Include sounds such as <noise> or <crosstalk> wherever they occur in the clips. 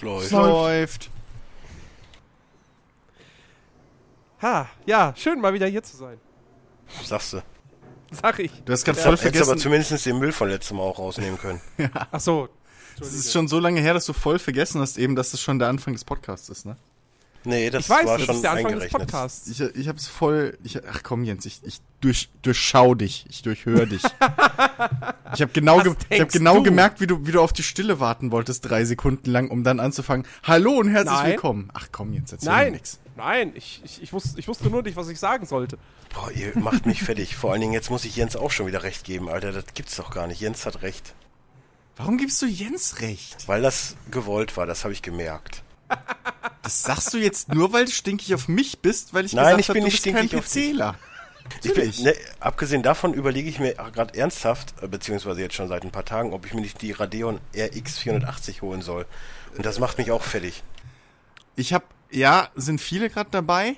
Es läuft. Es läuft. Ha, ja, schön mal wieder hier zu sein. Sagst du. Sag ich. Du hast gerade Ja. voll Hättest aber vergessen. zumindest den Müll von letztem Mal auch rausnehmen können. <laughs> Ach so. Es ist schon so lange her, dass du voll vergessen hast, eben, dass das schon der Anfang des Podcasts ist, ne? Nee, das Ich weiß, war das schon ist der Anfang des. Podcasts. Ich, ich hab's voll. Ich, ach komm, Jens, ich, ich durch, durchschau dich. Ich durchhöre dich. <laughs> ich habe genau, ge ich hab genau du? gemerkt, wie du, wie du auf die Stille warten wolltest, drei Sekunden lang, um dann anzufangen. Hallo und herzlich Nein. willkommen. Ach komm, Jens, erzähl mir Nein, nix. nein, ich, ich, ich, wusste, ich wusste nur nicht, was ich sagen sollte. Boah, ihr macht mich fertig. Vor allen Dingen, jetzt muss ich Jens auch schon wieder recht geben, Alter. Das gibt's doch gar nicht. Jens hat recht. Warum gibst du Jens recht? Weil das gewollt war, das habe ich gemerkt. Das sagst du jetzt nur, weil du stinkig auf mich bist, weil ich Nein, gesagt ich hab, bin du nicht bist kein stinkig auf dich. PCler. Ich bin, Natürlich. ne, abgesehen davon überlege ich mir gerade ernsthaft, äh, beziehungsweise jetzt schon seit ein paar Tagen, ob ich mir nicht die Radeon RX 480 holen soll. Und das macht mich auch fertig. Ich hab, ja, sind viele gerade dabei.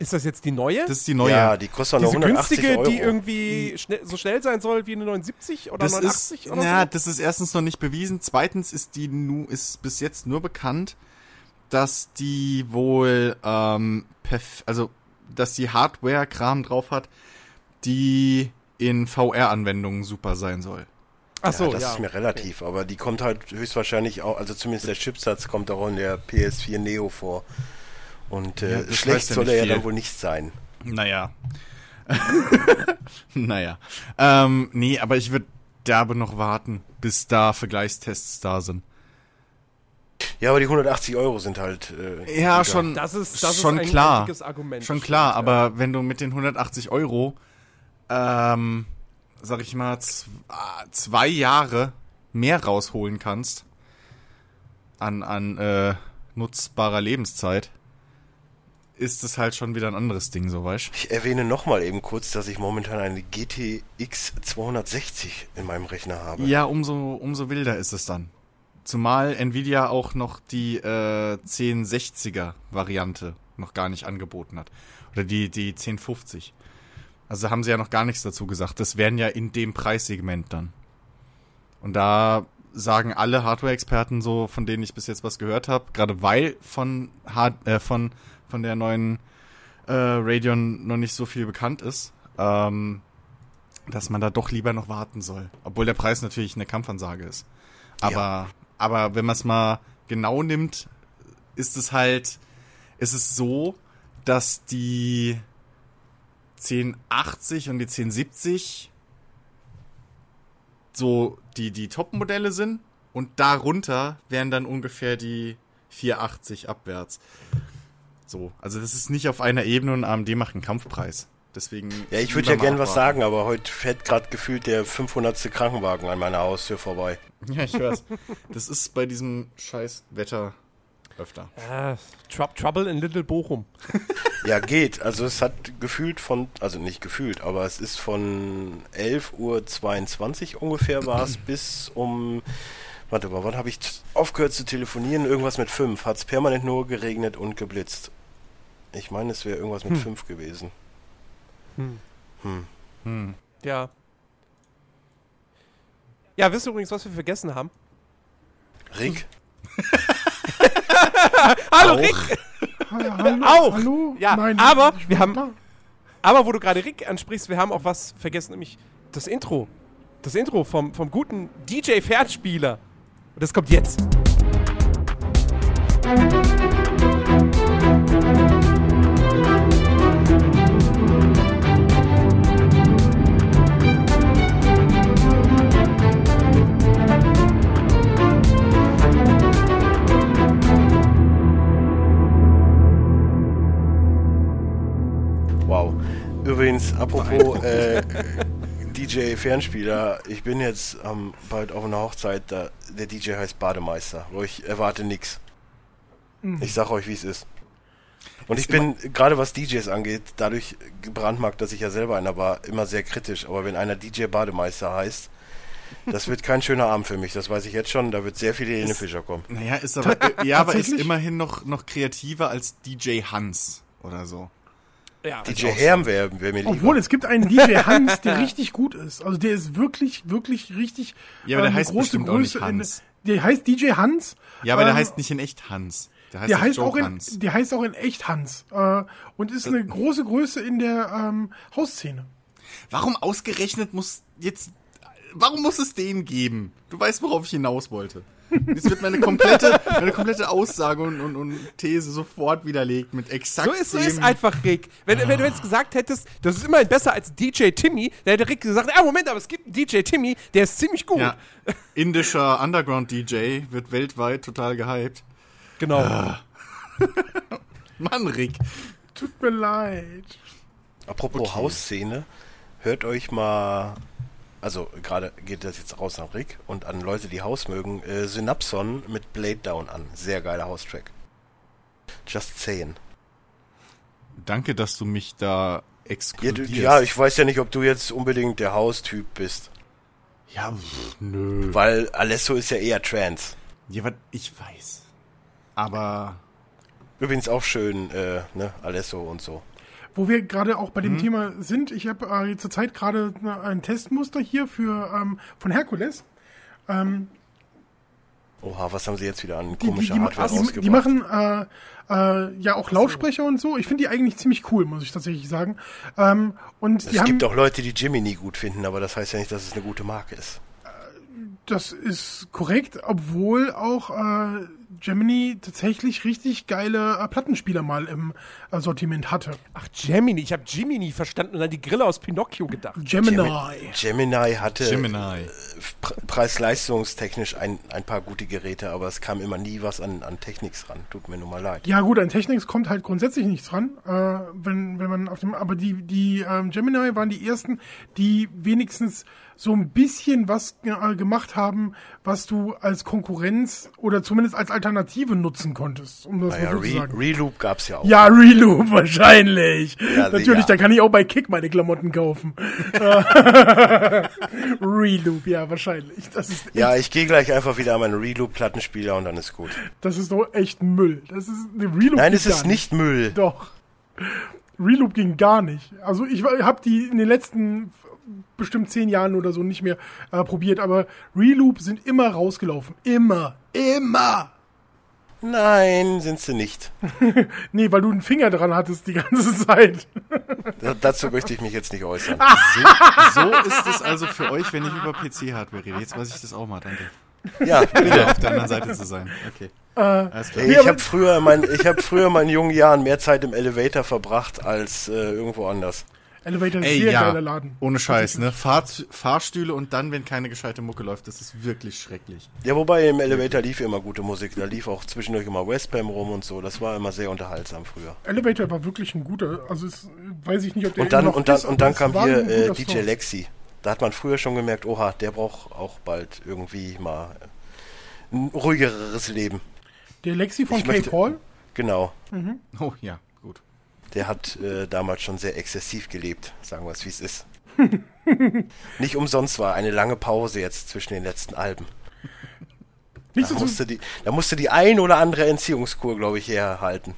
Ist das jetzt die neue? Das ist die neue. Ja, die kostet nur Diese 180 günstige, Euro. die irgendwie schnell, so schnell sein soll wie eine 79 oder das 89 ist, oder ja, so? das ist erstens noch nicht bewiesen. Zweitens ist die nu, ist bis jetzt nur bekannt, dass die wohl, ähm, perf also, dass die Hardware-Kram drauf hat, die in VR-Anwendungen super sein soll. Ach so, ja, das ja. ist mir relativ, aber die kommt halt höchstwahrscheinlich auch, also zumindest der Chipsatz kommt auch in der PS4 Neo vor. Und Ja, äh, das schlecht ja soll er ja dann wohl nicht sein. Naja. <laughs> naja. Ähm, nee, aber ich würde derbe noch warten, bis da Vergleichstests da sind. Ja, aber die 180 Euro sind halt. Äh, Ja, egal. schon. Das ist, das schon ist ein klar. wichtiges Argument. Schon klar, ja. aber wenn du mit den 180 Euro, ähm, sag ich mal, ah, zwei Jahre mehr rausholen kannst an, an äh, nutzbarer Lebenszeit, ist es halt schon wieder ein anderes Ding, so weißt Ich erwähne nochmal eben kurz, dass ich momentan eine GTX 260 in meinem Rechner habe. Ja, umso, umso wilder ist es dann. Zumal Nvidia auch noch die äh, 1060er Variante noch gar nicht angeboten hat. Oder die, die 1050. Also haben sie ja noch gar nichts dazu gesagt. Das wären ja in dem Preissegment dann. Und da sagen alle Hardware-Experten so, von denen ich bis jetzt was gehört habe, gerade weil von, Hard äh, von, von der neuen äh, Radeon noch nicht so viel bekannt ist, ähm, dass man da doch lieber noch warten soll. Obwohl der Preis natürlich eine Kampfansage ist. Aber, aber wenn man es mal genau nimmt, ist es halt, ist es so, dass die 1080 und die 1070 so die, die Top-Modelle sind und darunter wären dann ungefähr die 480 abwärts. So, also das ist nicht auf einer Ebene und AMD macht einen Kampfpreis. Deswegen. Ja, ich würde ja gern was sagen, aber heute fährt gerade gefühlt der 500. Krankenwagen an meiner Haustür vorbei. Ja, ich weiß. Das ist bei diesem scheiß Wetter öfter. Ah, Trou- Trouble in Little Bochum. <laughs> Ja, geht. Also es hat gefühlt von, also nicht gefühlt, aber es ist von 11.22 Uhr ungefähr war es <clears throat> bis um, warte mal, wann habe ich aufgehört zu telefonieren? Irgendwas mit 5. Hat es permanent nur geregnet und geblitzt. Ich meine, es wäre irgendwas mit 5 gewesen. Hm. Hm. Hm. Ja. Ja, wisst ihr übrigens, was wir vergessen haben? Rick? <laughs> Hallo Auch? Rick! Hallo, Auch. hallo? Ja, Nein, aber wir haben- da. Aber wo du gerade Rick ansprichst, wir haben auch was vergessen, nämlich das Intro. Das Intro vom, vom guten DJ Fernspieler. Und das kommt jetzt. Wow. Übrigens, apropos äh, DJ Fernspieler, ich bin jetzt ähm, bald auf einer Hochzeit, da, der DJ heißt Bademeister, wo ich erwarte nix. Ich sag euch, wie es ist. Und ich bin, gerade was DJs angeht, dadurch gebrandmarkt, dass ich ja selber einer war, immer sehr kritisch. Aber wenn einer DJ Bademeister heißt, das wird kein schöner Abend für mich, das weiß ich jetzt schon, da wird sehr viel Helene Fischer kommen. Naja, ist aber, äh, ja, aber ist immerhin noch, noch kreativer als DJ Hans oder so. Ja, DJ Herm wäre wär mir lieber. Obwohl, es gibt einen DJ Hans, der richtig gut ist. Also der ist wirklich, wirklich richtig. Ja, aber der eine heißt bestimmt auch nicht in- Hans. der heißt DJ Hans. Ja, aber der Ähm, heißt nicht in echt Hans. Der heißt, Der heißt, auch in, Hans. der heißt auch in echt Hans. Äh, und ist eine große Größe in der ähm, Hausszene. Warum ausgerechnet muss jetzt. Warum muss es den geben? Du weißt, worauf ich hinaus wollte. Jetzt wird meine komplette, meine komplette Aussage und, und, und These sofort widerlegt mit exakt So ist, so ist einfach Rick. Wenn, wenn du jetzt gesagt hättest, das ist immerhin besser als DJ Timmy, dann hätte Rick gesagt, ah, Moment, aber es gibt einen DJ Timmy, der ist ziemlich gut. ja, indischer Underground-DJ wird weltweit total gehypt. Genau. <laughs> Mann, Rick. Tut mir leid. Apropos Okay. Hausszene, hört euch mal, also gerade geht das jetzt raus an Rick und an Leute, die Haus mögen, äh, Synapson mit Blade Down an. Sehr geiler Haustrack. Just saying. Danke, dass du mich da Ja, du, exkludierst. ja, ich weiß ja nicht, ob du jetzt unbedingt der Haustyp bist. Ja, pff, nö. Weil Alesso ist ja eher Trance. Ja, ich weiß. Aber Übrigens auch schön, äh, ne, Alesso und so. Wo wir gerade auch bei Mhm. dem Thema sind, ich habe äh, zurzeit gerade ein Testmuster hier für ähm, von Herkules. Ähm, Oha, was haben sie jetzt wieder an die, die, komischer die, Hardware die, rausgebracht? die machen äh, äh, ja auch Lautsprecher und so. Ich finde die eigentlich ziemlich cool, muss ich tatsächlich sagen. Ähm, und die es haben, gibt auch Leute, die Jiminy gut finden, aber das heißt ja nicht, dass es eine gute Marke ist. das ist korrekt, obwohl auch äh, Gemini tatsächlich richtig geile äh, Plattenspieler mal im äh, Sortiment hatte. Ach, Gemini. Ich habe Jiminy verstanden und an die Grille aus Pinocchio gedacht. Gemini. Gemini hatte Gemini. Pre- preis-leistungstechnisch ein, ein paar gute Geräte, aber es kam immer nie was an, an Technics ran. Tut mir nur mal leid. Ja gut, an Technics kommt halt grundsätzlich nichts dran, äh, wenn, wenn man auf dem, aber die, die ähm, Gemini waren die ersten, die wenigstens so ein bisschen was äh, gemacht haben, was du als Konkurrenz oder zumindest als Alternative nutzen konntest, um das Naja, so zu Re sagen. Reloop gab's ja auch. Ja, Reloop <laughs> wahrscheinlich. Ja, Natürlich, sicher. da kann ich auch bei Kick meine Klamotten kaufen. <laughs> <laughs> Reloop, ja, wahrscheinlich. Das ist Ja, ich gehe gleich einfach wieder an meinen Reloop-Plattenspieler und dann ist gut. das ist doch echt Müll. Das ist eine Reloop. Nein, es ist nicht Müll. Doch. Reloop ging gar nicht. Also ich habe die in den letzten bestimmt zehn Jahren oder so nicht mehr äh, probiert, aber Reloop sind immer rausgelaufen. Immer. Immer. Nein, sind sie nicht. <laughs> Nee, weil du einen Finger dran hattest die ganze <laughs> Zeit. Da, dazu möchte ich mich jetzt nicht äußern. <laughs> So, so ist es also für euch, wenn ich über PC-Hardware rede. Jetzt weiß ich das auch mal, danke. Ja, Wieder bitte. auf der anderen Seite zu sein. Okay. Äh, ich habe früher, in mein, ich hab früher in meinen jungen Jahren mehr Zeit im Elevator verbracht als äh, irgendwo anders. Elevator ist Ey, sehr ja, geiler Laden. ohne Scheiß, ne? Fahr Fahrstühle und dann, wenn keine gescheite Mucke läuft, das ist wirklich schrecklich. Ja, wobei im Elevator lief immer gute Musik. Da lief auch zwischendurch immer Westbam rum und so. Das war immer sehr unterhaltsam früher. Elevator war wirklich ein guter. Also es, weiß ich nicht, ob der Und dann, und dann, ist, und dann kam hier ein äh, DJ Song. Lexi. Da hat man früher schon gemerkt, oha, der braucht auch bald irgendwie mal ein ruhigeres Leben. Der Lexi von möchte- Hall. Genau. Oh ja. Der hat äh, damals schon sehr exzessiv gelebt, sagen wir es wie es ist. <laughs> Nicht umsonst war eine lange Pause jetzt zwischen den letzten Alben. <laughs> Da musste die, da musste die ein oder andere Entziehungskur, glaube ich, herhalten.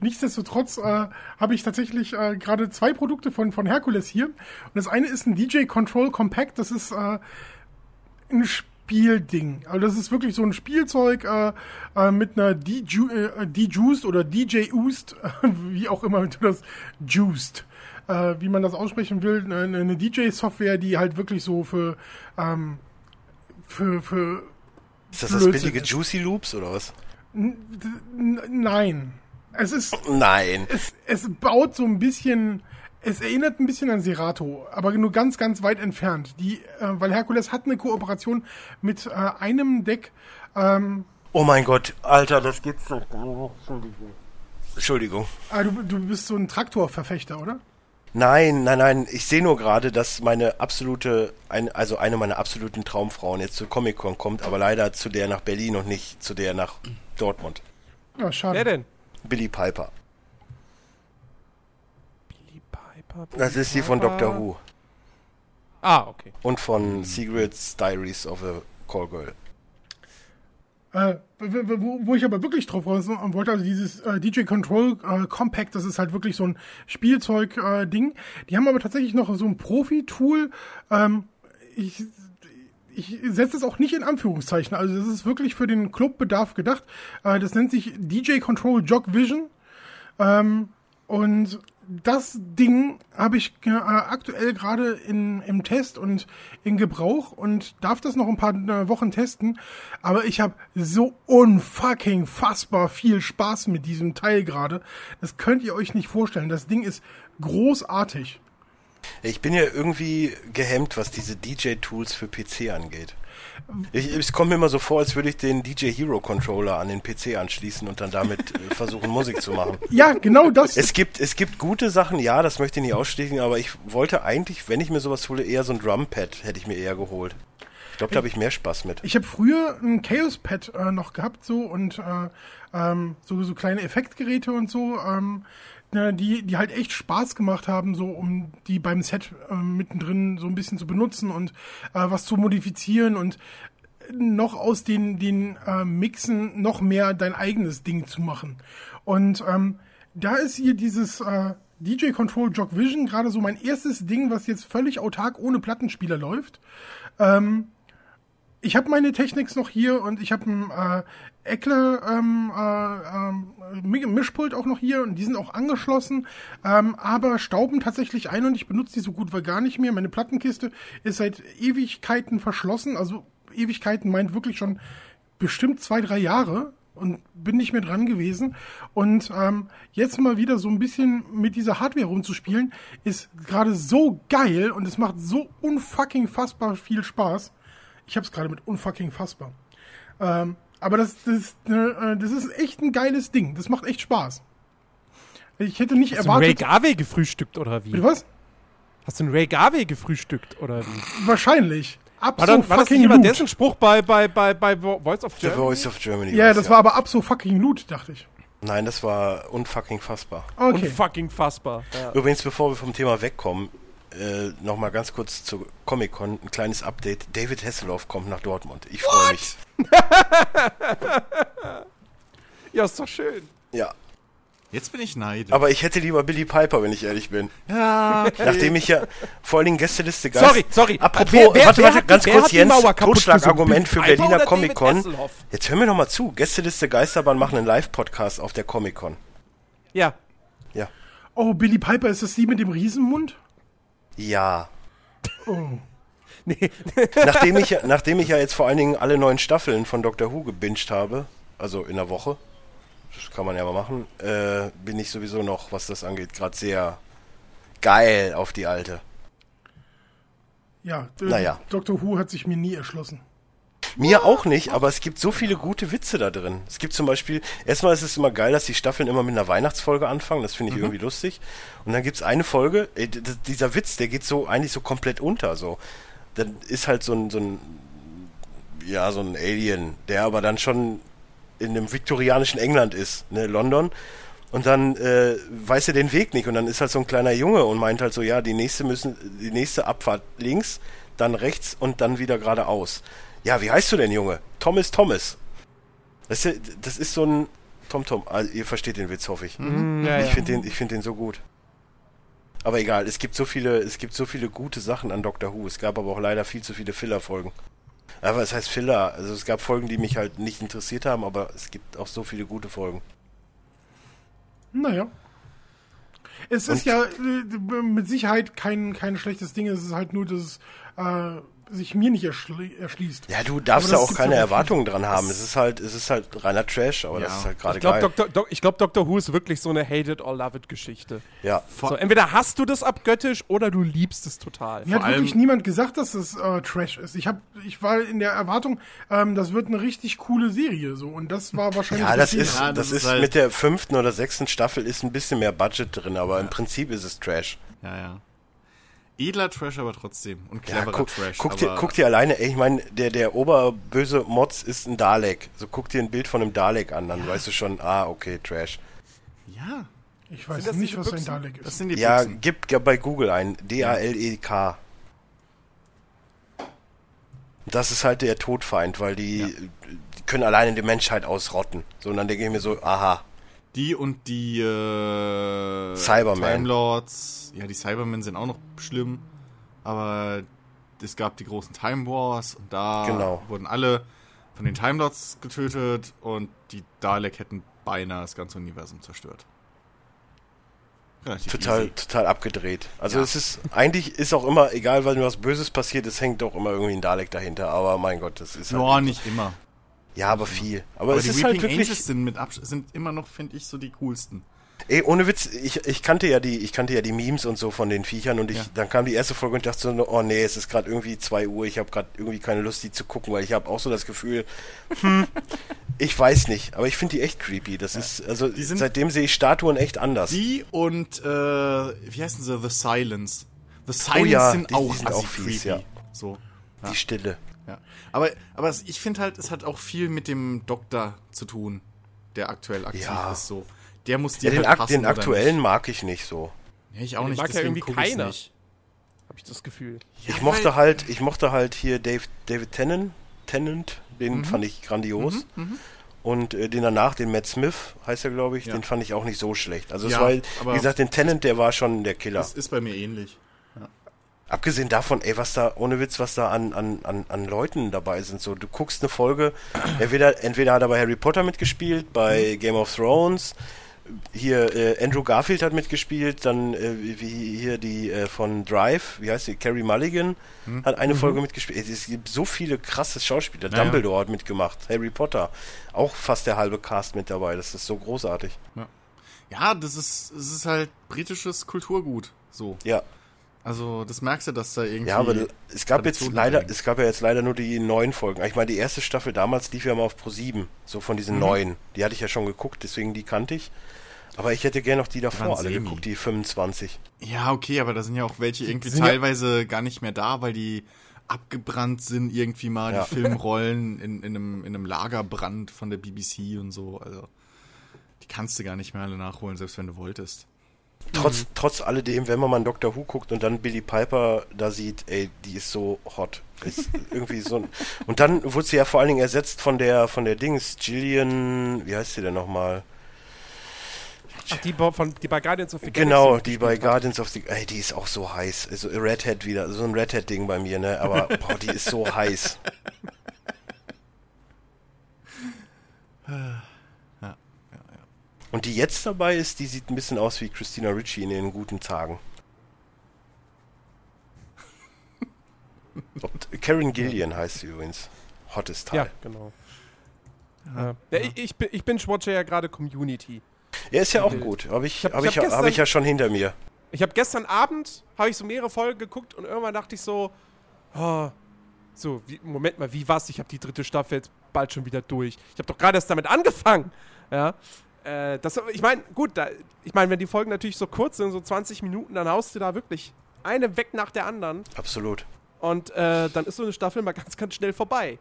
nichtsdestotrotz äh, habe ich tatsächlich äh, gerade zwei Produkte von, von Hercules hier. Und das eine ist ein DJ Control Compact. Das ist äh, ein Spielding. Also das ist wirklich so ein Spielzeug äh, äh, mit einer DJ, äh, D-Juiced oder DJ-Used, <laughs> wie auch immer du das Juiced, äh, wie man das aussprechen will, eine, DJ-Software, die halt wirklich so für ähm, für, für Ist das das billige ist. Juicy Loops oder was? n- nein. Es ist Nein. es, es baut so ein bisschen, es erinnert ein bisschen an Serato, aber nur ganz, ganz weit entfernt. Die, äh, weil Herkules hat eine Kooperation mit äh, einem Deck, ähm, Oh mein Gott, Alter, das gibt's doch. Entschuldigung. Entschuldigung. ah, du, du bist so ein Traktorverfechter, oder? Nein, nein, nein. Ich sehe nur gerade, dass meine absolute, ein, also eine meiner absoluten Traumfrauen jetzt zur Comic-Con kommt, aber leider zu der nach Berlin und nicht zu der nach Dortmund. Ja, schade. Wer denn? Billy Piper. Billy Piper. Das ist die von Doctor Who Ah, okay. und von Secrets Diaries of a Callgirl. Äh, wo, wo- wo ich aber wirklich drauf raus wollte, also dieses äh, DJ Control äh, Compact, das ist halt wirklich so ein Spielzeug-Ding. die haben aber tatsächlich noch so ein Profi-Tool. Ähm, ich ich ich setze es auch nicht in Anführungszeichen. Also das ist wirklich für den Clubbedarf gedacht. Äh, das nennt sich DJ Control Jog Vision. Ähm, und das Ding habe ich äh, aktuell gerade im Test und in Gebrauch und darf das noch ein paar äh, Wochen testen. Aber ich habe so unfucking fassbar viel Spaß mit diesem Teil gerade. Das könnt ihr euch nicht vorstellen. Das Ding ist großartig. Ich bin ja irgendwie gehemmt, was diese DJ-Tools für PC angeht. Ich, es kommt mir immer so vor, als würde ich den DJ Hero Controller an den PC anschließen und dann damit äh, <laughs> versuchen, Musik zu machen. Ja, genau das. Es gibt, es gibt gute Sachen, ja, das möchte ich nicht ausschließen, aber ich wollte eigentlich, wenn ich mir sowas hole, eher so ein Drumpad hätte ich mir eher geholt. Ich glaube, da habe ich mehr Spaß mit. Ich habe früher ein Chaos Pad äh, noch gehabt so und äh, ähm, so, so kleine Effektgeräte und so. Ähm, ne, die, die halt echt Spaß gemacht haben, so um die beim Set äh, mittendrin so ein bisschen zu benutzen und äh, was zu modifizieren und noch aus den, den äh, Mixen noch mehr dein eigenes Ding zu machen. Und ähm, da ist hier dieses äh, DJ Control Jog Vision gerade so mein erstes Ding, was jetzt völlig autark ohne Plattenspieler läuft. Ähm, ich habe meine Technics noch hier und ich habe ein äh, Eckle ähm, äh, äh, Mischpult auch noch hier und die sind auch angeschlossen, ähm, aber stauben tatsächlich ein und ich benutze die so gut wie gar nicht mehr. Meine Plattenkiste ist seit Ewigkeiten verschlossen, also Ewigkeiten meint wirklich schon bestimmt zwei, drei Jahre und bin nicht mehr dran gewesen. Und ähm, jetzt mal wieder so ein bisschen mit dieser Hardware rumzuspielen, ist gerade so geil und es macht so unfucking fassbar viel Spaß. Ich habe es gerade mit unfucking fassbar. Ähm, aber das, das, äh, das ist echt ein geiles Ding. Das macht echt Spaß. Ich hätte nicht Hast erwartet. du einen Ray Garvey gefrühstückt oder wie? Bitte was? Hast du einen Ray Garvey gefrühstückt oder wie? Wahrscheinlich. War, Abso dann, war das nicht fucking immer loot. dessen Spruch bei, bei, bei, bei Vo- Voice of The Germany? Voice of Germany. Ja, das war aber abso fucking loot, dachte ich. Nein, das war unfucking fassbar. Okay. fucking fassbar. Ja. Übrigens, bevor wir vom Thema wegkommen, äh, nochmal ganz kurz zu Comic-Con, ein kleines Update. David Hasselhoff kommt nach Dortmund. Ich freue mich. <laughs> ja, ist doch schön. Ja, Jetzt bin ich neidisch. aber ich hätte lieber Billy Piper, wenn ich ehrlich bin. ja, okay. Nachdem ich ja vor allen Dingen Gästeliste Geist... Sorry, sorry. Apropos, Wer- wer- warte, warte, hat- ganz wer kurz, Jens, Totschlagargument für Berliner Comic-Con. Jetzt hör mir noch mal zu. Gästeliste Geisterbahn machen einen Live-Podcast auf der Comic-Con. Ja. Ja. Oh, Billy Piper, ist das die mit dem Riesenmund? Ja. Oh. <laughs> Nee. Nachdem ich, ja- nachdem ich ja jetzt vor allen Dingen alle neun Staffeln von Doctor Who gebinged habe, also in der Woche, das kann man ja mal machen, äh, bin ich sowieso noch, was das angeht, gerade sehr geil auf die alte. Ja, äh, Naja. Dr. Who hat sich mir nie erschlossen. Mir auch nicht, aber es gibt so viele gute Witze da drin. Es gibt zum Beispiel, erstmal ist es immer geil, dass die Staffeln immer mit einer Weihnachtsfolge anfangen, das finde ich irgendwie lustig. Und dann gibt's eine Folge, d- dieser Witz, der geht so eigentlich so komplett unter, so. Dann ist halt so ein, so ein, ja, so ein Alien, der aber dann schon in dem viktorianischen England ist, ne, London. Und dann äh, weiß er den Weg nicht und dann ist halt so ein kleiner Junge und meint halt so, ja, die nächste müssen, die nächste Abfahrt links, dann rechts und dann wieder geradeaus. Ja, wie heißt du denn, Junge? Thomas Thomas. Das ist, das ist so ein Tom Tom. Also, ihr versteht den Witz, hoffe ich. Mhm, ja, Ich ja. finde den, ich finde den so gut. Aber egal, es gibt so viele, es gibt so viele gute Sachen an Doctor Who. Es gab aber auch leider viel zu viele Filler-Folgen. Aber es heißt Filler. Also es gab Folgen, die mich halt nicht interessiert haben, aber es gibt auch so viele gute Folgen. Naja. Es ist Und- ja äh, mit Sicherheit kein, kein schlechtes Ding. Es ist halt nur, dass es äh, sich mir nicht erschli erschließt. Ja, du darfst ja das auch keine ja Erwartungen dran haben. Es ist halt, es ist halt reiner Trash, aber Ja. das ist halt gerade Ich glaube, geil. Dr. Doc, ich glaub, Doctor Who ist wirklich so eine Hate it or love it Geschichte. Ja. Vor- So, entweder hast du das abgöttisch oder du liebst es total. Mir hat allem- wirklich niemand gesagt, dass es äh, Trash ist. Ich hab, ich war in der Erwartung, ähm, das wird eine richtig coole Serie so und das war wahrscheinlich Ja, das ist, Ja, das, das ist, ist halt- mit der fünften oder sechsten Staffel ist ein bisschen mehr Budget drin, aber im Prinzip ist es Trash. Ja, ja. Edler Trash aber trotzdem. Und Ja, cleverer guck, Trash. guck, dir, guck dir alleine, ey, ich meine, der, der oberböse Mods ist ein Dalek. So guck dir ein Bild von einem Dalek an, dann weißt du schon, ah, okay, Trash. Ja, Ich weiß das nicht, was ein? Dalek das ist. sind die Ja, Büchsen. gib gib bei Google ein. D-A-L-E-K. Das ist halt der Todfeind, weil die, die können alleine die Menschheit ausrotten. So, und dann denke ich mir so, aha, Die und die äh, Cybermen. Time Lords. Ja, die Cybermen sind auch noch schlimm. Aber es gab die großen Time Wars und da Genau. wurden alle von den Time Lords getötet und die Dalek hätten beinahe das ganze Universum zerstört. Relativ Total, easy. total abgedreht. Also Ja. es ist, eigentlich ist auch immer, egal weil was Böses passiert, es hängt doch immer irgendwie ein Dalek dahinter. Aber mein Gott, das ist halt Ja, nicht immer. Ja, aber viel. Aber, Aber, es die ist Weeping halt wirklich. Angels sind, mit Abs sind immer noch, finde ich, so die coolsten. Ey, ohne Witz, ich, ich kannte ja die, ich kannte ja die Memes und so von den Viechern und ich, Ja. dann kam die erste Folge und dachte so, oh nee, es ist gerade irgendwie 2 Uhr, ich habe gerade irgendwie keine Lust, die zu gucken, weil ich habe auch so das Gefühl, hm, <laughs> ich weiß nicht, aber ich finde die echt creepy. Das ist, also seitdem sehe ich Statuen echt anders. Die und, äh, wie heißen sie? The Silence. The Silence Oh ja, sind die- auch die sind auch fies, creepy. ja. So. Die Stille. Ja. Aber, aber ich finde halt, es hat auch viel mit dem Doktor zu tun, der aktuell aktiv Ja. ist. So. Der muss Ja, dir den, halt passen den aktuellen Nicht. mag ich nicht so. Ja, ich auch Den nicht. mag ja irgendwie keiner. Nicht. Hab ich das Gefühl. Ja, Ich mochte halt, ich mochte halt hier Dave, David Tennant, Tennant, den Mhm. fand ich grandios. Und äh, den danach, den Matt Smith, heißt er glaube ich, Ja. den fand ich auch nicht so schlecht. Also es Ja, war, aber- wie gesagt, den Tennant, der war schon der Killer. Das ist bei mir ähnlich. Abgesehen davon, ey, was da, ohne Witz, was da an, an, an, an Leuten dabei sind. So, du guckst eine Folge, <clears throat> entweder, entweder hat er bei Harry Potter mitgespielt, bei Game of Thrones, hier äh, Andrew Garfield hat mitgespielt, dann äh, wie hier die äh, von Drive, wie heißt die, Carrie Mulligan hat eine Folge mitgespielt. Es gibt so viele krasse Schauspieler. Ja, ja. Dumbledore hat mitgemacht, Harry Potter, auch fast der halbe Cast mit dabei. Das ist so großartig. Ja, das ist, es ist halt britisches Kulturgut. So. Ja, Also, das merkst du, dass da irgendwie. Ja, aber es gab jetzt leider, es gab ja jetzt leider nur die neuen Folgen. Ich meine, die erste Staffel damals lief ja mal auf Pro 7, so von Mhm. diesen neuen. Die hatte ich ja schon geguckt, deswegen die kannte ich. Aber ich hätte gerne noch die davor alle geguckt, die 25. Ja, okay, aber da sind ja auch welche irgendwie sind ja- teilweise gar nicht mehr da, weil die abgebrannt sind, irgendwie mal Ja. die Filmrollen in, in, einem, in einem Lagerbrand von der BBC und so. Also, die kannst du gar nicht mehr alle nachholen, selbst wenn du wolltest. Trotz, Mhm. trotz alledem, wenn man mal Dr. Who guckt und dann Billy Piper da sieht, ey, die ist so hot. Ist <laughs> irgendwie so ein, und dann wurde sie ja vor allen Dingen ersetzt von der, von der Dings, Gillian, wie heißt sie denn nochmal? Ach, die, von, die bei Guardians of the Genau, Galaxy die bei hat. Guardians of the... Ey, die ist auch so heiß. Also Red Hat wieder, so ein Red Hat-Ding bei mir, ne? Aber, <laughs> boah, die ist so heiß. <laughs> Und die jetzt dabei ist, die sieht ein bisschen aus wie Christina Ricci in den guten Tagen. <laughs> Und Karen Gillian heißt sie übrigens. Hottes Teil. Ja, genau. Ja. Ja, ich, ich, bin, ich binge-watche ja gerade Community. Er ist ja auch Okay. gut. Habe ich, Ich hab- hab ich ich, hab hab gestern- ich ja schon hinter mir. Ich habe gestern Abend, habe ich so mehrere Folgen geguckt und irgendwann dachte ich so, oh, so, wie, Moment mal, wie was? Ich habe die dritte Staffel jetzt bald schon wieder durch. Ich habe doch gerade erst damit angefangen. Ja. Äh, das, ich meine, gut, da, ich meine, wenn die Folgen natürlich so kurz sind, so 20 Minuten, dann haust du da wirklich eine weg nach der anderen. Absolut. Und äh, dann ist so eine Staffel mal ganz, ganz schnell vorbei.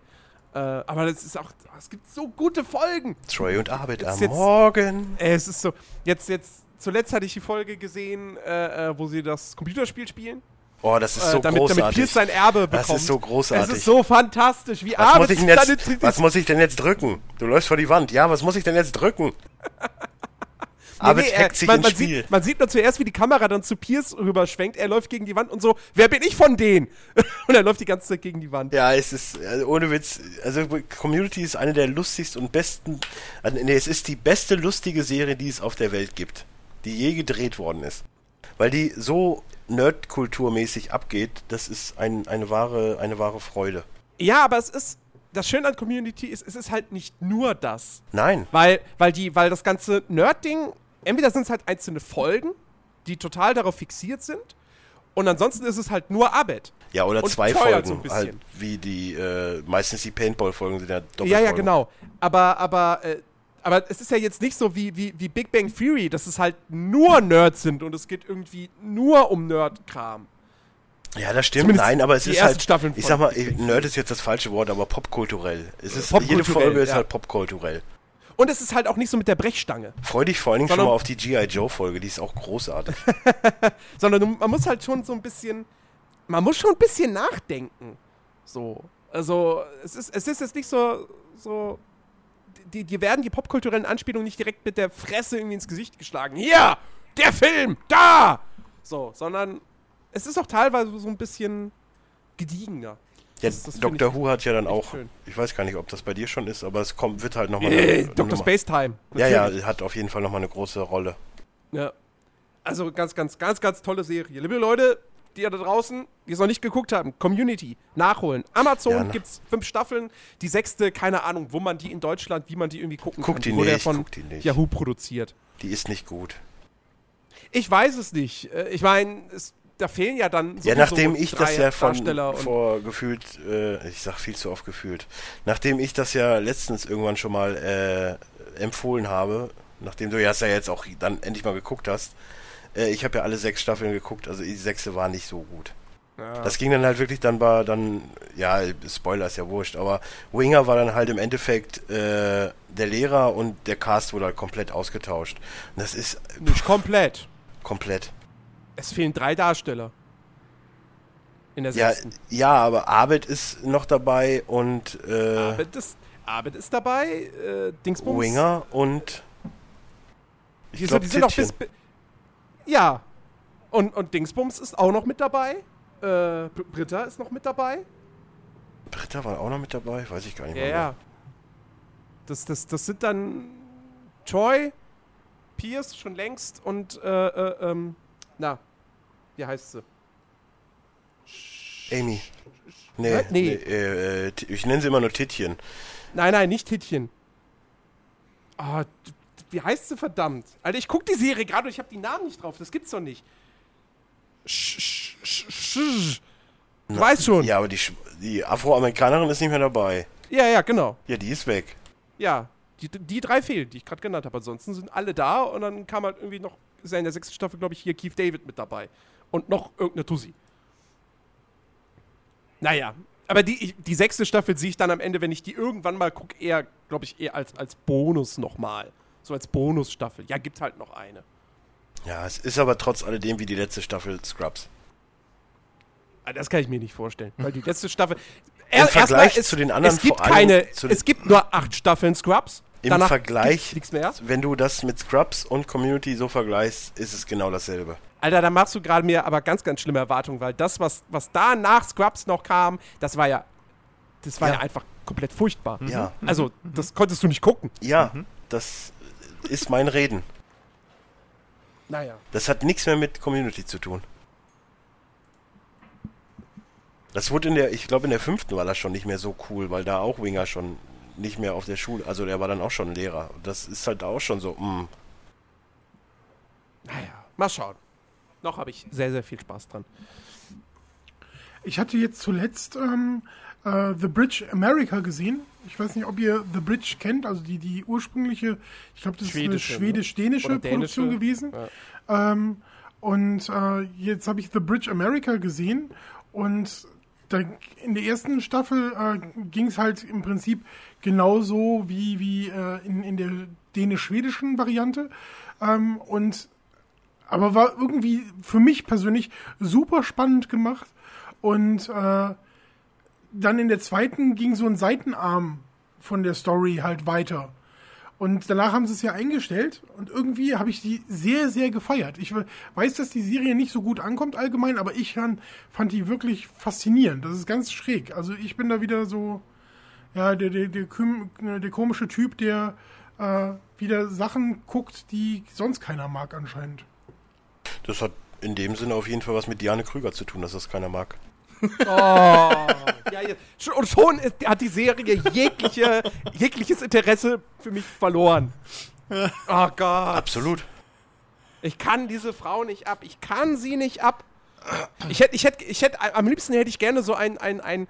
Äh, aber das ist auch, es gibt so gute Folgen. Troy und Arbeit am jetzt- Morgen. Äh, Es ist so, jetzt, jetzt, zuletzt hatte ich die Folge gesehen, äh, wo sie das Computerspiel spielen. Oh, das ist äh, so damit, damit großartig. Pierce sein Erbe bekommt. Das ist so großartig. Es ist so fantastisch, wie was, muss ich denn jetzt, was muss ich denn jetzt drücken? Du läufst vor die Wand. Ja, was muss ich denn jetzt drücken? Arbeit <laughs> Nee, nee, hackt er- sich man, man, Spiel. sieht, man sieht nur zuerst, wie die Kamera dann zu Pierce rüberschwenkt. Er läuft gegen die Wand und so, wer bin ich von denen? <laughs> und er läuft die ganze Zeit gegen die Wand. Ja, es ist, also ohne Witz, also Community ist eine der lustigsten und besten, also, nee, es ist die beste lustige Serie, die es auf der Welt gibt, die je gedreht worden ist. Weil die so nerdkulturmäßig abgeht, das ist ein, eine, wahre, eine wahre Freude. Ja, aber es ist, das Schöne an Community ist, es ist halt nicht nur das. Nein, Weil, weil, die, weil das ganze Nerd-Ding, entweder sind es halt einzelne Folgen, die total darauf fixiert sind, und ansonsten ist es halt nur Arbeit. ja, oder Und zwei Folgen, so halt wie die, äh, meistens die Paintball-Folgen sind ja doppelt. Ja, ja, genau. Aber, aber, äh, aber es ist ja jetzt nicht so wie, wie, wie Big Bang Theory, dass es halt nur Nerds sind und es geht irgendwie nur um Nerd-Kram. Ja, das stimmt. Zumindest Nein, aber es ist halt, Staffeln ich sag mal, Nerd ist jetzt das falsche Wort, aber popkulturell. Es ist, Popkulturell, jede Folge ist ja. halt popkulturell. Und es ist halt auch nicht so mit der Brechstange, Freu dich vor allen Dingen schon mal auf die G.I. Joe-Folge, die ist auch großartig. <laughs> sondern man muss halt schon so ein bisschen, man muss schon ein bisschen nachdenken. So. Also, es ist, es ist jetzt nicht so, so, die, die werden die popkulturellen Anspielungen nicht direkt mit der Fresse irgendwie ins Gesicht geschlagen. Hier, der Film, da! So, sondern es ist auch teilweise so ein bisschen gediegener. Ja, Das- das ich Who hat ja dann auch, schön. ich weiß gar nicht, ob das bei dir schon ist, aber es kommt, wird halt nochmal Äh, Dr. Space Time. Ja, ja, hat auf jeden Fall nochmal eine große Rolle. ja. Also ganz, ganz, ganz, ganz tolle Serie. Liebe Leute, die da draußen, die es noch nicht geguckt haben, Community, nachholen. Amazon Ja, ne? gibt's fünf Staffeln. Die sechste, keine Ahnung, wo man die in Deutschland, wie man die irgendwie gucken Guck kann. die wurde ja nicht, von guck die nicht. Yahoo produziert. Die ist nicht gut. Ich weiß es nicht. Äh, Ich meine, da fehlen ja dann Ja, sowieso nachdem ich das ja von Darsteller vor gefühlt, äh, ich sag viel zu oft gefühlt, nachdem ich das ja letztens irgendwann schon mal äh, empfohlen habe, nachdem du ja es ja jetzt auch dann endlich mal geguckt hast, äh, ich habe ja alle sechs Staffeln geguckt, also die sechste war nicht so gut. Ja. Das ging dann halt wirklich dann war dann, ja, Spoiler ist ja wurscht, aber Winger war dann halt im Endeffekt äh, der Lehrer und der Cast wurde halt komplett ausgetauscht. Und das ist nicht komplett. komplett. Es fehlen drei Darsteller. In der Ja, sechsten. ja, aber Abed ist noch dabei und äh, Abed ist, Abed ist dabei, äh, Dingsbums. Winger und ich Die, glaube sind, die sind noch bis. Ja. Und, und Dingsbums ist auch noch mit dabei. Äh, Br- Britta ist noch mit dabei. Britta war auch noch mit dabei, weiß ich gar nicht Ja, mehr. ja. Das, das, das sind dann Troy, Pierce schon längst und, äh, äh, ähm, na, wie heißt sie? Amy. Nee, Hä? nee. Äh, äh, ich nenne sie immer nur Tittchen. Nein, nein, nicht Tittchen. Ah, wie heißt sie verdammt? Alter, ich guck die Serie gerade und ich habe die Namen nicht drauf. Das gibt's doch nicht. Sch, sch, sch, sch. Du Na, weißt schon. Ja. Ja, aber die, die Afroamerikanerin ist nicht mehr dabei. ja, genau. Ja, die ist weg. Ja, die, die drei fehlen, die ich gerade genannt habe. Ansonsten sind alle da und dann kam halt irgendwie noch, ist ja in der sechsten Staffel, glaube ich, hier Keith David mit dabei. Und noch irgendeine Tussi. Naja, aber die, die sechste Staffel sehe ich dann am Ende, wenn ich die irgendwann mal gucke, eher, glaube ich, eher als, als Bonus nochmal. So als Bonusstaffel. Ja, gibt halt noch eine. Ja, es ist aber trotz alledem wie die letzte Staffel Scrubs. Ah, Das kann ich mir nicht vorstellen, weil die <laughs> letzte Staffel. Im Vergleich erstmal, zu den anderen Es gibt vor allem keine. zu den- Es gibt nur acht Staffeln Scrubs. Im Danach Vergleich, mehr. wenn du das mit Scrubs und Community so vergleichst, ist es genau dasselbe. Alter, da machst du gerade mir aber ganz, ganz schlimme Erwartungen, weil das, was, was da nach Scrubs noch kam, das war ja. Das war ja, Ja. einfach komplett furchtbar. Ja, Also, das konntest du nicht gucken. ja, das ist mein Reden. Naja. Das hat nichts mehr mit Community zu tun. Das wurde in der, ich glaube in der fünften war das schon nicht mehr so cool, weil da auch Winger schon nicht mehr auf der Schule, also der war dann auch schon Lehrer. Das ist halt auch schon so, mm. Naja, mal schauen. Noch habe ich sehr, sehr viel Spaß dran. Ich hatte jetzt zuletzt ähm, äh, The Bridge America gesehen. Ich weiß nicht, ob ihr The Bridge kennt, also die, die ursprüngliche, ich glaube, das Schwedische, ist ne? eine schwedisch-dänische Oder Produktion gewesen. ja. Ähm, und äh, jetzt habe ich The Bridge America gesehen und da, in der ersten Staffel äh, ging es halt im Prinzip genauso wie, wie äh, in, in der dänisch-schwedischen Variante. Ähm, und aber war irgendwie für mich persönlich super spannend gemacht. Und äh, dann in der zweiten ging so ein Seitenarm von der Story halt weiter. Und danach haben sie es ja eingestellt und irgendwie habe ich die sehr, sehr gefeiert. Ich we- weiß, dass die Serie nicht so gut ankommt allgemein, aber ich fand, die wirklich faszinierend. Das ist ganz schräg. Also ich bin da wieder so, ja, der, der, der, küm- der komische Typ, der äh, wieder Sachen guckt, die sonst keiner mag anscheinend. das hat in dem Sinne auf jeden Fall was mit Diane Krüger zu tun, dass das keiner mag. <laughs> Ja, ja. Schon- Und schon ist, hat die Serie jegliche, jegliches Interesse für mich verloren. Oh Gott. Absolut. Ich kann diese Frau nicht ab. Ich kann sie nicht ab. Ich hätte, ich hätte, ich hätte, am liebsten hätte ich gerne so ein, ein, ein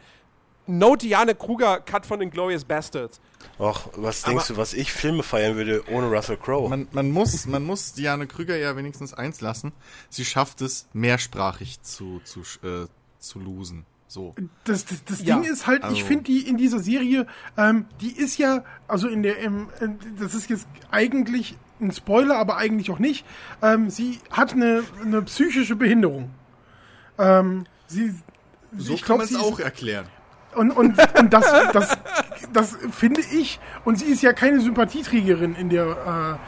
No Diane Kruger Cut von den Glorious Bastards. Och, was denkst du, was ich Filme feiern würde ohne Russell Crowe? Man, man, muss, man muss Diane Krüger ja wenigstens eins lassen. Sie schafft es, mehrsprachig zu, zu, äh, zu losen. So. Das, das, das Ja, Ding ist halt, ich also- finde die in dieser Serie, ähm, die ist ja, also in der, im, äh, das ist jetzt eigentlich ein Spoiler, aber eigentlich auch nicht. Ähm, sie hat eine, eine psychische Behinderung. Ähm, sie, So ich kann glaub, man es auch erklären. Und, und, und das, das, das finde ich, und sie ist ja keine Sympathieträgerin in der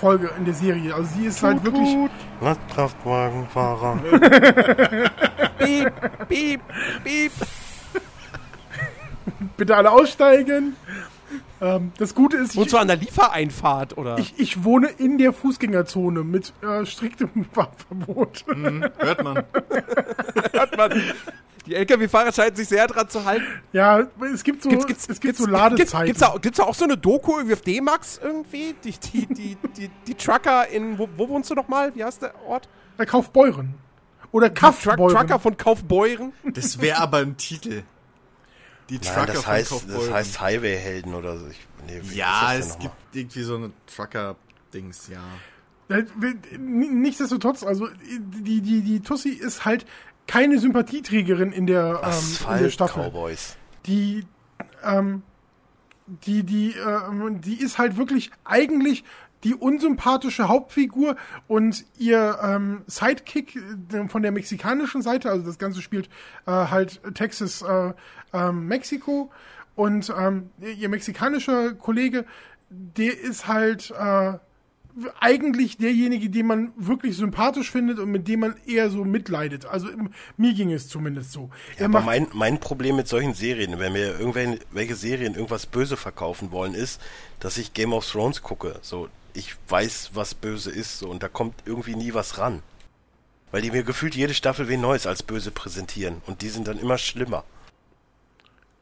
Folge in der Serie. Also sie ist halt wirklich. Was, Kraftwagenfahrer? <laughs> Piep, piep, piep. Bitte alle aussteigen. Ähm, das Gute ist, Wozu an der Liefereinfahrt, oder? ich, ich wohne in der Fußgängerzone mit äh, striktem <laughs> Fahrverbot. Hört man. <laughs> Hat man. Die LKW-Fahrer scheinen sich sehr dran zu halten. Ja, es gibt so, es gibt so Ladezeiten. Gibt's, da, gibt's da auch so eine Doku irgendwie auf D-Max irgendwie? Die, die, die, die, die Trucker in, wo, wo wohnst du noch mal? Wie heißt der Ort? Bei Kaufbeuren. Oder Truck, Kaufbeuren. Trucker von Kaufbeuren. Das wäre aber ein Titel. Die Nein, Trucker das von heißt, das Kaufbeuren. heißt Highway-Helden oder so. Ich, nee, wie Ja, ist das es gibt irgendwie so eine Trucker-Dings, ja. Äh, Nichtsdestotrotz, also die, die, die Tussi ist halt keine Sympathieträgerin in der, ähm, in der Staffel. Asphalt-Cowboys. Die, ähm, die, die, ähm, die ist halt wirklich eigentlich die unsympathische Hauptfigur und ihr ähm, Sidekick äh, von der mexikanischen Seite, also das Ganze spielt äh, halt Texas, äh, ähm, Mexiko und ähm, ihr mexikanischer Kollege, der ist halt äh, eigentlich derjenige, den man wirklich sympathisch findet und mit dem man eher so mitleidet. Also mir ging es zumindest so. Ja, aber mein, mein Problem mit solchen Serien, wenn mir irgendwelche Serien irgendwas böse verkaufen wollen, ist, dass ich Game of Thrones gucke. So, ich weiß, was böse ist, so, und da kommt irgendwie nie was ran. Weil die mir gefühlt jede Staffel wen Neues als böse präsentieren. Und die sind dann immer schlimmer.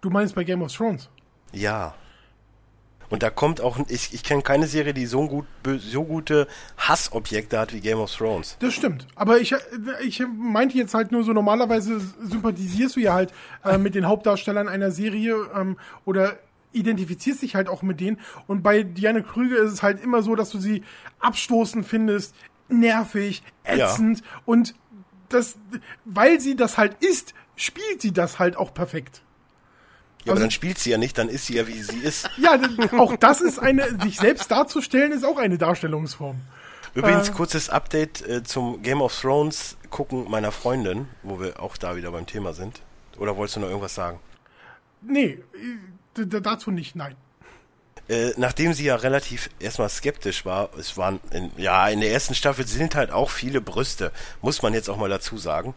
Du meinst bei Game of Thrones? Ja. Und da kommt auch, ich, ich kenne keine Serie, die so, gut, so gute Hassobjekte hat wie Game of Thrones. Das stimmt. Aber ich, ich meinte jetzt halt nur so, normalerweise sympathisierst du ja halt äh, mit den Hauptdarstellern einer Serie ähm, oder identifizierst dich halt auch mit denen. Und bei Diane Krüger ist es halt immer so, dass du sie abstoßend findest, nervig, Ja. ätzend und das, weil sie das halt ist, spielt sie das halt auch perfekt. Ja, aber Also- dann spielt sie ja nicht, dann ist sie ja, wie sie ist. <laughs> Ja, auch das ist eine, sich selbst darzustellen, ist auch eine Darstellungsform. Übrigens, Äh. kurzes Update äh, zum Game of Thrones gucken meiner Freundin, wo wir auch da wieder beim Thema sind. Oder wolltest du noch irgendwas sagen? Nee, d- dazu nicht, nein. Äh, nachdem sie ja relativ erstmal skeptisch war, es waren, in, ja, in der ersten Staffel sind halt auch viele Brüste, muss man jetzt auch mal dazu sagen.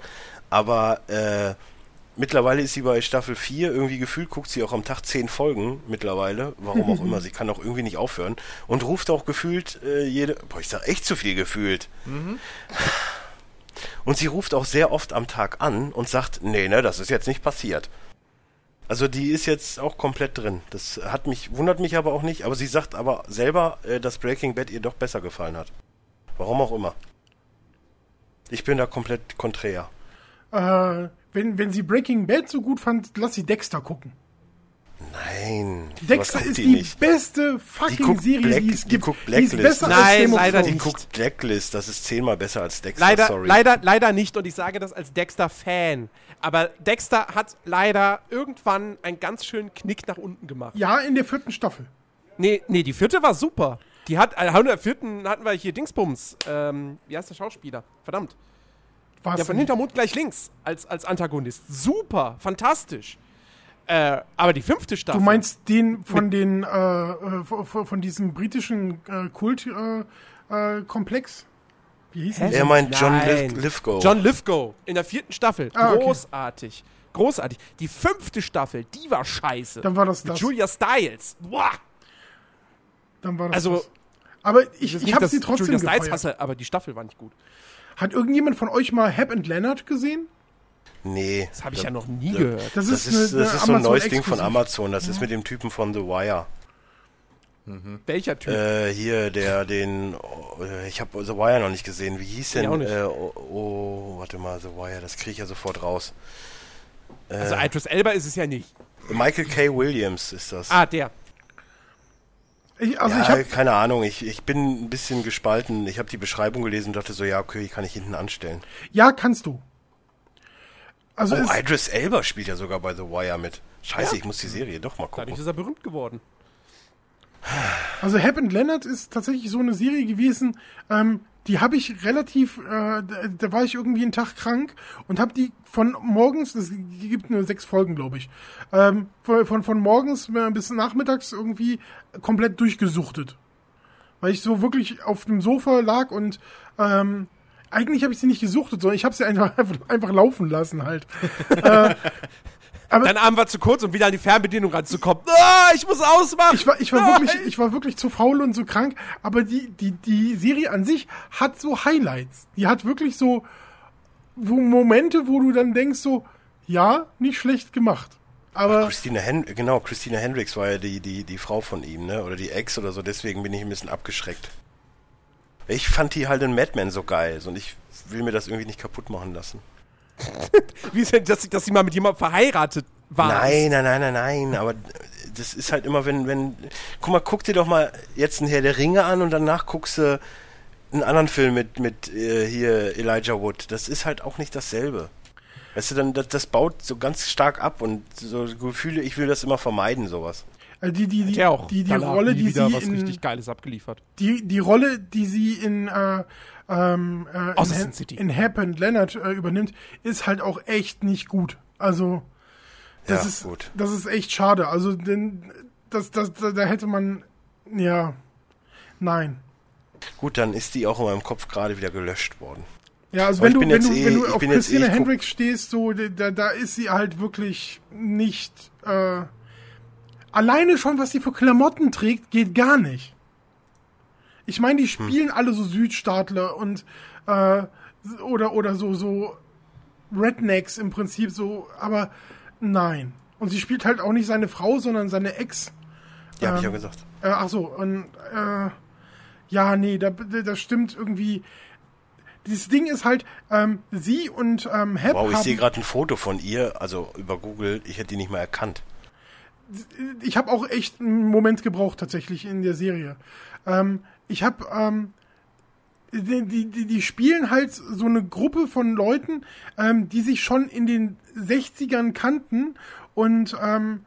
Aber äh, mittlerweile ist sie bei Staffel 4, irgendwie gefühlt guckt sie auch am Tag 10 Folgen mittlerweile, warum auch <laughs> immer, sie kann auch irgendwie nicht aufhören und ruft auch gefühlt äh, jede, boah, ich sag echt zu viel gefühlt. <sighs> Und sie ruft auch sehr oft am Tag an und sagt, nee, ne, das ist jetzt nicht passiert. Also die ist jetzt auch komplett drin. Das hat mich, wundert mich aber auch nicht. Aber sie sagt aber selber, äh, dass Breaking Bad ihr doch besser gefallen hat. Warum auch immer. Ich bin da komplett konträr. Äh, wenn, wenn sie Breaking Bad so gut fand, lass sie Dexter gucken. Nein. Dexter guckt ist die die nicht. beste fucking guckt Serie, Black- die es die gibt. guckt die ist Blacklist. besser Nein, als Game of leider Thrones. Die nicht. guckt Blacklist, das ist zehnmal besser als Dexter, Leider, sorry. leider, leider nicht und ich sage das als Dexter-Fan. Aber Dexter hat leider irgendwann einen ganz schönen Knick nach unten gemacht. Ja, in der vierten Staffel. Nee, nee, die vierte war super. Die hat, äh, in der vierten hatten wir hier Dingsbums. Ähm, wie heißt der Schauspieler? Verdammt. War's Der von denn? Hintermond gleich links als, als Antagonist. Super, fantastisch. Äh, aber die fünfte Staffel. Du meinst den von den, äh, äh, von, von diesem britischen äh, Kult-Komplex? Äh, Komplex? Wie hieß Hä? der? er meint John. Lith Lithgow. John Lithgow in der vierten Staffel. Ah, okay. Großartig. Großartig. Die fünfte Staffel, die war scheiße. Dann war das Mit das. Julia Stiles. Boah. Dann war das Also, das. Aber ich, ich habe sie trotzdem Julia Stiles gefeiert. hasse, aber die Staffel war nicht gut. Hat irgendjemand von euch mal Hap and Leonard gesehen? Nee. Das habe ich ja noch nie Ja. gehört. Das Das ist, ist, eine, das ist so ein neues Ding von Amazon. Das ist mit dem Typen von The Wire. Welcher Typ? Äh, hier, der den, oh, ich habe The Wire noch nicht gesehen. Wie hieß denn? Ich auch nicht. Äh, oh, oh, warte mal, The Wire, das kriege ich ja sofort raus. Äh, also Idris Elba ist es ja nicht. Michael K. Williams ist das. Ah, der. Ich, also ja, ich habe keine Ahnung, ich, ich bin ein bisschen gespalten. Ich habe die Beschreibung gelesen und dachte so, ja, okay, kann ich hinten anstellen. ja, kannst du. Also Oh, Idris Elba spielt ja sogar bei The Wire mit. Scheiße, Ja? ich muss die Serie doch mal gucken. Dadurch ist er berühmt geworden. Also Hap and Leonard ist tatsächlich so eine Serie gewesen, ähm, die habe ich relativ, äh, da, da war ich irgendwie einen Tag krank und habe die von morgens, es gibt nur sechs Folgen, glaube ich, ähm, von, von, von morgens bis nachmittags irgendwie komplett durchgesuchtet. weil ich so wirklich auf dem Sofa lag und ähm, eigentlich habe ich sie nicht gesuchtet, sondern ich habe sie einfach, <laughs> einfach laufen lassen halt. <laughs> äh, aber Dein Arm war zu kurz, um wieder an die Fernbedienung ranzukommen. Ah, ich muss ausmachen. ich war, ich war Nein. wirklich, ich war wirklich zu faul und so krank. Aber die, die, die Serie an sich hat so Highlights. Die hat wirklich so, so Momente, wo du dann denkst so, ja, nicht schlecht gemacht. Aber Christina Hen genau, Christina Hendricks war ja die, die, die Frau von ihm, ne? Oder die Ex oder so, deswegen bin ich ein bisschen abgeschreckt. Ich fand die halt in Mad Men so geil und ich will mir das irgendwie nicht kaputt machen lassen. <laughs> Wie ist denn, dass, dass sie mal mit jemandem verheiratet war? Nein, nein, nein, nein, nein, aber das ist halt immer, wenn, wenn, guck mal, guck dir doch mal jetzt ein Herr der Ringe an und danach guckst du einen anderen Film mit, mit äh, hier Elijah Wood. Das ist halt auch nicht dasselbe. Weißt du, dann, das, das baut so ganz stark ab und so Gefühle, ich will das immer vermeiden, sowas. äh, die, die, die, Ja, auch die, die Rolle, die sie was in, richtig Geiles abgeliefert. die, die Rolle, die sie in, äh, ähm, äh, in, Außer City. in Hap and Leonard äh, übernimmt, ist halt auch echt nicht gut. Also, das Ja, ist, gut. das ist echt schade. Also, denn, das, das, da, da hätte man, ja, nein. Gut, dann ist die auch in meinem Kopf gerade wieder gelöscht worden. Ja, also wenn du, wenn du, eh- wenn du auf Christina eh- Hendricks stehst, so, da, da ist sie halt wirklich nicht, äh, alleine schon, was sie für Klamotten trägt, geht gar nicht. Ich meine, die Hm. spielen alle so Südstaatler und, äh, oder, oder so, so Rednecks im Prinzip so, aber nein. Und sie spielt halt auch nicht seine Frau, sondern seine Ex. Ja, hab ich ja Ähm, gesagt. Äh, ach so, und äh, ja, nee, da, das stimmt irgendwie. Dieses Ding ist halt, ähm, sie und ähm, Hep Wow, ich sehe gerade ein Foto von ihr, also über Google, ich hätte die nicht mal erkannt. ich habe auch echt einen Moment gebraucht tatsächlich in der Serie. Ähm, ich habe, ähm, die, die, die- die spielen halt so eine Gruppe von Leuten, ähm, die sich schon in den 60ern kannten und ähm,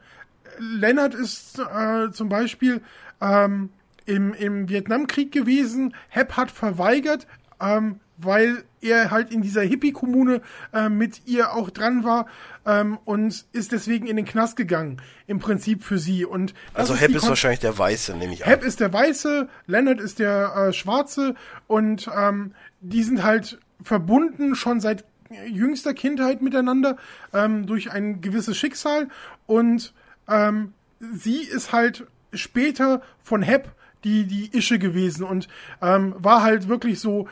Lennart ist äh, zum Beispiel ähm, im, im Vietnamkrieg gewesen. Hep hat verweigert, ähm, weil er halt in dieser Hippie-Kommune äh, mit ihr auch dran war ähm, und ist deswegen in den Knast gegangen. Im Prinzip für sie. Und Also ist Hep ist Kon- wahrscheinlich der Weiße, nehme ich an. Hep ist der Weiße, Leonard ist der äh, Schwarze und ähm, die sind halt verbunden schon seit jüngster Kindheit miteinander ähm, durch ein gewisses Schicksal und ähm, sie ist halt später von Hep die, die Ische gewesen und ähm, war halt wirklich so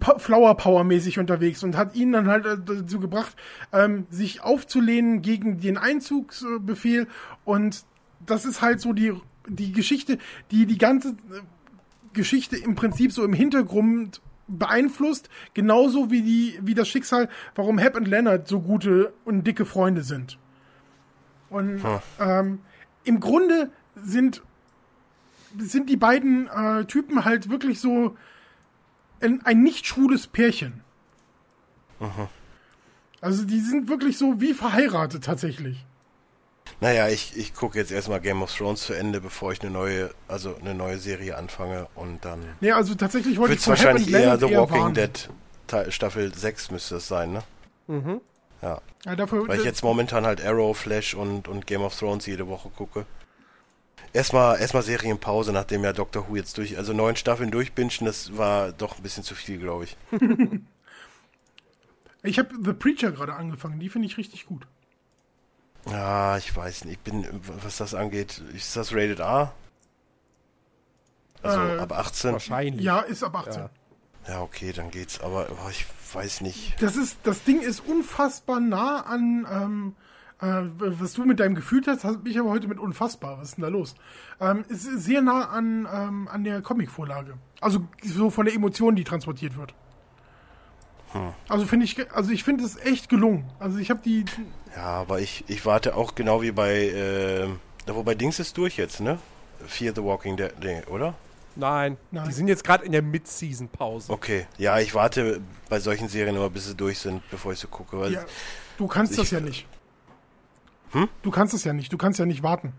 Flower Power mäßig unterwegs und hat ihn dann halt äh, dazu gebracht, ähm, sich aufzulehnen gegen den Einzugsbefehl. Und das ist halt so die, die Geschichte, die die ganze äh, Geschichte im Prinzip so im Hintergrund beeinflusst, genauso wie die, wie das Schicksal, warum Hep und Leonard so gute und dicke Freunde sind. Und ähm, im Grunde sind, sind die beiden äh, Typen halt wirklich so ein, ein nicht schwules Pärchen. Also die sind wirklich so wie verheiratet tatsächlich. Naja, ich, ich gucke jetzt erstmal Game of Thrones zu Ende, bevor ich eine neue, also eine neue Serie anfange und dann Nee, also tatsächlich wollte ich wahrscheinlich eher The eher Walking warnen. Dead Staffel 6 müsste es sein, ne? Ja, Ja, dafür, weil ich jetzt momentan halt Arrow, Flash und, und Game of Thrones jede Woche gucke. Erstmal erstmal Serienpause, nachdem ja Doctor Who jetzt durch, also neun Staffeln durchbingen, das war doch ein bisschen zu viel, glaube ich. <laughs> ich habe The Preacher gerade angefangen, die finde ich richtig gut. Ja, ich weiß nicht, ich bin, was das angeht, ist das Rated R? Also Äh, ab 18? Wahrscheinlich. Ja, ist ab 18. Ja. Ja, okay, dann geht's, aber oh, ich weiß nicht. Das ist, das Ding ist unfassbar nah an, ähm, äh, was du mit deinem Gefühl hast, hast mich aber heute mit unfassbar. Was ist denn da los? Ähm, es ist sehr nah an, ähm, an der Comicvorlage. Also so von der Emotion, die transportiert wird. Also finde ich, also ich finde es echt gelungen. Also ich habe die, Ja, aber ich, ich warte auch genau wie bei, äh, wobei Dings ist durch jetzt, ne? Fear the Walking Dead, nee, oder? Nein, Nein. die sind jetzt gerade in der Mid-Season-Pause. Okay, ja, ich warte bei solchen Serien immer, bis sie durch sind, bevor ich sie gucke. Weil ja, du kannst Ich- das ja nicht. Hm? Du kannst das ja nicht. Du kannst ja nicht warten.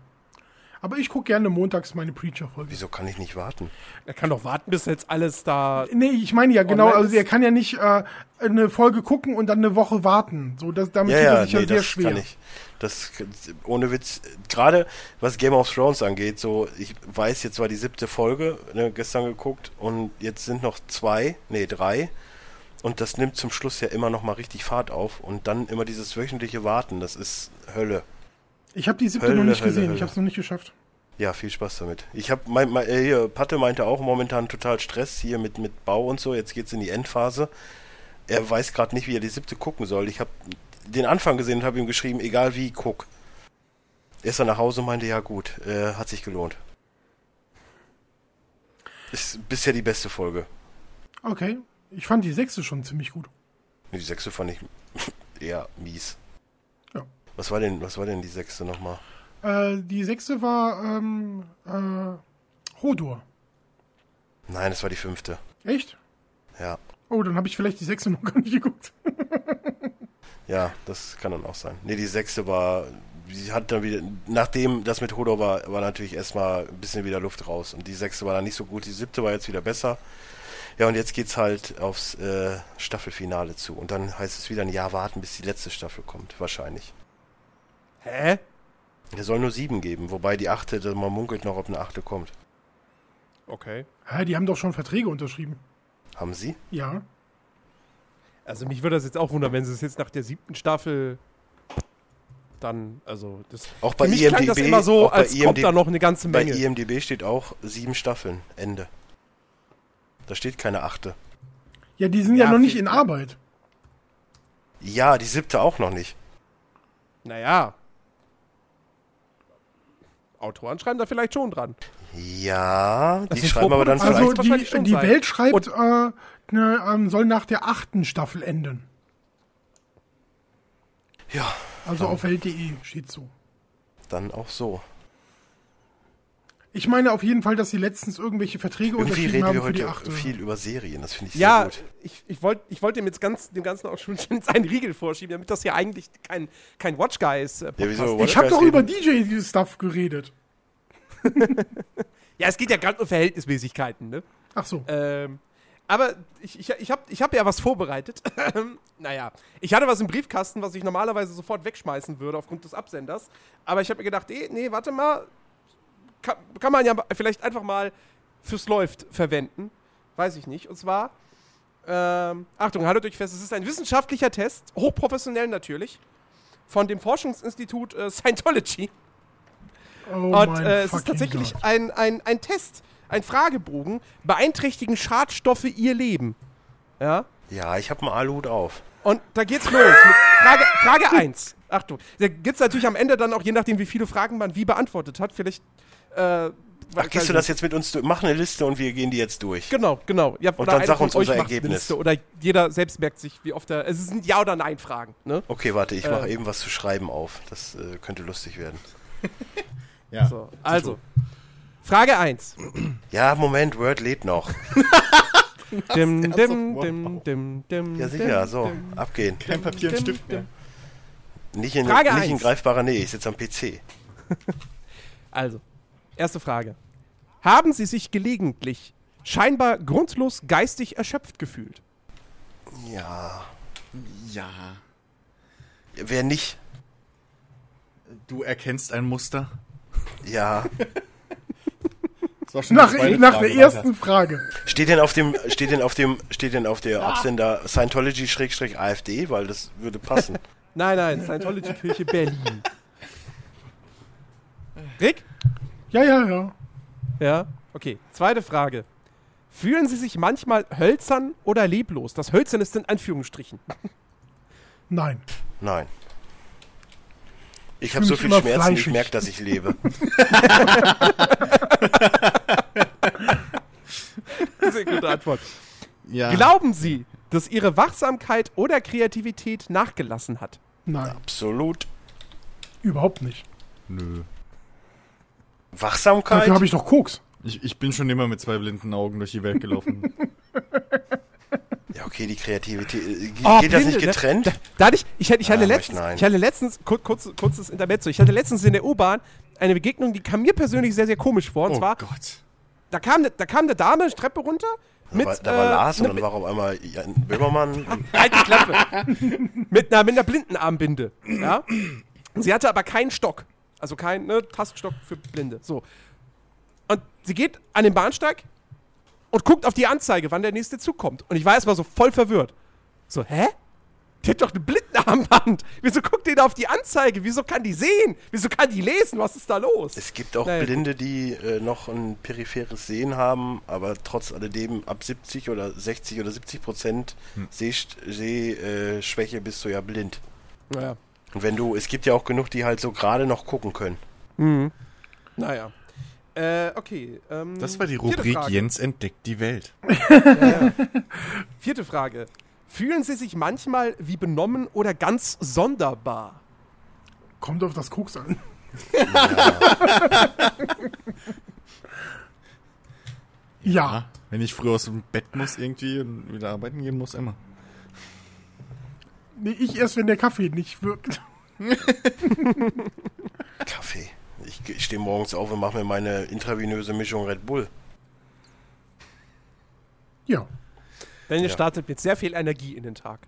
Aber ich gucke gerne montags meine Preacher-Folge. Wieso kann ich nicht warten? Er kann doch warten, bis jetzt alles da. Nee, ich meine ja genau, also er kann ja nicht äh, eine Folge gucken und dann eine Woche warten. So, das, damit Ja, tut er ja, sich ja nee, sehr das schwer. kann ich. Das, ohne Witz, gerade was Game of Thrones angeht, so, ich weiß, jetzt war die siebte Folge, ne, gestern geguckt, und jetzt sind noch zwei, nee, drei, und das nimmt zum Schluss ja immer noch mal richtig Fahrt auf, und dann immer dieses wöchentliche Warten, das ist Hölle. Ich habe die siebte Hölle, noch nicht Hölle, gesehen, Hölle. ich habe es noch nicht geschafft. Ja, viel Spaß damit. Ich habe, mein, mein, äh, hier, Patte meinte auch momentan total Stress hier mit, mit Bau und so, jetzt geht's in die Endphase. Er weiß gerade nicht, wie er die siebte gucken soll. Ich habe den Anfang gesehen und habe ihm geschrieben, egal wie, guck. Er ist dann nach Hause und meinte, ja gut, äh, hat sich gelohnt. Ist bisher die beste Folge. Okay. Ich fand die sechste schon ziemlich gut. Die sechste fand ich <laughs> eher mies. Ja. Was war denn, was war denn die sechste nochmal? Äh, die sechste war ähm, äh, Hodor. Nein, das war die fünfte. Echt? Ja. Oh, dann habe ich vielleicht die sechste <laughs> noch gar nicht geguckt. Ja, das kann dann auch sein. Nee, die sechste war, sie hat dann wieder, nachdem das mit Hodor war, war natürlich erstmal ein bisschen wieder Luft raus. Und die sechste war dann nicht so gut, die siebte war jetzt wieder besser. Ja, und jetzt geht's halt aufs äh, Staffelfinale zu. Und dann heißt es wieder ein Jahr warten, bis die letzte Staffel kommt, wahrscheinlich. Hä? Es soll nur sieben geben, wobei die achte, da- man munkelt noch, ob eine achte kommt. Okay. Hä, die haben doch schon Verträge unterschrieben. Haben sie? Ja. Also mich würde das jetzt auch wundern, wenn sie es jetzt nach der siebten Staffel dann, also das. Auch bei für mich IMDb, klang das immer so, auch bei als kommt IMDb da noch eine ganze Bei Menge. IMDB steht auch sieben Staffeln, Ende. Da steht keine achte. Ja, die sind ja, Ja, noch nicht in Arbeit. Ja, die siebte auch noch nicht. Naja. Autoren schreiben da vielleicht schon dran. Ja, Das die ist schreiben aber dann Vorproduktion. vielleicht Also wahrscheinlich die, schon die sein. Welt schreibt, äh, ne, ähm, soll nach der achten Staffel enden. Ja, Also auf Welt.de steht so. dann auch so. Ich meine auf jeden Fall, dass sie letztens irgendwelche Verträge Irgendwie unterschrieben reden haben wir für die heute viel über Serien, das finde ich Ja, sehr gut. ich, ich wollte ich wollt dem jetzt ganz, dem Ganzen auch schon <laughs> jetzt einen Riegel vorschieben, damit das ja eigentlich kein, kein Watch Guys äh, Ja, Podcast wieso? ist. Ich habe doch über reden- DJ-Stuff geredet. <laughs> Ja, es geht ja gerade um Verhältnismäßigkeiten, ne? Ach so. Ähm, aber ich, ich, ich habe ich hab ja was vorbereitet. <laughs> naja, ich hatte was im Briefkasten, was ich normalerweise sofort wegschmeißen würde aufgrund des Absenders. Aber ich habe mir gedacht, eh, nee, warte mal. Kann, kann man ja vielleicht einfach mal fürs Läuft verwenden. Weiß ich nicht. Und zwar, ähm, Achtung, haltet euch fest, es ist ein wissenschaftlicher Test, hochprofessionell natürlich, von dem Forschungsinstitut äh, Scientology. Oh Und mein äh, es ist tatsächlich ein, ein, ein Test, ein Fragebogen, beeinträchtigen Schadstoffe ihr Leben. Ja? Ja, ich habe einen Aluhut auf. Und da geht's los. Frage, Frage 1. Achtung. Da gibt's natürlich am Ende dann auch, je nachdem, wie viele Fragen man wie beantwortet hat, vielleicht. Äh, Ach, gehst du das jetzt mit uns durch? Mach eine Liste und wir gehen die jetzt durch. Genau, genau. Ja, Und dann sag uns unser Ergebnis. Liste Oder jeder selbst merkt sich, wie oft er. Es sind Ja- oder Nein-Fragen. Ne? Okay, warte, ich Äh. mache eben was zu schreiben auf. Das äh, könnte lustig werden. <laughs> Ja. So, also. Frage 1. Ja, Moment, Word lädt noch. <laughs> Dim, <laughs> dim, dim, dim, dim, Ja, sicher, dim, so, dim, abgehen. Kein Papier und Stift mehr. Nicht in, Frage nicht in greifbarer Nähe, ich sitze am PC. Also, erste Frage. Haben Sie sich gelegentlich scheinbar grundlos geistig erschöpft gefühlt? Ja. Ja. Wer nicht? Du erkennst ein Muster. Ja. Das war schon Nach, zweite nach Frage der ersten Frage. Steht denn auf dem, steht denn auf dem, steht denn auf der Absender Scientology-AfD? Weil das würde passen. Nein, nein, Scientology-Kirche Berlin. Rick? Ja, ja, ja. Ja? Okay, zweite Frage. Fühlen Sie sich manchmal hölzern oder leblos? Das Hölzern ist in Anführungsstrichen. <laughs> Nein. Nein. Ich fühl habe so viel Schmerzen, ich fleischig. merke, dass ich lebe. <laughs> <laughs> Sehr gute Antwort. Ja. Glauben Sie, dass Ihre Wachsamkeit oder Kreativität nachgelassen hat? Nein. Absolut. Überhaupt nicht. Nö. Wachsamkeit? Dafür habe ich doch Koks. Ich, ich bin schon immer mit zwei blinden Augen durch die Welt gelaufen. ja, okay, die Kreativität. äh, Oh, Geht das Blinde, nicht ne? getrennt? Da, da hatte ich, ich hatte, ich Ah, letztens, nein. ich hatte letztens, kur, kurz, kurzes Intermezzo, ich hatte letztens in der U-Bahn eine Begegnung, die kam mir persönlich sehr, sehr komisch vor. Und Oh zwar, Gott. da kam, ne- da kam eine Dame eine Treppe runter mit, da war, da war äh, Lars und ne- dann war auf einmal Jan Böhmermann. <laughs> Halt die Klappe. mit, einer, mit einer Blindenarmbinde. Ja? Sie hatte aber keinen Stock. Also keinen ne, Taststock für Blinde. So. Und sie geht an den Bahnsteig und guckt auf die Anzeige, wann der nächste Zug kommt. Und ich war erstmal so voll verwirrt. So, hä? Die hat doch eine Blindenarmband. Wieso guckt die da auf die Anzeige? Wieso kann die sehen? Wieso kann die lesen? Was ist da los? Es gibt auch Naja. Blinde, die äh, noch ein peripheres Sehen haben, aber trotz alledem ab 70 oder 60 oder 70 Prozent Sehschwäche äh, Schwäche bist du ja blind. Naja. Und wenn du, es gibt ja auch genug, die halt so gerade noch gucken können. Naja. Äh, okay. Ähm, Das war die Rubrik. Jens entdeckt die Welt. <laughs> Vierte Frage. Fühlen Sie sich manchmal wie benommen oder ganz sonderbar? Kommt auf das Koks an. <laughs> ja. Wenn ich früh aus dem Bett muss irgendwie und wieder arbeiten gehen muss, immer. Nee, ich erst, wenn der Kaffee nicht wirkt. <laughs> Kaffee. Ich, ich stehe morgens auf und mache mir meine intravenöse Mischung Red Bull. Ja. Daniel Ja. startet mit sehr viel Energie in den Tag.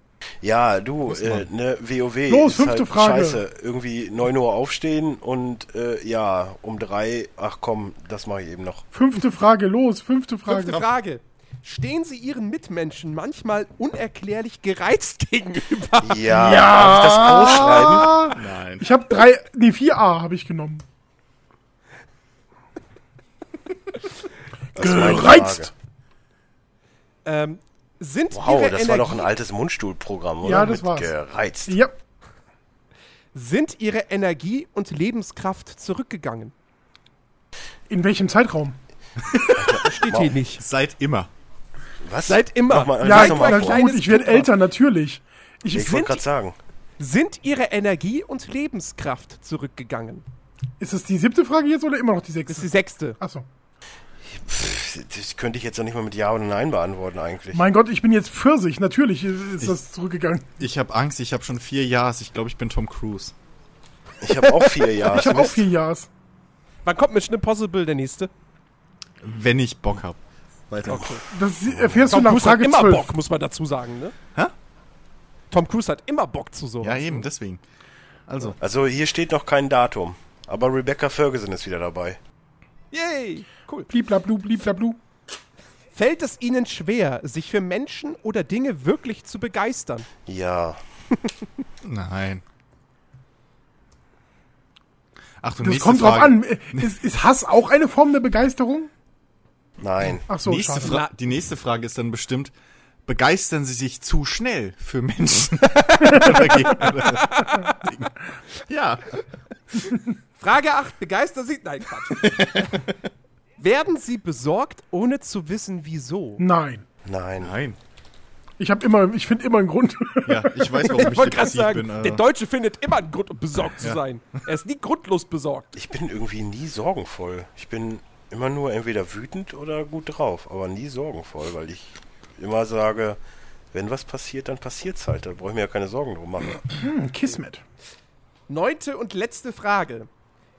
Ja, du, äh, ne, WoW Los, ist fünfte halt Frage. scheiße. Irgendwie 9 Uhr aufstehen und äh, ja, um drei, ach komm, das mache ich eben noch. Fünfte Frage, los, fünfte Frage. Fünfte Frage. Stehen Sie Ihren Mitmenschen manchmal unerklärlich gereizt <laughs> gegenüber? Ja, Ja. darf ich das ausschreiben? Nein. Ich habe drei, nee, 4a habe ich genommen. Gereizt. Ähm, sind Wow, Ihre das war doch ein Energie- altes Mundstuhlprogramm, oder? Ja, das war's. Gereizt. Ja. Sind Ihre Energie und Lebenskraft zurückgegangen? In welchem Zeitraum? Steht Wow. hier nicht. Seit immer. Was? Seit immer. Nochmal, Ja, mal na vor. klein. gut, ich werde Kleines älter, natürlich. Ich, Ich wollte Sind- gerade sagen. Sind Ihre Energie und Lebenskraft zurückgegangen? ist das die siebte Frage jetzt oder immer noch die Das ist sechste? die sechste. Achso. Das könnte ich jetzt noch nicht mal mit Ja oder Nein beantworten eigentlich. Mein Gott, ich bin jetzt Pfirsich. Natürlich ist das zurückgegangen. Ich habe Angst, ich habe schon vier Jahre. Ich glaube, ich bin Tom Cruise. Ich habe auch vier <laughs> Jahre. Ich habe auch vier Jahres. Wann kommt Mission Impossible der nächste? Wenn ich Bock habe. Weiter. Das erfährst du Tom nach Cruise hat Frage immer 12. Bock, muss man dazu sagen, ne? Hä? Tom Cruise hat immer Bock zu so. Ja, eben, deswegen. Also, Also hier steht noch kein Datum. Aber Rebecca Ferguson ist wieder dabei. Yay, cool. Bliblablu, bliblablu. Fällt es Ihnen schwer, sich für Menschen oder Dinge wirklich zu begeistern? Ja. <laughs> nein. Achtung, Das nächste kommt Frage. drauf an. Ist, ist Hass auch eine Form der Begeisterung? Nein. Ach so, nächste. Fra die nächste Frage ist dann bestimmt, begeistern Sie sich zu schnell für Menschen? <laughs> Ja. Frage 8. Begeistern Sie... Nein, Quatsch. Werden Sie besorgt, ohne zu wissen, wieso? Nein. Nein. Nein. Ich habe immer, ich finde immer einen Grund. <laughs> Ja, ich weiß, warum ich Ich wollte gerade depressiv sagen, bin. der Also. Deutsche findet immer einen Grund, um besorgt zu Ja. sein. Er ist nie grundlos besorgt. Ich bin irgendwie nie sorgenvoll. Ich bin immer nur entweder wütend oder gut drauf, aber nie sorgenvoll, weil ich immer sage, wenn was passiert, dann passiert's halt. Da brauche ich mir ja keine Sorgen drum machen. Hm, Kismet. Neunte und letzte Frage.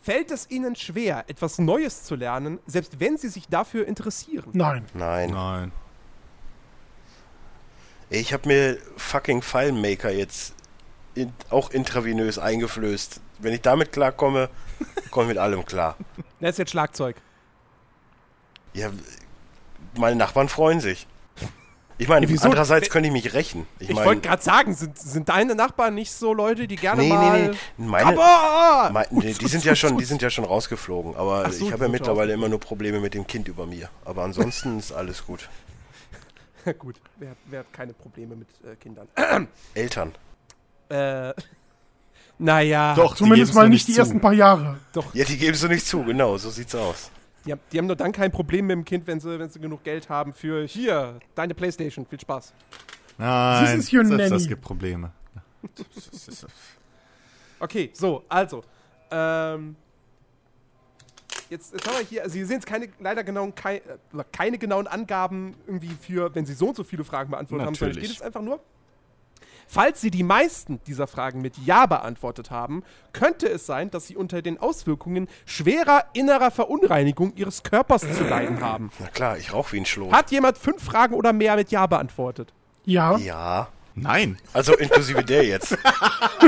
Fällt es Ihnen schwer, etwas Neues zu lernen, selbst wenn Sie sich dafür interessieren? Nein. Nein. Nein. Ey, Ich habe mir fucking FileMaker jetzt in, auch intravenös eingeflößt. Wenn ich damit klarkomme, komme ich mit allem klar. Das ist jetzt Schlagzeug. Ja, meine Nachbarn freuen sich. Ich meine, wieso? andererseits könnte ich mich rächen. Ich, Ich, meine, wollte gerade sagen, sind, sind deine Nachbarn nicht so Leute, die gerne nee, mal... nee, nee. Meine, Aber! mein, nee, die sind ja schon, die sind ja schon rausgeflogen. Aber so, ich habe ja mittlerweile immer nur Probleme mit dem Kind über mir. Aber ansonsten ist alles gut. <laughs> Gut, wer, hat- wer hat keine Probleme mit äh, Kindern? <clears throat> Eltern. äh, naja, Doch, die Zumindest geben's mal nicht die zu. ersten paar Jahre. Ja, die geben so nicht zu, genau, so sieht's aus. Die haben, die haben nur dann kein Problem mit dem Kind, wenn sie, wenn sie genug Geld haben für hier, deine Playstation. Viel Spaß. Nein, selbst nanny. das gibt Probleme. <laughs> Okay, so, also. Ähm, jetzt, jetzt haben wir hier, also Sie sehen jetzt keine, leider genauen, kei, äh, keine genauen Angaben irgendwie für, wenn Sie so und so viele Fragen beantwortet haben, sondern Natürlich. steht jetzt einfach nur, Falls Sie die meisten dieser Fragen mit Ja beantwortet haben, könnte es sein, dass Sie unter den Auswirkungen schwerer innerer Verunreinigung Ihres Körpers zu leiden haben. Na klar, ich rauche wie ein Schlot. Hat jemand fünf Fragen oder mehr mit Ja beantwortet? Ja. Ja. Nein, Also inklusive der jetzt.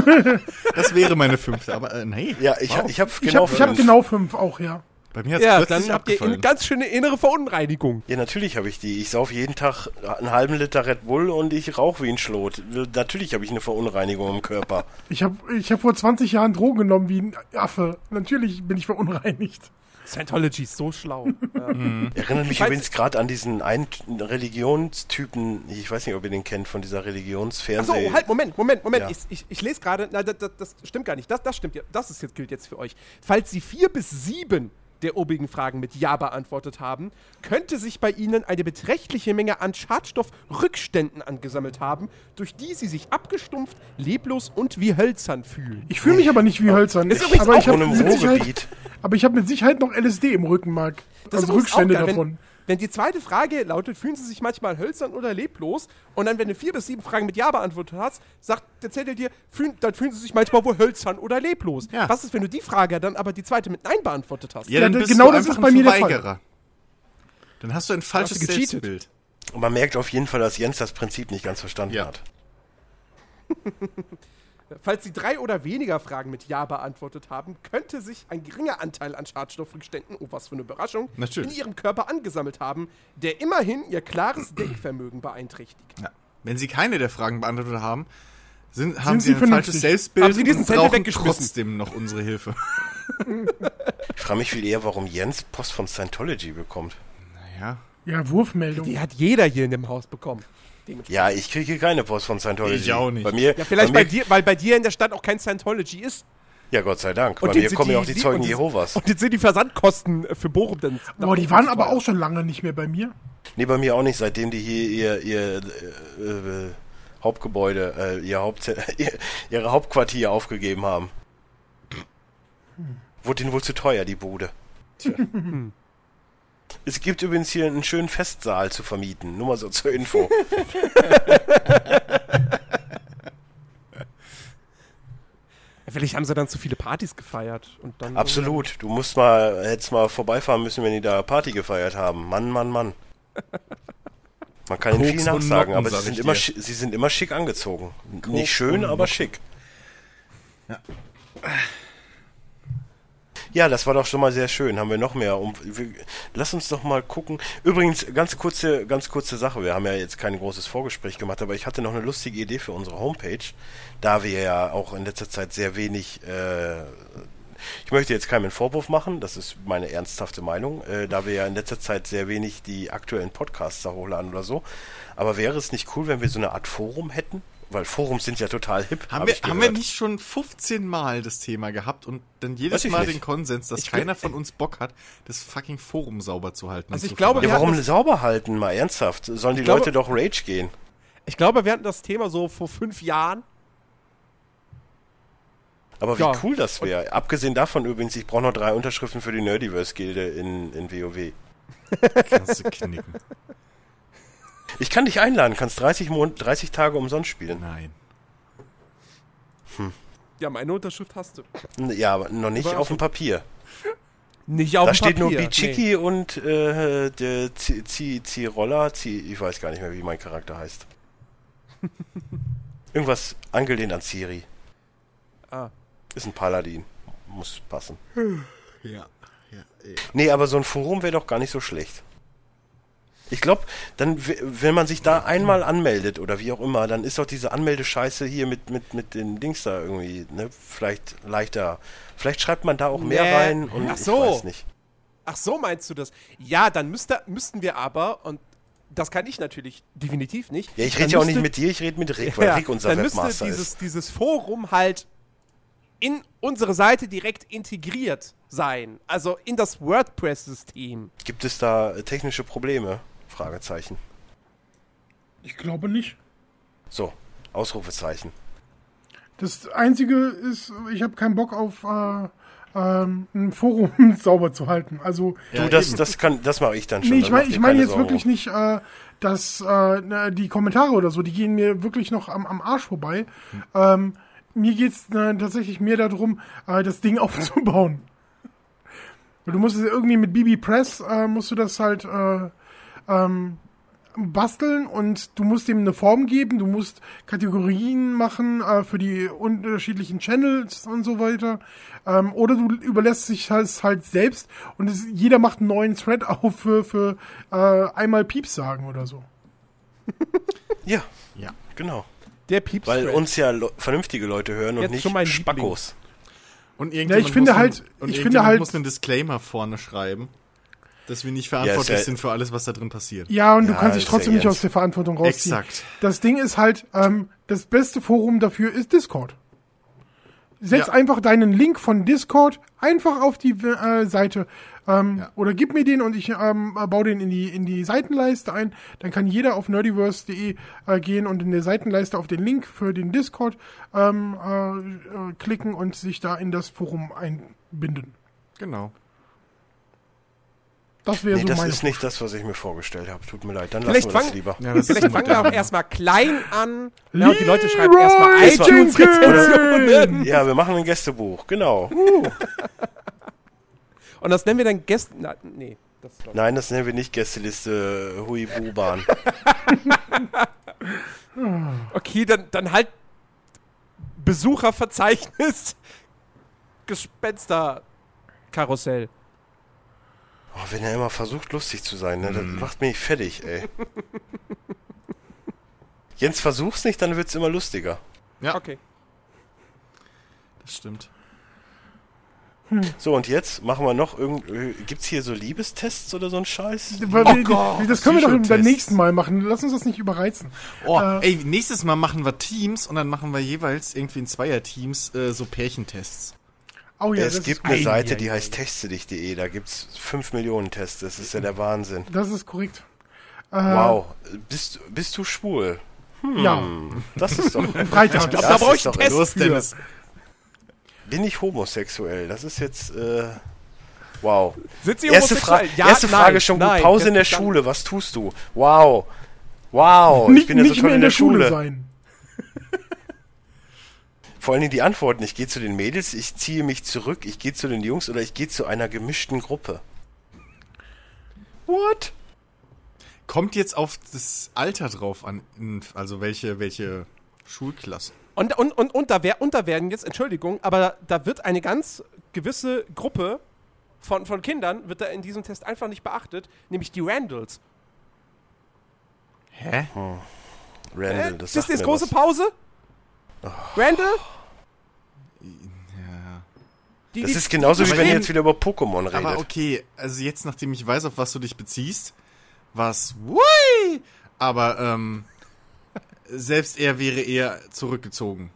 <laughs> das wäre meine fünfte, aber äh, nee. Ja, ich, Wow. ich habe Ich genau habe ich hab fünf. genau fünf auch, ja. Bei mir hat es Ja, plötzlich dann habt ihr abgefallen. eine ganz schöne innere Verunreinigung. Ja, natürlich habe ich die. Ich sauf jeden Tag einen halben Liter Red Bull und ich rauche wie ein Schlot. Natürlich habe ich eine Verunreinigung im Körper. Ich habe ich hab vor 20 Jahren Drogen genommen wie ein Affe. Natürlich bin ich verunreinigt. Scientology ist so schlau. <laughs> ja. Erinnert mich übrigens gerade an diesen einen Religionstypen, ich weiß nicht, ob ihr den kennt, von dieser Achso, Religionsfernseh. halt, Moment, Moment, Moment. Ja. Ich, ich, ich lese gerade, das, das, das stimmt gar nicht. Das, das stimmt ja. Das ist jetzt, gilt jetzt für euch. Falls Sie vier bis sieben der obigen Fragen mit Ja beantwortet haben, könnte sich bei Ihnen eine beträchtliche Menge an Schadstoffrückständen angesammelt haben, durch die Sie sich abgestumpft, leblos und wie hölzern fühlen. Ich fühle mich aber nicht wie hölzern. Ist übrigens aber, auch ich mit Sicherheit, aber ich habe mit Sicherheit noch LSD im Rückenmark. Das ist also Rückstände davon. Wenn, wenn die zweite Frage lautet, fühlen Sie sich manchmal hölzern oder leblos? Und dann, wenn du vier bis sieben Fragen mit Ja beantwortet hast, sagt der Zettel dir, fühlen, dann fühlen Sie sich manchmal wohl hölzern oder leblos. Ja. Was ist, wenn du die Frage dann aber die zweite mit Nein beantwortet hast? Ja, dann bist genau du das einfach ist ein bei mir der Fall. Dann hast du ein falsches du. Selbstbild. Und man merkt auf jeden Fall, dass Jens das Prinzip nicht ganz verstanden Ja. hat. <laughs> Falls Sie drei oder weniger Fragen mit Ja beantwortet haben, könnte sich ein geringer Anteil an Schadstoffrückständen, oh was für eine Überraschung, Natürlich. in Ihrem Körper angesammelt haben, der immerhin Ihr klares <clears throat> Denkvermögen beanträchtigt. Ja. Wenn Sie keine der Fragen beantwortet haben, sind, haben Sie Sie ein falsches? Selbstbild Haben Sie diesen und Zettel brauchen trotzdem noch unsere Hilfe. <laughs> Ich frage mich viel eher, warum Jens Post von Scientology bekommt. Naja. Ja, Wurfmeldung. Die hat jeder hier in dem Haus bekommen. Ja, ich kriege keine Post von Scientology. Ich auch nicht. Bei mir, Ja, vielleicht bei mir, dir, weil bei dir in der Stadt auch kein Scientology ist. Ja, Gott sei Dank. Und bei jetzt mir kommen ja auch die die- Zeugen und die- Jehovas. Und jetzt sind die Versandkosten für Bochum dann. Boah, die waren aber auch schon lange nicht mehr bei mir. Nee, bei mir auch nicht, seitdem die hier ihr, ihr äh, äh, Hauptgebäude, äh, ihr Haupt, <laughs> ihr, ihre Hauptquartier aufgegeben haben. Wurde ihnen wohl zu teuer, die Bude. <laughs> Es gibt übrigens hier einen schönen Festsaal zu vermieten. Nur mal so zur Info. <laughs> Vielleicht haben sie dann zu viele Partys gefeiert. Und dann Absolut. Du musst mal, hättest mal vorbeifahren müssen, wenn die da Party gefeiert haben. Mann, Mann, Mann. Man kann ihnen viel nachsagen, Noppen, aber sie sind, immer, sie sind immer schick angezogen. Koks Nicht schön, aber schick. Ja. Ja, das war doch schon mal sehr schön. Haben wir noch mehr? Um, wir, lass uns doch mal gucken. Übrigens, ganz kurze, ganz kurze Sache. Wir haben ja jetzt kein großes Vorgespräch gemacht, aber ich hatte noch eine lustige Idee für unsere Homepage, da wir ja auch in letzter Zeit sehr wenig. Äh, ich möchte jetzt keinen Vorwurf machen, das ist meine ernsthafte Meinung, äh, da wir ja in letzter Zeit sehr wenig die aktuellen Podcasts da hochladen oder so. Aber wäre es nicht cool, wenn wir so eine Art Forum hätten? Weil Forums sind ja total hip. Haben, hab wir, haben wir nicht schon 15 Mal das Thema gehabt und dann jedes Mal nicht. den Konsens, dass Ich keiner von uns Bock hat, das fucking Forum sauber zu halten? Also ich glaube, Ja, wir warum hatten das- sauber halten, mal ernsthaft? Sollen die glaube- Leute doch Rage gehen? Ich glaube, wir hatten das Thema so vor fünf Jahren. Aber wie Ja. cool das wäre. Abgesehen davon übrigens, ich brauche noch drei Unterschriften für die Nerdiverse-Gilde in, in WoW. Kannst du knicken. Ich kann dich einladen, kannst 30, Mon 30 Tage umsonst spielen. Nein. Ja, meine Unterschrift hast du. Ja, aber noch nicht Aber auf dem Papier. Nicht auf Da dem steht nur Papier. Bichiki und äh, der Zirolla, ich weiß gar nicht mehr, wie mein Charakter heißt. <laughs> Irgendwas angelehnt an Ciri. Ah. Ist ein Paladin. Muss passen. Ja. ja ey. Nee, aber so ein Forum wäre doch gar nicht so schlecht. Ich glaube, dann, wenn man sich da einmal anmeldet oder wie auch immer, dann ist doch diese Anmeldescheiße hier mit, mit, mit den Dings da irgendwie, ne, vielleicht leichter. Vielleicht schreibt man da auch mehr Nee. rein und Ach so. ich weiß nicht. Ach so, meinst du das? Ja, dann müsste, müssten wir aber, und das kann ich natürlich definitiv nicht. Ja, ich rede ja auch nicht müsste- mit dir, ich rede mit Rick, <laughs> weil Ja, Rick unser dann müsste Webmaster dieses, ist. dieses Forum halt in unsere Seite direkt integriert sein. Also in das WordPress-System. Gibt es da äh, technische Probleme? Fragezeichen. Ich glaube nicht. So, Ausrufezeichen. Das Einzige ist, ich habe keinen Bock auf äh, ähm, ein Forum <laughs> sauber zu halten. Also Du, das, das kann, das mache ich dann schon. Nee, ich meine ich dir mein keine jetzt Sorgen. wirklich nicht, äh, dass äh, die Kommentare oder so, die gehen mir wirklich noch am, am Arsch vorbei. Ähm, mir geht's äh, tatsächlich mehr darum, äh, das Ding <laughs> aufzubauen. Du musst es irgendwie mit BB Press, äh, musst du das halt äh, ähm, basteln und du musst dem eine Form geben, du musst Kategorien machen äh, für die unterschiedlichen Channels und so weiter. Ähm, oder du überlässt sich das halt selbst und es, jeder macht einen neuen Thread <laughs> auf für, für äh, einmal Pieps sagen oder so. Ja, Ja. genau. Der Pieps. Weil uns ja le vernünftige Leute hören und Jetzt nicht Spackos. Und Ja, irgendjemand ich finde muss halt- einen- und ich finde halt- muss einen Disclaimer vorne schreiben, dass wir nicht verantwortlich Ja, sind für alles, was da drin passiert. Ja, und du Ja, kannst dich trotzdem ja nicht aus der Verantwortung rausziehen. Exakt. Das Ding ist halt, ähm, das beste Forum dafür ist Discord. Setz Ja. einfach deinen Link von Discord einfach auf die äh, Seite ähm, Ja. oder gib mir den und ich ähm, baue den in die, in die Seitenleiste ein. Dann kann jeder auf nerdiverse.de äh, gehen und in der Seitenleiste auf den Link für den Discord ähm, äh, äh, klicken und sich da in das Forum einbinden. Genau. Das wäre Nee, so das meine ist nicht das, was ich mir vorgestellt habe. Tut mir leid, dann Vielleicht lassen wir das lieber. Ja, das Vielleicht fangen wir auch erstmal klein an. Ja, und die Leute schreiben erstmal iTunes-Rezensionen. Ja, wir machen ein Gästebuch, genau. Und das nennen wir dann Gäste. Na, nee. Das Nein, das nennen wir nicht Gästeliste äh, Huibu-Bahn. <laughs> okay, dann, dann halt Besucherverzeichnis Gespensterkarussell. Oh, wenn er immer versucht, lustig zu sein, ne, das Mhm. macht mich fertig, ey. Jens, versuch's nicht, dann wird's immer lustiger. Ja, Okay. das stimmt. So, und jetzt machen wir noch irgend. äh, Gibt's hier so Liebestests oder so ein Scheiß? Weil Oh wir- Gott, das können wir doch beim nächsten Mal machen. Lass uns das nicht überreizen. Oh, Äh, ey, nächstes Mal machen wir Teams und dann machen wir jeweils irgendwie in Zweierteams äh, so Pärchentests. Oh ja, es gibt eine Ei, Seite, ei, die ei. heißt teste-dich.de, da gibt's 5 Millionen Tests, das ist ja der Wahnsinn. das ist korrekt. Äh, Wow, bist, bist du schwul? Ja, Das ist doch. <laughs> Freitag. das da brauch ich einen Test. Los. Dennis. Bin ich homosexuell? Das ist jetzt. Äh, wow. Sind Sie Erste, Fra homosexuell? Ja, erste nein, Frage schon gut. Pause in der Schule, was tust du? Wow. Wow, ich nicht, bin ja so nicht toll mehr in der Schule. sein. Vor allen Dingen die Antworten. Ich gehe zu den Mädels, ich ziehe mich zurück, ich gehe zu den Jungs oder ich gehe zu einer gemischten Gruppe. What? Kommt jetzt auf das Alter drauf an, also welche, welche Schulklasse. Und, und, und, und, da wär, und da werden jetzt, Entschuldigung, aber da wird eine ganz gewisse Gruppe von, von Kindern, wird da in diesem Test einfach nicht beachtet, nämlich die Randalls. Hä? Randall, Äh, das das sagt ist mir große was. Pause? Randall? Ja. Die, Das die- ist genauso wie wenn ihr jetzt wieder über Pokémon redet. Aber okay, also jetzt, nachdem ich weiß, auf was du dich beziehst, war's wui! Aber, ähm, selbst er wäre eher zurückgezogen.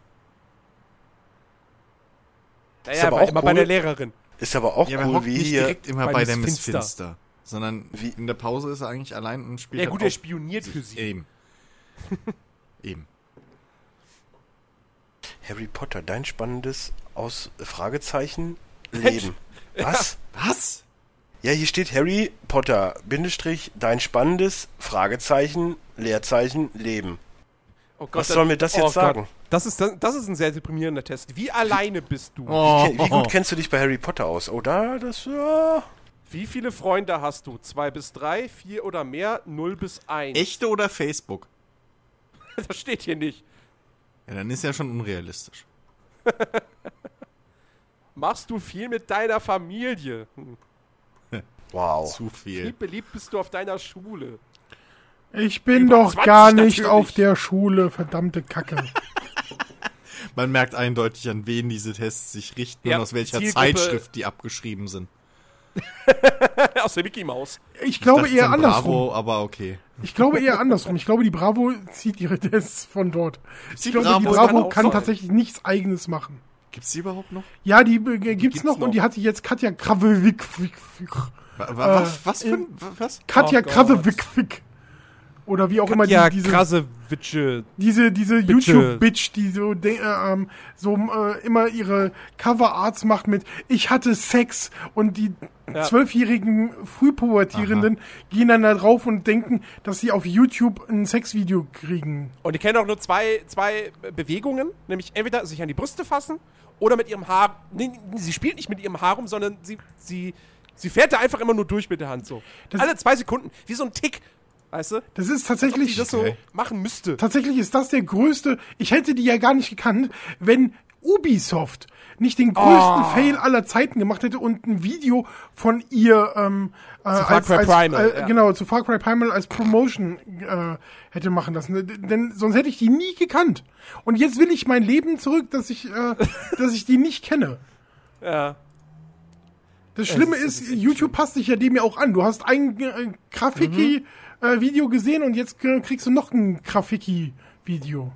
ja, ist aber auch immer bei cool. der Lehrerin. Ist aber auch Ja, aber er cool, wie nicht hier. direkt immer bei bei der Miss Finster. Finster, sondern Wie- in der Pause ist er eigentlich allein und spielt Ja halt gut, er spioniert für sie. Eben. <laughs> Eben. Harry Potter, dein spannendes aus Fragezeichen Leben. Was? Was? Ja, hier steht Harry Potter, Bindestrich, dein spannendes Fragezeichen, Leerzeichen, Leben. Oh Gott, Was soll mir das oh jetzt Gott. sagen? Das ist, das ist ein sehr deprimierender Test. Wie alleine bist du? Oh, Wie gut kennst du dich bei Harry Potter aus? Oh, da, das, ja. Wie viele Freunde hast du? Zwei bis drei, vier oder mehr, null bis eins. Echte oder Facebook? <laughs> Das steht hier nicht. Ja, dann ist ja schon unrealistisch. <laughs> Machst du viel mit deiner Familie? Hm. <laughs> Wow. Zu Wie viel. beliebt bist du auf deiner Schule? Ich bin Über doch 20 gar nicht natürlich. auf der Schule, verdammte Kacke. <laughs> Man merkt eindeutig, an wen diese Tests sich richten Ja, und aus welcher Zielgruppe- Zeitschrift die abgeschrieben sind. <laughs> Aus der Mickey Maus. Ich glaube dachte eher andersrum. Bravo, aber okay. Ich glaube eher andersrum. Ich glaube, die Bravo zieht ihre Tests von dort. Die Ich glaube, die Bravo- kann Bravo kann sein. tatsächlich nichts eigenes machen. Gibt's die überhaupt noch? Ja, die äh, gibt's, gibt's noch, noch. und die hatte jetzt Katja Kravewick. Wa- wa- Äh, was, was für ein, wa- was? Katja Oh Gott. Oder wie auch immer Ja, die diese. krasse Witsche. Diese, diese. YouTube-Bitch, die so, de, äh, ähm, so äh, immer ihre Cover-Arts macht mit Ich hatte Sex und die Ja. zwölfjährigen Frühpubertierenden gehen dann da drauf und denken, dass sie auf YouTube ein Sexvideo kriegen. Und die kennen auch nur zwei, zwei Bewegungen, nämlich entweder sich an die Brüste fassen oder mit ihrem Haar. Nee, sie spielt nicht mit ihrem Haar rum, sondern sie, sie, sie fährt da einfach immer nur durch mit der Hand so. Das- Alle zwei Sekunden, wie so ein Tick. Weißt du? Das ist tatsächlich, das so Okay. machen müsste. tatsächlich ist das der größte, ich hätte die ja gar nicht gekannt, wenn Ubisoft nicht den größten Oh. Fail aller Zeiten gemacht hätte und ein Video von ihr ähm, äh, Far Cry Primal, äh, ja. genau zu Far Cry Primal als Promotion äh, hätte machen lassen, denn sonst hätte ich die nie gekannt. Und jetzt will ich mein Leben zurück, dass ich äh, <laughs> dass ich die nicht kenne. Ja. Das Schlimme Es ist- ist, YouTube passt sich ja dem ja auch an. Du hast ein äh, Graffiti-Video gesehen und jetzt äh, kriegst du noch ein Graffiti-Video.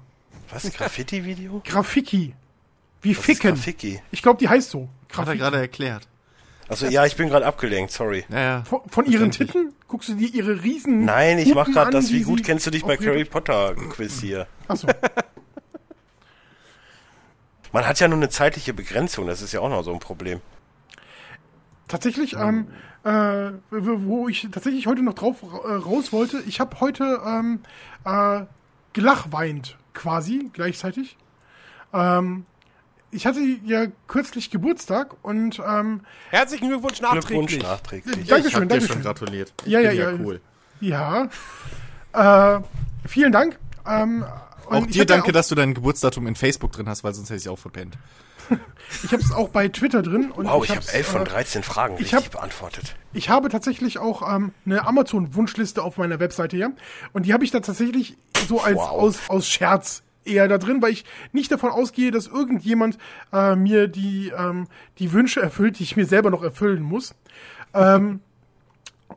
Was? Graffiti-Video? Graffiti. Wie Was Ficken. Graffiti? Ich glaube, die heißt so. Hat er Graffiti. gerade erklärt. Also ja, ich bin gerade abgelenkt, sorry. Ja, ja. Von, von ihren. Titten? Guckst du dir ihre riesen Nein, ich mach gerade das, wie gut kennst du dich bei Harry Potter Quiz hier. Achso. <laughs> Man hat ja nur eine zeitliche Begrenzung, das ist ja auch noch so ein Problem. Tatsächlich, ähm, äh, wo ich tatsächlich heute noch drauf äh, raus wollte, ich habe heute ähm, äh, gelachweint quasi gleichzeitig. Ähm, ich hatte ja kürzlich Geburtstag und ähm, Herzlichen Glückwunsch Glückwunsch nachträglich. nachträglich. Dankeschön, ich hab dir Dankeschön. schon gratuliert. Ich Ja, ja, bin ja. Cool. ja, äh, vielen Dank. Ähm, und Auch dir danke, auch, dass du dein Geburtsdatum in Facebook drin hast, weil sonst hätte ich auch verpennt. <laughs> Ich habe es auch bei Twitter drin. Und Wow, ich habe hab's, 11 von äh, 13 Fragen ich richtig hab- beantwortet. Ich habe tatsächlich auch ähm, eine Amazon-Wunschliste auf meiner Webseite hier. Und die habe ich da tatsächlich so als Wow. aus, aus Scherz eher da drin, weil ich nicht davon ausgehe, dass irgendjemand äh, mir die, ähm, die Wünsche erfüllt, die ich mir selber noch erfüllen muss. Ähm,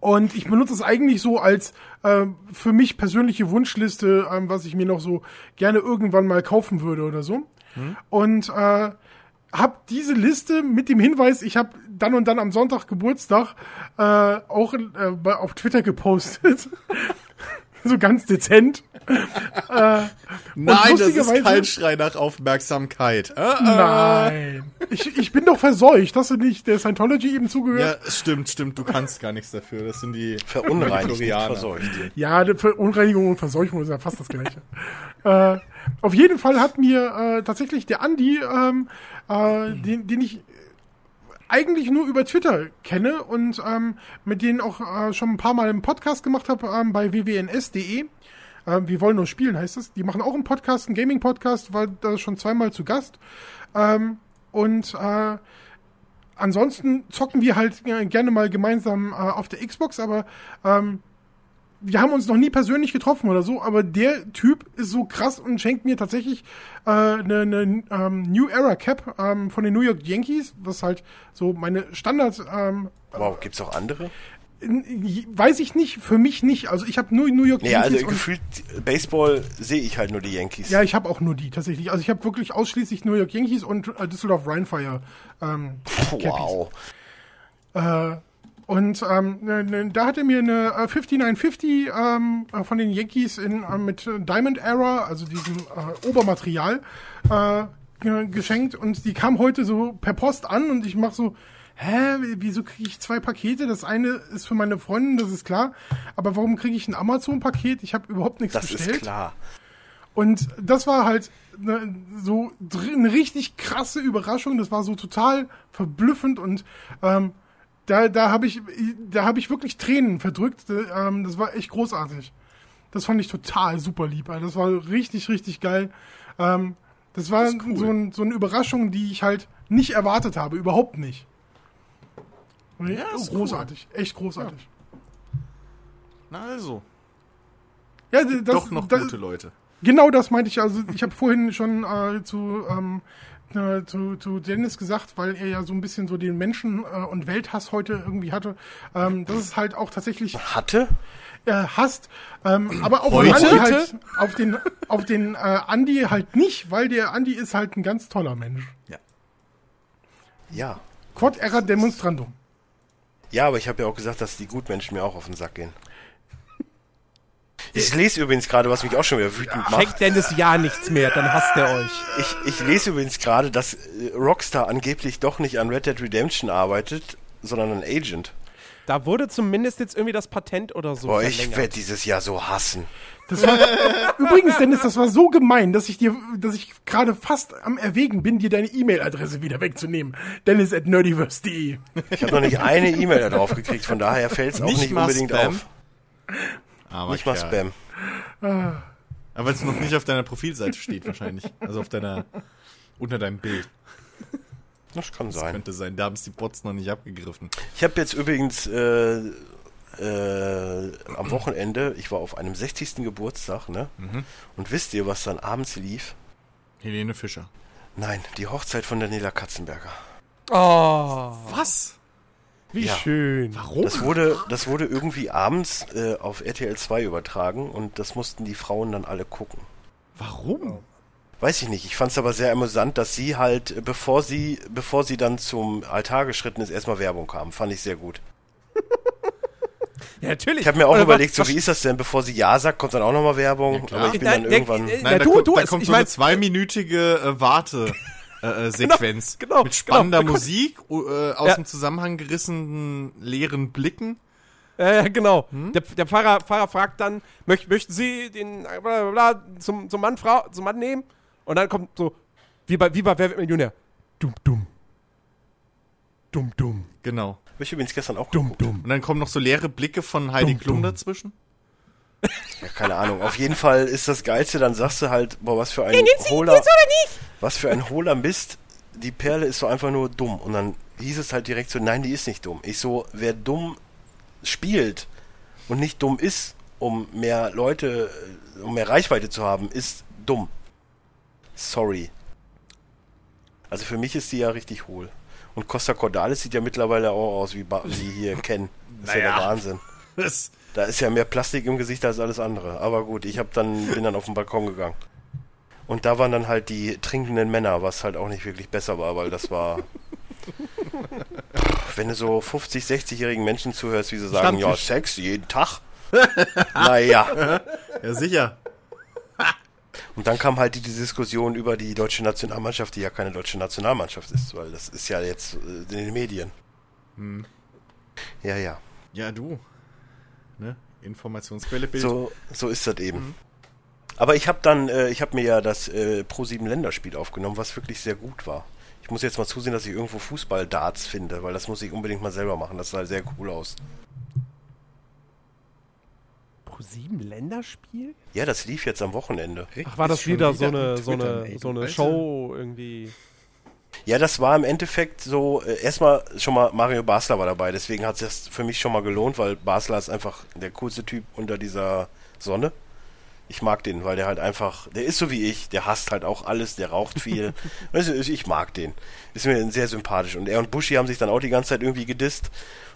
und ich benutze es eigentlich so als ähm, für mich persönliche Wunschliste, ähm, was ich mir noch so gerne irgendwann mal kaufen würde oder so. Und äh, hab diese Liste mit dem Hinweis, ich habe dann und dann am Sonntag Geburtstag äh, auch äh, bei, auf Twitter gepostet. <laughs> so ganz dezent. äh, Nein, das ist lustigerweise- kein Schrei nach Aufmerksamkeit. Äh, äh. Nein. Ich, ich bin doch verseucht. Hast du nicht der Scientology eben Ja, zugehört? stimmt, stimmt. Du kannst gar nichts dafür. Das sind die Viktorianer. verseucht. Ja, Verunreinigung und Verseuchung ist ja fast das Gleiche. äh, auf jeden Fall hat mir äh, tatsächlich der Andi, ähm, äh, den, den ich eigentlich nur über Twitter kenne und ähm, mit denen auch äh, schon ein paar Mal einen Podcast gemacht habe ähm, bei wwns.de. Ähm, wir wollen nur spielen, heißt es. Die machen auch einen Podcast, einen Gaming-Podcast, war da schon zweimal zu Gast. Ähm, und äh, ansonsten zocken wir halt äh, gerne mal gemeinsam äh, auf der Xbox, aber ähm, wir haben uns noch nie persönlich getroffen oder so, aber der Typ ist so krass und schenkt mir tatsächlich eine äh, ne, ne, ähm, New Era Cap ähm, von den New York Yankees, was halt so meine Standard ähm, Wow, gibt's auch andere? weiß ich nicht, für mich nicht. Also ich habe nur New York Nee, also Yankees und gefühlt Baseball sehe ich halt nur die Yankees. ja, ich habe auch nur die tatsächlich. Also ich habe wirklich ausschließlich New York Yankees und äh, Düsseldorf Rheinfire ähm, Cappies. wow. Äh, und ähm, ne, ne, da hat er mir eine äh, 5950 ähm, äh, von den Yankees in, äh, mit Diamond Era, also diesem äh, Obermaterial, äh, ge- geschenkt. Und die kam heute so per Post an und ich mach so, hä, wieso kriege ich zwei Pakete? Das eine ist für meine Freundin, das ist klar. Aber warum kriege ich ein Amazon-Paket? Ich habe überhaupt nichts Das bestellt. ist klar. Und das war halt ne, so eine richtig krasse Überraschung. Das war so total verblüffend und ähm, da, da habe ich, da habe ich wirklich Tränen verdrückt. Ähm, das war echt großartig. Das fand ich total super lieb. Das war richtig, richtig geil. Ähm, das war Das cool. so, ein, so eine Überraschung, die ich halt nicht erwartet habe. Überhaupt nicht. Ja, ist großartig. Echt großartig. Na also. Ja, das, Doch noch das, gute Leute. Genau das meinte ich. Also ich habe vorhin schon äh, zu, ähm, äh, zu, zu Dennis gesagt, weil er ja so ein bisschen so den Menschen- äh, und Welthass heute irgendwie hatte, ähm, dass es halt auch tatsächlich Hatte? äh, hasst. Ähm, aber auf Heute? den Andi halt, auf den, auf den äh, Andi halt nicht, weil der Andi ist halt ein ganz toller Mensch. Ja. Quod erat demonstrandum. Ja, aber ich habe ja auch gesagt, dass die Gutmenschen mir auch auf den Sack gehen. Ich lese übrigens gerade, was mich auch schon wieder wütend macht. Schenkt Dennis ja nichts mehr, dann hasst er euch. Ich, ich lese übrigens gerade, dass äh, Rockstar angeblich doch nicht an Red Dead Redemption arbeitet, sondern an Agent. Da wurde zumindest jetzt irgendwie das Patent oder so Boah, ich werde dieses Jahr so hassen. Das war, <laughs> übrigens, Dennis, das war so gemein, dass ich dir, dass ich gerade fast am Erwägen bin, dir deine E-Mail-Adresse wieder wegzunehmen. Dennis at nerdiverse.de. Ich habe noch nicht eine E-Mail da drauf gekriegt, von daher fällt es auch Nicht nicht unbedingt Spam? auf. Aber Nicht mal. Spam. Aber weil es noch nicht auf deiner Profilseite steht wahrscheinlich. Also auf deiner, unter deinem Bild. Das kann Das sein. könnte sein. Da haben es die Bots noch nicht abgegriffen. Ich habe jetzt übrigens äh, äh, am Wochenende, ich war auf einem 60. Geburtstag, ne? Und wisst ihr, was dann abends lief? Helene Fischer. Nein, die Hochzeit von Daniela Katzenberger. Oh, Was? Wie Ja. schön. Warum? Das wurde, das wurde irgendwie abends äh, auf RTL 2 übertragen und das mussten die Frauen dann alle gucken. Warum? Weiß ich nicht. Ich fand es aber sehr amüsant, dass sie halt, äh, bevor sie, bevor sie dann zum Altar geschritten ist, erstmal Werbung kam. Fand ich sehr gut. Ja, natürlich. Ich habe mir auch Oder überlegt, was- so wie ist das denn, bevor sie Ja sagt, kommt dann auch nochmal Werbung. klar. aber ich bin Nein, dann irgendwann. äh, Nein, Ja, da, du- kommt, du, da es- kommt ich so eine zweiminütige äh, Warte. <laughs> Äh, äh, Sequenz genau, mit spannender genau. Musik, äh, aus Ja. dem Zusammenhang gerissenen leeren Blicken. Ja, ja, genau. Hm? Der, der Pfarrer, Pfarrer fragt dann, möcht, möchten Sie den bla, bla, bla, zum, zum, Mann, Frau, zum Mann nehmen? Und dann kommt so, wie bei, wie bei Wer wird Millionär? Dumm, dumm. Dumm, dumm. Genau. Hab ich übrigens gestern auch Dumm, geguckt. dumm. Und dann kommen noch so leere Blicke von Heidi Dumm, Klum dumm. dazwischen. Ja, keine Ahnung. Auf jeden Fall ist das Geilste, dann sagst du halt, boah, was für ein hohler, was für ein hohler Mist. Die Perle ist so einfach nur dumm. Und dann hieß es halt direkt so, nein, die ist nicht dumm. Ich so, wer dumm spielt und nicht dumm ist, um mehr Leute, um mehr Reichweite zu haben, ist dumm. Sorry. Also für mich ist die ja richtig hohl. Und Costa Cordalis sieht ja mittlerweile auch aus wie, ba wie hier Ken. Das ist ja Naja. der Wahnsinn. Das, Da ist ja mehr Plastik im Gesicht als alles andere. Aber gut, ich hab dann, bin dann auf den Balkon gegangen. Und da waren dann halt die trinkenden Männer, was halt auch nicht wirklich besser war, weil das war. Wenn du so 50, 60-jährigen Menschen zuhörst, wie sie sagen, ja. Sex jeden Tag. <laughs> naja. ja, sicher. <laughs> Und dann kam halt die, die Diskussion über die deutsche Nationalmannschaft, die ja keine deutsche Nationalmannschaft ist, weil das ist ja jetzt äh, in den Medien. Ja, ja. Ja, du. Ne? Informationsquelle Bild. So, so ist das eben. Aber ich habe dann, äh, ich habe mir ja das äh, Pro 7 Länderspiel aufgenommen, was wirklich sehr gut war. Ich muss jetzt mal zusehen, dass ich irgendwo Fußball-Darts finde, weil das muss ich unbedingt mal selber machen. Das sah sehr cool aus. Pro 7 Länderspiel? Ja, das lief jetzt am Wochenende. Ach, war das Ist schon wieder so wieder eine, so eine, so eine. Show irgendwie? Ja, das war im Endeffekt so, äh, erstmal schon mal Mario Basler war dabei, deswegen hat es das für mich schon mal gelohnt, weil Basler ist einfach der coolste Typ unter dieser Sonne. Ich mag den, weil der halt einfach, der ist so wie ich, der hasst halt auch alles, der raucht viel. <laughs> du, ich mag den. Ist mir sehr sympathisch. Und er und Buschi haben sich dann auch die ganze Zeit irgendwie gedisst.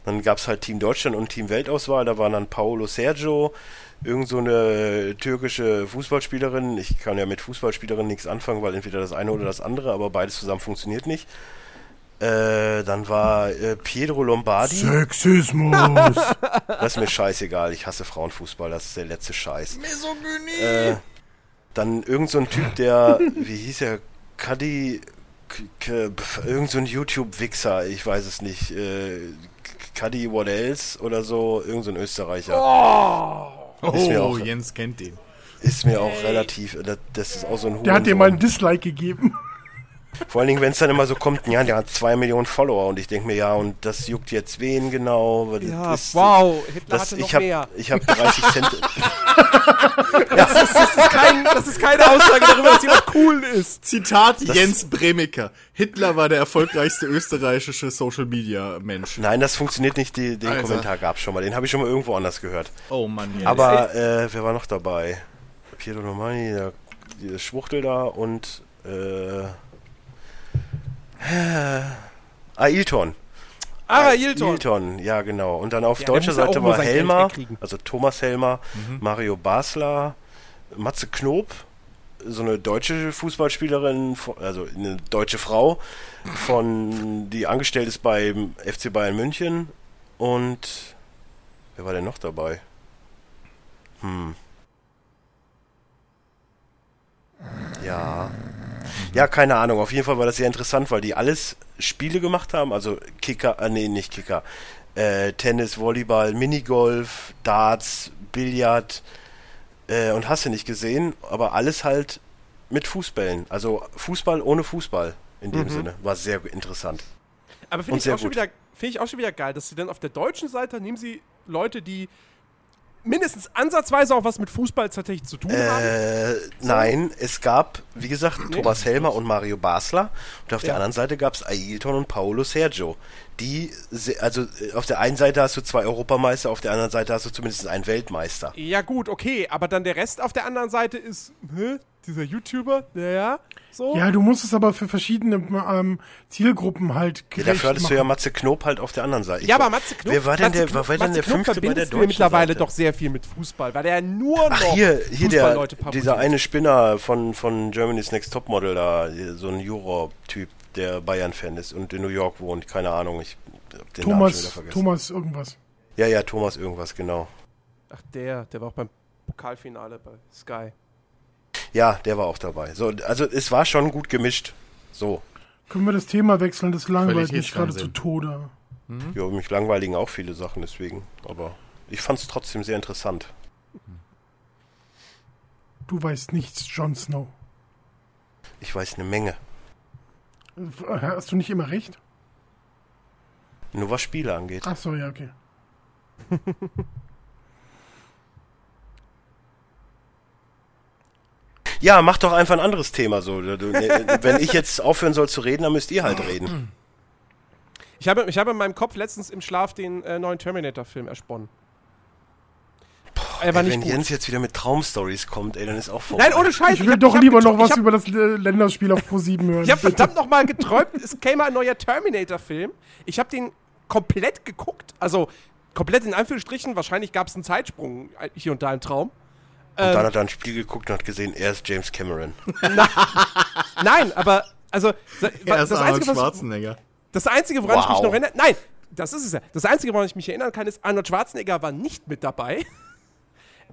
Dann gab's halt Team Deutschland und Team Weltauswahl, da waren dann Paolo Sergio, irgend so eine türkische Fußballspielerin. Ich kann ja mit Fußballspielerin nichts anfangen, weil entweder das eine oder das andere, aber beides zusammen funktioniert nicht. Äh, dann war äh, Pietro Lombardi. Sexismus. <laughs> Das ist mir scheißegal. Ich hasse Frauenfußball. Das ist der letzte Scheiß. Misogynie. Äh, dann irgend so ein Typ, der, wie hieß er? Kadi, irgend so ein YouTube-Wichser, ich weiß es nicht. Äh, Kadi What Else oder so, irgend so ein Österreicher. mir oh, auch- Jens kennt den. Ist mir auch relativ, das, das ist auch so ein Der hat dir mal ein Dislike gegeben. Vor allen Dingen, wenn es dann immer so kommt, ja, der hat zwei Millionen Follower und ich denke mir, ja, und das juckt jetzt wen genau? das Ja, ist- wow, Hitler Das, hatte noch ich habe mehr. ich hab 30 Cent. <laughs> <laughs> Das ist, kein, das ist keine Aussage darüber, dass jemand cool ist. Zitat Jens Bremiker. Hitler war der erfolgreichste österreichische Social Media Mensch. Nein, das funktioniert nicht. Die, den Alter. Kommentar gab's schon mal. Den habe ich schon mal irgendwo anders gehört. Oh Mann, Jens. Aber äh, wer war noch dabei? Pietro Romani, der, dieses Schwuchtel da und äh, Ailton. Ah, Ailton. Ailton, ah, ja genau. Und dann auf ja, deutscher Seite war Helmer, also Thomas Helmer, mhm. Mario Basler, Matze Knob, so eine deutsche Fußballspielerin, also eine deutsche Frau, von die angestellt ist beim FC Bayern München. Und wer war denn noch dabei? Hm. Ja keine Ahnung. Auf jeden Fall war das sehr interessant, weil die alles Spiele gemacht haben. Also Kicker, äh, nee, nicht Kicker. Äh, Tennis, Volleyball, Minigolf, Darts, Billard äh, und hast du nicht gesehen, aber alles halt mit Fußballen. Also Fußball ohne Fußball in dem Sinne. War sehr interessant. Aber finde ich, sehr auch schon gut. wieder- finde ich auch schon wieder geil, dass sie dann auf der deutschen Seite nehmen sie Leute, die mindestens ansatzweise auch was mit Fußball tatsächlich zu tun haben. Äh, nein, es gab, wie gesagt, Thomas Helmer und Mario Basler. Und auf der Ja. anderen Seite gab es Ailton und Paulo Sergio. Die, also äh, auf der einen Seite hast du zwei Europameister, auf der anderen Seite hast du zumindest einen Weltmeister. Ja, gut, okay, aber dann der Rest auf der anderen Seite ist, hä, dieser YouTuber, naja, so. Ja, du musst es aber für verschiedene ähm, Zielgruppen halt Ja, dafür hattest du ja machen. Matze Knob halt auf der anderen Seite. Ich Ja, aber Matze Knob, Wer war denn Matze der, Knob, war denn Matze der Knob fünfte bei der deutschen mittlerweile Seite? doch sehr viel mit Fußball, weil er nur noch Ach, hier, hier der, Fußballleute dieser eine Spinner von, von Germany's Next Topmodel da, so ein Juror-Typ, der Bayern-Fan ist und in New York wohnt, keine Ahnung, ich hab den Namen schon wieder Thomas, vergessen. Thomas irgendwas. Ja, ja, Thomas irgendwas, genau. Ach, der, der war auch beim Pokalfinale bei Sky. Ja, der war auch dabei. So, also es war schon gut gemischt. So. Können wir das Thema wechseln? Das langweilt mich gerade zu. Tode. Ja, mich langweiligen auch viele Sachen deswegen. Aber ich fand es trotzdem sehr interessant. Du weißt nichts, Jon Snow. Ich weiß eine Menge. Hast du nicht immer recht? Nur was Spiele angeht. Ach so, ja, okay. <laughs> Ja, mach doch einfach ein anderes Thema so. Ne, Wenn ich jetzt aufhören soll zu reden, dann müsst ihr halt reden. Ich habe, ich habe in meinem Kopf letztens im Schlaf den äh, neuen Terminator-Film ersponnen. er war Ey, wenn gut. Jens jetzt wieder mit Traumstories kommt, ey, dann ist auch vorbei. Nein, ohne Scheiß. Ich will hab- doch hab lieber noch was ich hab, über das äh, Länderspiel auf Pro7 hören. Ich habe verdammt noch mal geträumt, es käme ein neuer Terminator-Film. Ich habe den komplett geguckt. Also komplett in Anführungsstrichen. Wahrscheinlich gab es einen Zeitsprung äh, hier und da im Traum. Und dann hat er ein Spiel geguckt und hat gesehen, er ist James Cameron. <laughs> Nein, aber also <laughs> Er das, ist Arnold Einzige, was, Schwarzenegger. das Einzige, woran ich mich Wow. noch erinnere. Nein, das ist es ja. Das Einzige, woran ich mich erinnern kann, ist, Arnold Schwarzenegger war nicht mit dabei. <laughs>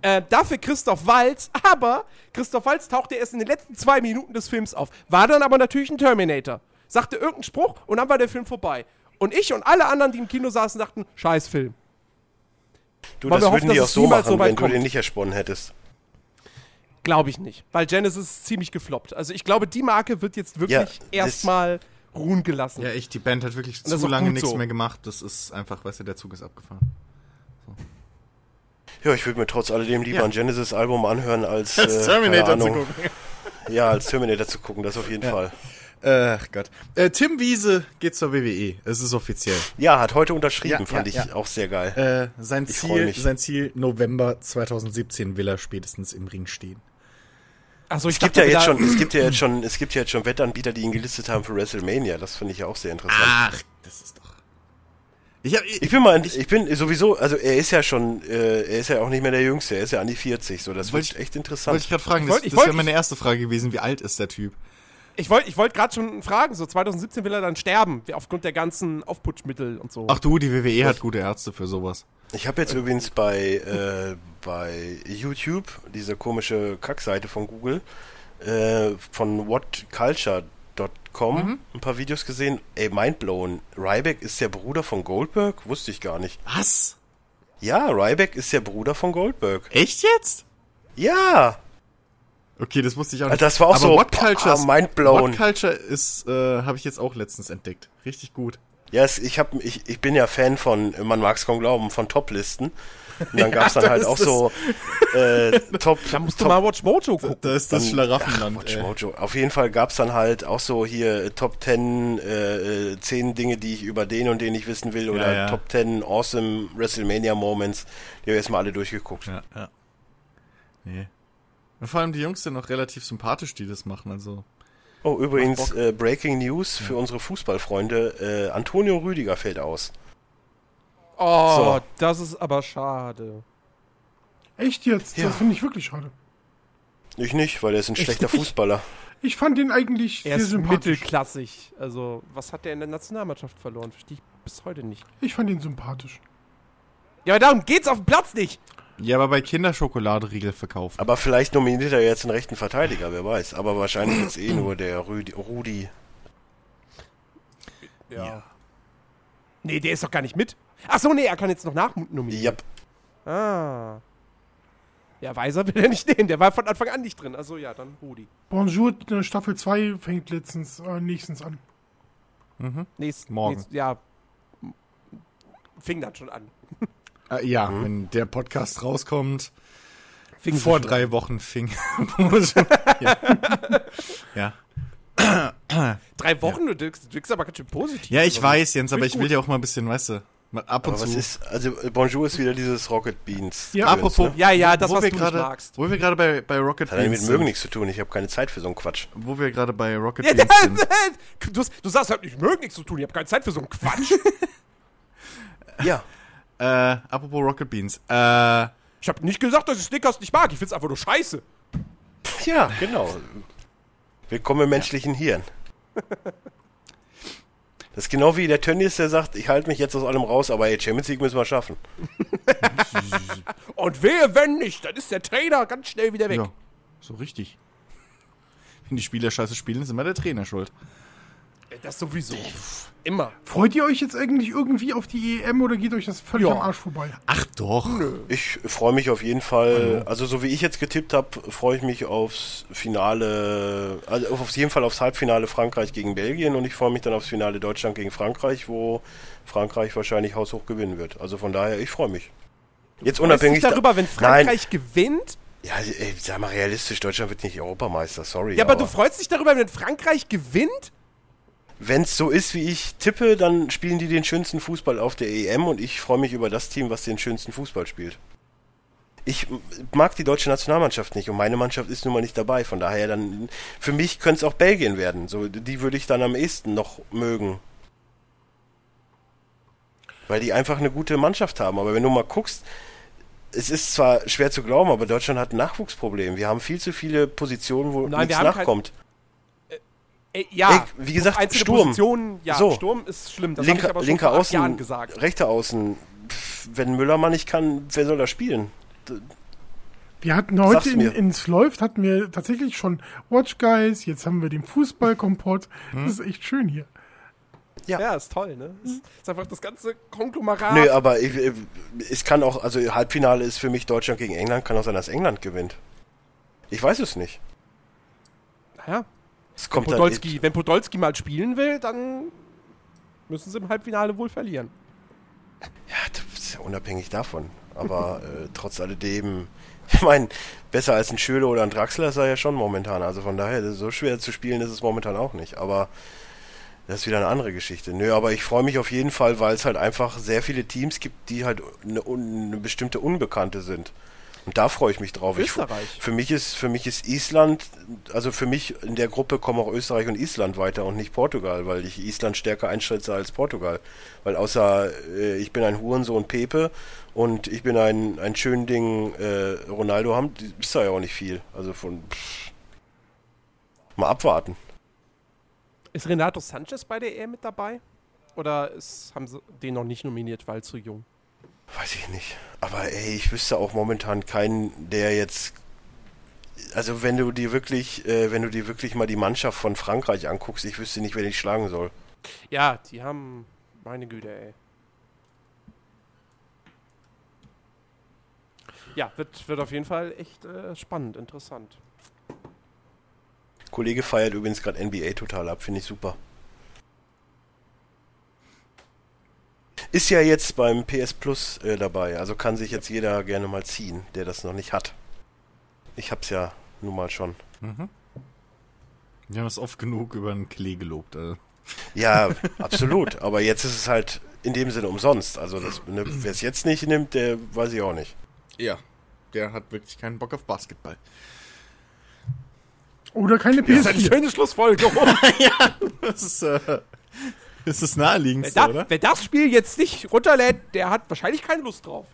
Äh, dafür Christoph Waltz, aber Christoph Waltz tauchte erst in den letzten zwei Minuten des Films auf. War dann aber natürlich ein Terminator. Sagte irgendeinen Spruch und dann war der Film vorbei. Und ich und alle anderen, die im Kino saßen, dachten, scheiß Film. Du, Wollen das wir hoffen, würden die auch so machen, so weit wenn du kommt. den nicht ersponnen hättest. Glaube ich nicht. Weil Genesis ist ziemlich gefloppt. Also ich glaube, die Marke wird jetzt wirklich Ja, erstmal ruhen gelassen. Ja, echt, die Band hat wirklich zu lange nichts so. mehr gemacht. Das ist einfach, weißt du, der Zug ist abgefahren. Ja, ich würde mir trotz alledem lieber Ja. ein Genesis-Album anhören, als, Als <laughs> äh, Terminator zu gucken. Ja, als Terminator zu gucken, das auf jeden Fall. Ach Gott. Äh, Tim Wiese geht zur WWE. Es ist offiziell. Ja, hat heute unterschrieben, Ja, fand ja, ich ja. auch sehr geil. Äh, sein, Ich Ziel, mich. sein Ziel, November 2017 will er spätestens im Ring stehen. Achso, ich Es gibt ja jetzt schon, es gibt ja jetzt schon, es gibt ja jetzt schon Wettanbieter, die ihn gelistet haben für WrestleMania. Das finde ich ja auch sehr interessant. Ach, das ist doch. Ich, hab, Ich bin mal, ich bin sowieso, also er ist ja schon, äh, er ist ja auch nicht mehr der Jüngste, er ist ja an die 40, so das Wollte wird ich- echt wollte interessant. ich gerade fragen, Ich das, wollt- ich das wäre meine erste Frage gewesen. Wie alt ist der Typ? Ich wollte ich wollt gerade schon fragen, so 2017 will er dann sterben, aufgrund der ganzen Aufputschmittel und so. Ach du, die WWE hat gute Ärzte für sowas. Ich habe jetzt übrigens bei, äh, bei YouTube, diese komische Kackseite von Google, äh, von whatculture.com ein paar Videos gesehen. Ey, mindblown. Ryback ist der Bruder von Goldberg? Wusste ich gar nicht. Was? Ja, Ryback ist der Bruder von Goldberg. Echt jetzt? Ja! Okay, das wusste ich auch nicht. Das war auch Aber so, What Culture, ah, mindblown. What Culture ist, äh, habe ich jetzt auch letztens entdeckt. Richtig gut. Ja, es, ich, hab, ich, ich bin ja Fan von, man mag es kaum glauben, von Top-Listen. Und dann <laughs> gab's dann da halt ist auch das- so <laughs> äh, Top, da musst du Top mal Watch Mojo gucken. Da ist das Dann- Schlaraffenland. Watch. Mojo. Auf jeden Fall gab's dann halt auch so hier äh, Top 10, äh, äh, 10 Dinge, die ich über den und den ich wissen will oder ja. Top 10 Awesome WrestleMania Moments. Die habe ich erstmal alle durchgeguckt. Ja, ja. Nee. Und vor allem die Jungs sind noch relativ sympathisch, die das machen. Also Oh, übrigens, äh, Breaking News für unsere Fußballfreunde. Äh, Antonio Rüdiger fällt aus. Oh, So. das ist aber schade. Echt jetzt? Ja. Das finde ich wirklich schade. Ich nicht, weil er ist ein schlechter Fußballer. Ich fand ihn eigentlich Er sehr ist sympathisch. mittelklassig. Also, was hat der in der Nationalmannschaft verloren? Verstehe ich bis heute nicht. Ich fand ihn sympathisch. Ja, aber darum geht's auf dem Platz nicht. Ja, aber bei Kinderschokoladeriegel verkaufen. Aber vielleicht nominiert er jetzt einen rechten Verteidiger, wer weiß. Aber wahrscheinlich jetzt eh nur der Rüdi, Rudi. Ja. Nee, der ist doch gar nicht mit. Ach so, nee, er kann jetzt noch nachnominieren. Yep. Ah. Ja, Weiser will er nicht nehmen. Der war von Anfang an nicht drin. Also ja, dann Rudi. Bonjour, Staffel 2 fängt letztens, äh, nächstens an. Nächst, Morgen. Nächst, ja. Fing dann schon an. Äh, ja, wenn der Podcast rauskommt, Fing vor schon drei Wochen fing. <laughs> <laughs> ja. ja. <clears throat> Drei Wochen, du wirkst, du wirkst aber ganz schön positiv. Ja, ich Also, weiß, Jens, aber ich will gut. ja auch mal ein bisschen, weißt du, mal ab und Aber was zu. ist, also Bonjour ist wieder dieses Rocket Beans. Ja. Apropos, Ne? Ja, ja, das, wo was wir du gerade, nicht magst. wo wir gerade bei, bei Rocket Hat ja mit Beans Mögen nichts zu tun, ich habe keine Zeit für so einen Quatsch. wo wir gerade bei Rocket Ja, Beans sind. <laughs> du, du sagst halt, ich möge nichts zu tun, ich habe keine Zeit für so einen Quatsch. Ja, Äh, apropos Rocket Beans. Äh, ich habe nicht gesagt, dass ich Snickers nicht mag. Ich find's einfach nur scheiße. ja, genau. Willkommen im menschlichen Hirn. Das ist genau wie der Tönnies, der sagt, ich halte mich jetzt aus allem raus, aber ey, Champions League müssen wir schaffen. Und wehe, wenn nicht, dann ist der Trainer ganz schnell wieder weg. ja, so richtig. Wenn die Spieler scheiße spielen, ist immer der Trainer schuld. Das sowieso. Immer. Freut ihr euch jetzt eigentlich irgendwie auf die EM oder geht euch das völlig Ja. am Arsch vorbei? Ach doch. Ich freue mich auf jeden Fall, also so wie ich jetzt getippt habe, freue ich mich aufs Finale, also auf jeden Fall aufs Halbfinale Frankreich gegen Belgien und ich freue mich dann aufs Finale Deutschland gegen Frankreich, wo Frankreich wahrscheinlich haushoch gewinnen wird. Also von daher, ich freue mich. Jetzt Freust unabhängig dich darüber, wenn Nein, Frankreich gewinnt? ja, ey, sag mal realistisch, Deutschland wird nicht Europameister, sorry. Ja, aber du freust dich darüber, wenn Frankreich gewinnt? Wenn es so ist, wie ich tippe, dann spielen die den schönsten Fußball auf der EM und ich freue mich über das Team, was den schönsten Fußball spielt. Ich mag die deutsche Nationalmannschaft nicht und meine Mannschaft ist nun mal nicht dabei. Von daher dann, für mich könnte es auch Belgien werden. So, die würde ich dann am ehesten noch mögen. Weil die einfach eine gute Mannschaft haben. Aber wenn du mal guckst, es ist zwar schwer zu glauben, aber Deutschland hat ein Nachwuchsproblem. Wir haben viel zu viele Positionen, wo Nein, nichts haben kein- nachkommt. Äh, ja. Ey, wie gesagt, einzelne Sturm. Positionen, ja, So. Sturm ist schlimm. Das linker aber linker Außen, Jahren gesagt. rechter Außen. Pff, wenn Müller mal nicht kann, wer soll da spielen? Wir hatten heute in, ins Läuft hatten wir tatsächlich schon Watch Guys, jetzt haben wir den Fußballkompott. Hm? Das ist echt schön hier. Ja, ist toll, ne? Ist, ist einfach das ganze Konglomerat. Nö, aber ich, ich- es kann auch, also Halbfinale ist für mich Deutschland gegen England, kann auch sein, dass England gewinnt. Ich weiß es nicht. ja. Dann- Podolski, wenn Podolski mal spielen will, dann müssen sie im Halbfinale wohl verlieren. Ja, das ist ja unabhängig davon. Aber <laughs> äh, trotz alledem, <laughs> ich meine, besser als ein Schöle oder ein Draxler ist er ja schon momentan. Also von daher, so schwer zu spielen ist es momentan auch nicht. Aber das ist wieder eine andere Geschichte. Nö, aber ich freue mich auf jeden Fall, weil es halt einfach sehr viele Teams gibt, die halt eine, eine bestimmte Unbekannte sind. Und da freue ich mich drauf. Ich, Österreich. für mich ist für mich ist Island, also für mich in der Gruppe kommen auch Österreich und Island weiter und nicht Portugal, weil ich Island stärker einschätze als Portugal. Weil außer äh, ich bin ein Hurensohn Pepe und ich bin ein, ein schön Ding äh, Ronaldo haben, die- ist da ja auch nicht viel. Also von pff, mal abwarten. Ist Renato Sanchez bei der EM mit dabei? Oder ist, haben sie den noch nicht nominiert, weil zu jung? Weiß ich nicht. Aber ey, ich wüsste auch momentan keinen, der jetzt. Also wenn du dir wirklich, äh, wenn du dir wirklich mal die Mannschaft von Frankreich anguckst, ich wüsste nicht, wer dich schlagen soll. Ja, die haben. Meine Güte, ey. Ja, wird, wird auf jeden Fall echt äh, spannend, interessant. Kollege feiert übrigens gerade NBA total ab, finde ich super. Ist ja jetzt beim PS Plus äh, dabei, also kann sich jetzt jeder gerne mal ziehen, der das noch nicht hat. Ich hab's ja nun mal schon. Wir haben es oft genug über den Klee gelobt. Also. Ja, absolut. Aber jetzt ist es halt in dem Sinne umsonst. Also ne, wer es jetzt nicht nimmt, der weiß ich auch nicht. Ja, der hat wirklich keinen Bock auf Basketball. Oder keine Das ist eine PS4. schöne Schlussfolgerung. <laughs> Das ist, äh, das ist das naheliegendste, wer, da, oder? wer das Spiel jetzt nicht runterlädt, der hat wahrscheinlich keine Lust drauf.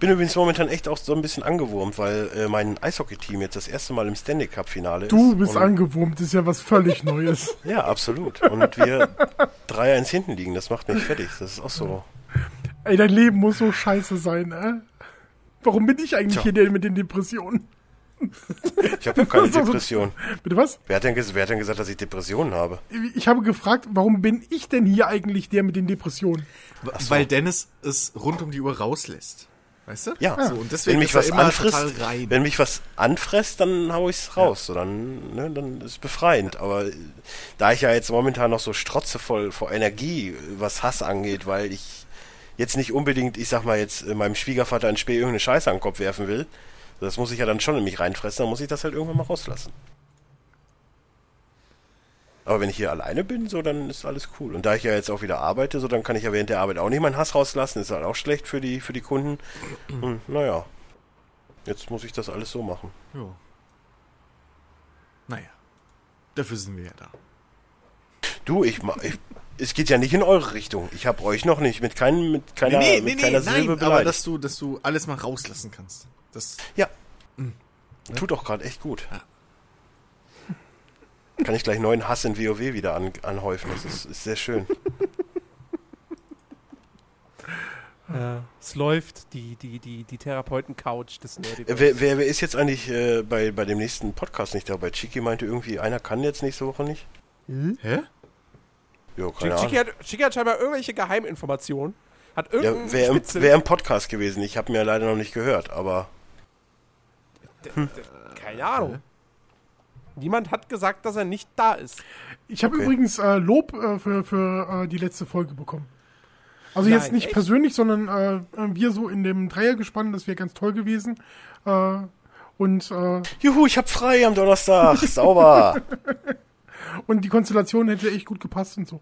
Bin übrigens momentan echt auch so ein bisschen angewurmt, weil äh, mein Eishockey-Team jetzt das erste Mal im Stanley Cup-Finale ist. Du bist angewurmt, ist ja was völlig Neues. <laughs> Ja, absolut. Und wir 3-1 hinten liegen, das macht mich fertig. Das ist auch so. Ey, dein Leben muss so scheiße sein, äh? Warum bin ich eigentlich Tja. hier der mit den Depressionen? Ich habe keine <laughs> doch so- Depression. Bitte was? Wer hat, denn, wer hat denn gesagt, dass ich Depressionen habe? Ich habe gefragt, warum bin ich denn hier eigentlich der mit den Depressionen? Weil Dennis es rund um die Uhr rauslässt. Weißt du? Ja, So, und deswegen wenn mich ist was immer anfrisst, total rein. wenn mich was anfresst, dann hau ich's raus. So, dann, ne, dann ist befreiend. Aber äh, da ich ja jetzt momentan noch so strotzevoll vor Energie, äh, was Hass angeht, weil ich jetzt nicht unbedingt, ich sag mal jetzt, äh, meinem Schwiegervater in Spee irgendeine Scheiße an den Kopf werfen will, das muss ich ja dann schon in mich reinfressen, dann muss ich das halt irgendwann mal rauslassen. Aber wenn ich hier alleine bin, so, dann ist alles cool. Und da ich ja jetzt auch wieder arbeite, so, dann kann ich ja während der Arbeit auch nicht meinen Hass rauslassen. Ist halt auch schlecht für die, für die Kunden. Und naja, jetzt muss ich das alles so machen. Ja. Naja. Dafür sind wir ja da. Du, ich, ich es geht ja nicht in eure Richtung. Ich habe euch noch nicht mit keinem, mit keiner, mit keiner Silbe aber beleidigt. dass du, dass du alles mal rauslassen kannst. Das, ja. Tut auch gerade echt gut. Ja. <laughs> Kann ich gleich neuen Hass in WoW wieder an, anhäufen. Das ist, ist sehr schön. <laughs> Ja. Es läuft die, die, die, die Therapeuten-Couch des Nerdiverse. Äh, Wer, wer, wer ist jetzt eigentlich äh, bei, bei dem nächsten Podcast nicht dabei? Chiki meinte irgendwie, einer kann jetzt nächste Woche nicht. hä? Jo, keine Chiki Ahnung. hat, Chiki hat scheinbar irgendwelche Geheiminformationen. Hat Ja, wer, im, wer im Podcast gewesen? Ich habe mir leider noch nicht gehört, aber Keine Ahnung. Niemand hat gesagt, dass er nicht da ist. Ich habe Okay. übrigens äh, Lob äh, für, für äh, die letzte Folge bekommen. Also Nein, jetzt nicht echt? persönlich, sondern äh, wir so in dem Dreiergespann, das wäre ganz toll gewesen. Äh, und, äh, juhu, ich hab frei am Donnerstag. <laughs> Sauber. und die Konstellation hätte echt gut gepasst und so.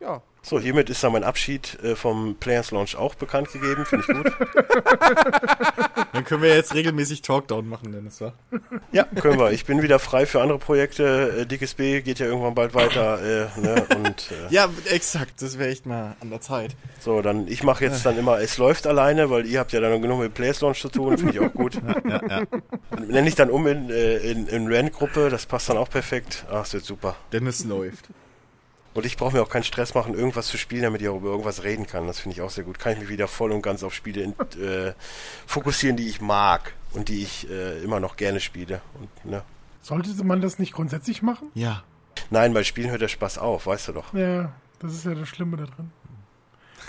Ja. So, hiermit ist dann mein Abschied äh, vom Players Launch auch bekannt gegeben. Finde ich gut. <laughs> Dann können wir jetzt regelmäßig Talkdown machen, Dennis, wa? Ja, können wir. Ich bin wieder frei für andere Projekte. Äh, Dickes B geht ja irgendwann bald weiter. Äh, ne? Und äh, Ja, exakt. Das wäre echt mal an der Zeit. so, dann ich mache jetzt dann immer, es läuft alleine, weil ihr habt ja dann genug mit Players Launch zu tun. Finde ich auch gut. Ja, ja. Nenne ich dann um in, in, in Rand-Gruppe. Das passt dann auch perfekt. Ach, das wird super. Dennis läuft. Und ich brauche mir auch keinen Stress machen, irgendwas zu spielen, damit ich auch über irgendwas reden kann. Das finde ich auch sehr gut. Kann ich mich wieder voll und ganz auf Spiele in, äh, fokussieren, die ich mag und die ich äh, immer noch gerne spiele. Und, ne? Sollte man das nicht grundsätzlich machen? Ja. Nein, bei Spielen hört der Spaß auf, weißt du doch. Ja, das ist ja das Schlimme da drin.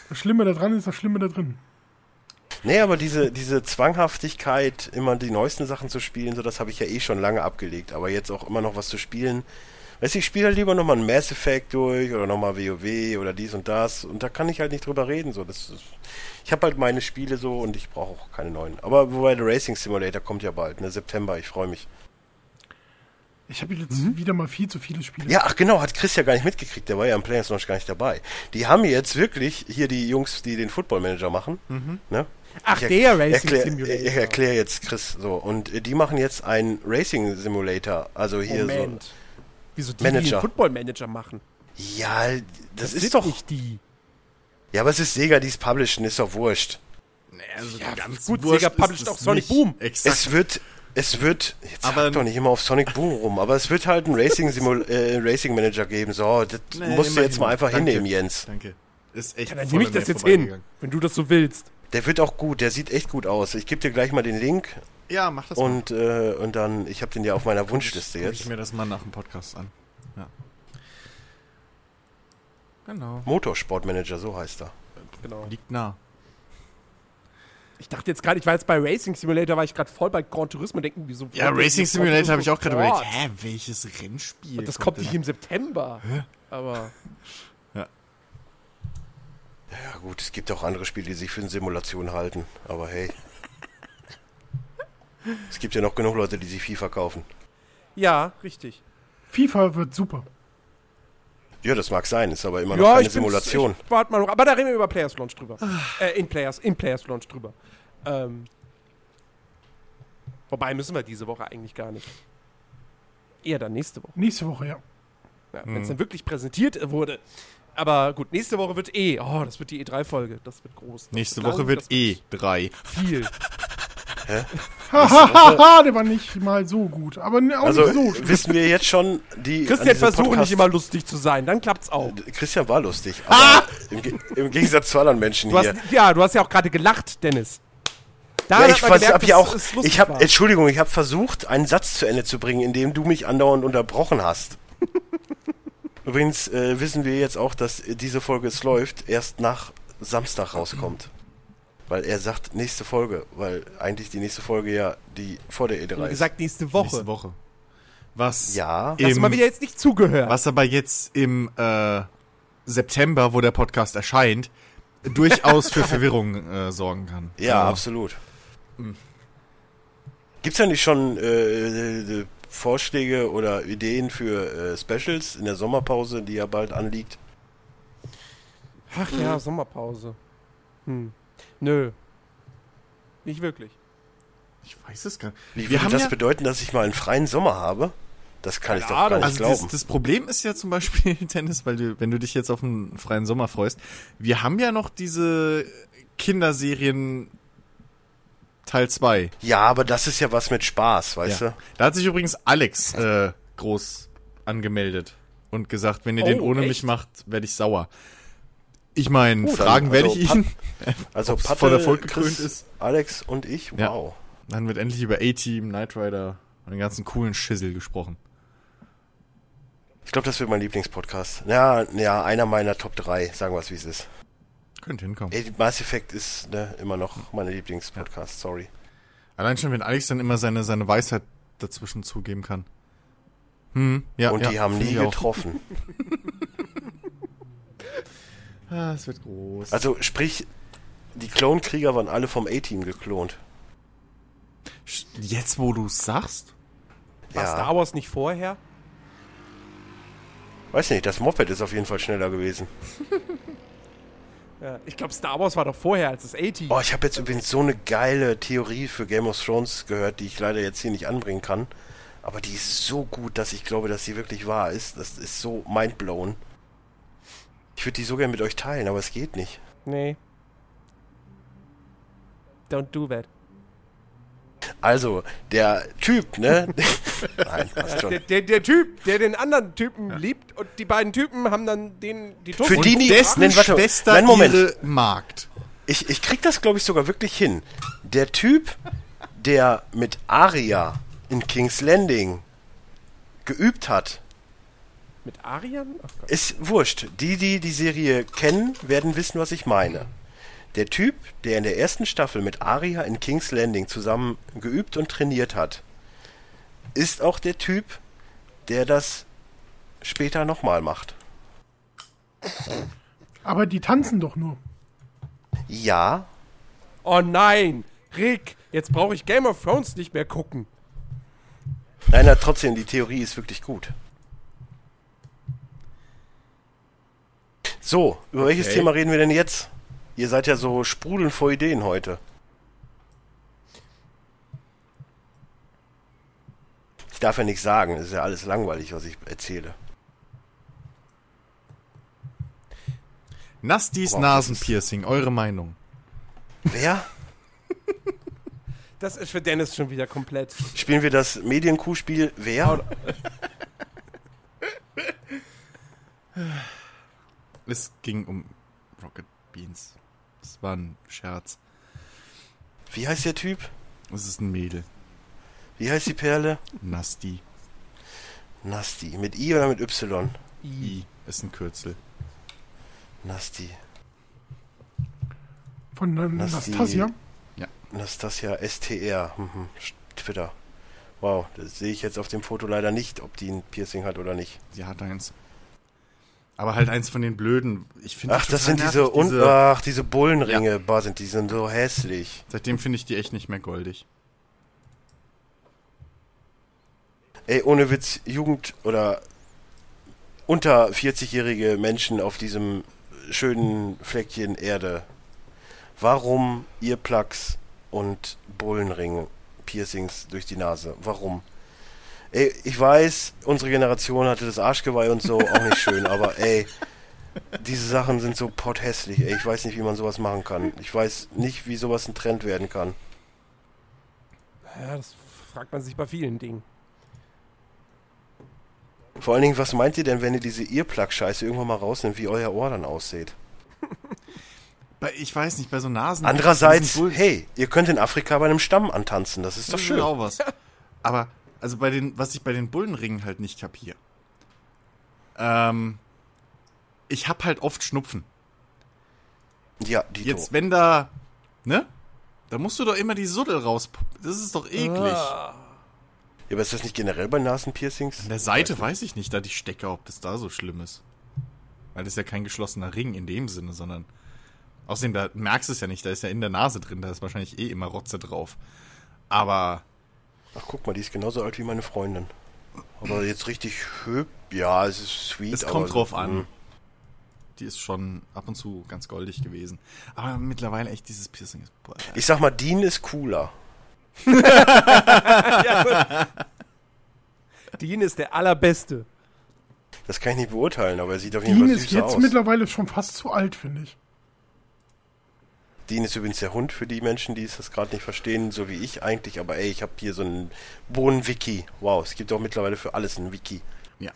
Das Schlimme da dran ist das Schlimme da drin. Nee, aber diese, diese Zwanghaftigkeit, immer die neuesten Sachen zu spielen, so das habe ich ja eh schon lange abgelegt. Aber jetzt auch immer noch was zu spielen. Weißt du, ich spiele halt lieber nochmal ein Mass Effect durch oder nochmal WoW oder dies und das. Und da kann ich halt nicht drüber reden. So. Das ist, ich habe halt meine Spiele so und ich brauche auch keine neuen. Aber wobei der Racing Simulator kommt ja bald, ne? September, ich freue mich. Ich habe jetzt wieder mal viel zu viele Spiele. Ja, ach genau, hat Chris ja gar nicht mitgekriegt, der war ja im Players Launch gar nicht dabei. Die haben jetzt wirklich, hier die Jungs, die den Football Manager machen, ne? Ach, Ich der Racing erklär, Simulator. Ich erkläre jetzt Chris so. Und äh, die machen jetzt einen Racing Simulator. Also hier Moment. Wieso die, die Manager. den Football-Manager machen? Ja, das, ist sind doch. nicht die. Ja, aber es ist Sega, die es publishen, ist doch wurscht. Nee, also Ja, ganz gut, wurscht Sega ist published es auch Sonic nicht. Boom. Exakt. Es wird. Es wird. Jetzt Aber- sag doch nicht immer auf Sonic Boom rum, aber es wird halt einen Racing, Simul <laughs> äh, Racing Manager geben. So, das Nee, musst du jetzt mal einfach Danke. hinnehmen, Jens. Danke. Ist echt Ja, dann nehme ich das jetzt hin, wenn du das so willst. Der wird auch gut, der sieht echt gut aus. Ich gebe dir gleich mal den Link Ja, mach das mal. und, äh, und dann, ich habe den ja auf meiner Wunschliste ich jetzt. mir das mal nach dem Podcast an. Ja. Genau. Motorsportmanager, so heißt er. Genau. Liegt nah. Ich dachte jetzt gerade, ich war jetzt bei Racing Simulator, war ich gerade voll bei Gran Turismo und denken, wieso. Ja, Racing Simulator habe ich auch gerade überlegt. Hä, welches Rennspiel? Und das kommt denn nicht im September. Aber Ja gut, es gibt auch andere Spiele, die sich für eine Simulation halten. Aber hey. Es gibt ja noch genug Leute, die sich FIFA kaufen. ja, richtig. FIFA wird super. Ja, das mag sein, ist aber immer noch Ja, keine ich bin's- Simulation. Ich, warte mal noch, aber da reden wir über Players Launch drüber. äh, in Players, in Players Launch drüber. Ähm, wobei müssen wir diese Woche eigentlich gar nicht. Eher dann nächste Woche. Nächste Woche, ja. Ja, Wenn es dann wirklich präsentiert wurde. Aber gut, nächste Woche wird eh. Oh, das wird die E3-Folge. Das wird groß. Das Nächste lang, Woche wird das E3. Viel. <laughs> Hahaha, <laughs> der war nicht mal so gut. Aber ne- auch Also nicht so schlimm. wissen wir jetzt schon, die. an Christian Podcast- nicht immer lustig zu sein, dann klappt's auch. Christian war lustig, aber im, im Gegensatz zu anderen Menschen Du hast, hier. ja, du hast ja auch gerade gelacht, Dennis. Ja, Daran ich gemerkt, hab ja auch, ich habe, war. Entschuldigung, ich habe versucht, einen Satz zu Ende zu bringen, indem du mich andauernd unterbrochen hast. <laughs> Übrigens äh, wissen wir jetzt auch, dass äh, diese Folge es läuft erst nach Samstag rauskommt. Weil er sagt nächste Folge, weil eigentlich die nächste Folge ja die vor der Du E3 hast ist. gesagt nächste Woche. Nächste Woche. Was, Ja. Hast du im, mal wieder jetzt nicht zugehört. was aber jetzt im äh, September, wo der Podcast erscheint, durchaus für <laughs> Verwirrung äh, sorgen kann. Ja, Also, absolut. Gibt's ja nicht schon äh, äh, Vorschläge oder Ideen für äh, Specials in der Sommerpause, die ja bald anliegt? Ach ja, Sommerpause. Hm. Nö. Nicht wirklich. Ich weiß es gar nicht. Wie würde das ja- bedeuten, dass ich mal einen freien Sommer habe? Das kann ich doch gar nicht Also glauben. das, das Problem ist ja zum Beispiel, <laughs> Dennis, weil du, wenn du dich jetzt auf einen freien Sommer freust, wir haben ja noch diese Kinderserien Teil 2. ja, aber das ist ja was mit Spaß, weißt Ja. Da hat sich übrigens Alex äh, groß angemeldet und gesagt, wenn ihr den Oh, ohne echt? mich macht, werde ich sauer. Ich meine, Oh, dann- fragen werde also ich ihn? <laughs> Also Patte, voll Erfolg gekrönt Chris, ist. Alex und ich, Ja. wow. Dann wird endlich über A-Team, Knight Rider und den ganzen coolen Schissel gesprochen. Ich glaube, das wird mein Lieblingspodcast. Ja, ja, einer meiner Top 3, sagen wir es wie es ist. Könnte hinkommen. Ey, Mass Effect ist ne, immer noch meine Lieblingspodcast, sorry. Allein schon, wenn Alex dann immer seine, seine Weisheit dazwischen zugeben kann. Hm, ja, Und ja, die haben nie getroffen. <laughs> Ah, es wird groß. Also sprich, die Klonkrieger waren alle vom A-Team geklont. Jetzt, wo du es sagst? War Ja. Star Wars nicht vorher? Weiß nicht, das Moped ist auf jeden Fall schneller gewesen. <laughs> Ja. Ich glaube, Star Wars war doch vorher als das 80. Oh, ich habe jetzt übrigens so eine geile Theorie für Game of Thrones gehört, die ich leider jetzt hier nicht anbringen kann. Aber die ist so gut, dass ich glaube, dass sie wirklich wahr ist. Das ist so mindblown. Ich würde die so gerne mit euch teilen, aber es geht nicht. Nee. Don't do that. Also, der Typ, ne? <laughs> Nein, passt Der, schon. der, der Typ, der den anderen Typen liebt und die beiden Typen haben dann den, die Toten. Für die, die- Dessen Nein, warte, Schwester nein, Moment. ihre Magd. Ich, ich krieg das, glaube ich, sogar wirklich hin. Der Typ, der mit Aria in King's Landing geübt hat, Mit Arian? Ist wurscht. Die, die die Serie kennen, werden wissen, was ich meine. Der Typ, der in der ersten Staffel mit Aria in King's Landing zusammen geübt und trainiert hat, ist auch der Typ, der das später nochmal macht. Aber die tanzen doch nur. Ja, Oh nein! Rick, jetzt brauche ich Game of Thrones nicht mehr gucken. nein, na, trotzdem, die Theorie ist wirklich gut. So, über welches Okay. Thema reden wir denn jetzt? Ihr seid ja so sprudelnd vor Ideen heute. Ich darf ja nichts sagen, es ist ja alles langweilig, was ich erzähle. Nastis Wow, Nasenpiercing, eure Meinung. Wer? Das ist für Dennis schon wieder komplett. Spielen wir das Medienkuhspiel Wer? <laughs> Es ging um Rocket Beans. Das war ein Scherz. Wie heißt der Typ? Es ist ein Mädel. Wie heißt die Perle? Nasti. Nasti. Mit I oder mit Y? I ist ein Kürzel. Nasti. Von Nastasia. Nastasia STR. Mhm. Twitter. Wow, das sehe ich jetzt auf dem Foto leider nicht, ob die ein Piercing hat oder nicht. Sie hat eins. Aber halt eins von den blöden. Ich finde Ach, das sind diese, nervig, un ach, diese Bullenringe. Ja. Boah, sind die sind so hässlich. Seitdem finde ich die echt nicht mehr goldig. Ey, ohne Witz, Jugend oder unter 40-jährige Menschen auf diesem schönen Fleckchen Erde. Warum Earplugs und Bullenringe, Piercings durch die Nase? Warum? Ey, ich weiß, unsere Generation hatte das Arschgeweih und so, auch nicht schön, aber ey, diese Sachen sind so potthässlich, ey. Ich weiß nicht, wie man sowas machen kann. Ich weiß nicht, wie sowas ein Trend werden kann. Ja, das fragt man sich bei vielen Dingen. Vor allen Dingen, was meint ihr denn, wenn ihr diese Earplug-Scheiße irgendwann mal rausnimmt, wie euer Ohr dann aussieht? <laughs> Bei, ich weiß nicht, bei so Nasen. Andererseits, hey, ihr könnt in Afrika bei einem Stamm antanzen, das ist doch Das ist schön. auch was. <laughs> Aber, also bei den, was ich bei den Bullenringen halt nicht kapier. Ähm, ich hab halt oft Schnupfen. Ja, die Jetzt, wenn da, ne? Da musst du doch immer die Suddel raus. Das ist doch eklig. Ah. Ja, aber ist das nicht generell bei Nasenpiercings? An der Seite weiß ich nicht, da die Stecker, ob das da so schlimm ist. Weil das ist ja kein geschlossener Ring in dem Sinne, sondern. Außerdem, da merkst du es ja nicht, da ist ja in der Nase drin, da ist wahrscheinlich eh immer Rotze drauf. Aber Ach, guck mal, die ist genauso alt wie meine Freundin. Aber jetzt richtig hübsch. Ja, es ist sweet. es kommt drauf an. mm. Die ist schon ab und zu ganz goldig gewesen. Aber mittlerweile echt dieses Piercing ist. Boah, Ich sag mal, Dean ist cooler. <laughs> Dean ist der allerbeste. Das kann ich nicht beurteilen, aber er sieht auf jeden Dean Fall ist süßer jetzt aus. mittlerweile schon fast zu alt, finde ich. Dean ist übrigens der Hund für die Menschen, die es das gerade nicht verstehen, so wie ich eigentlich. Aber ey, ich habe hier so ein Bohnen-Wiki. Wow, es gibt auch mittlerweile für alles ein Wiki. Ja.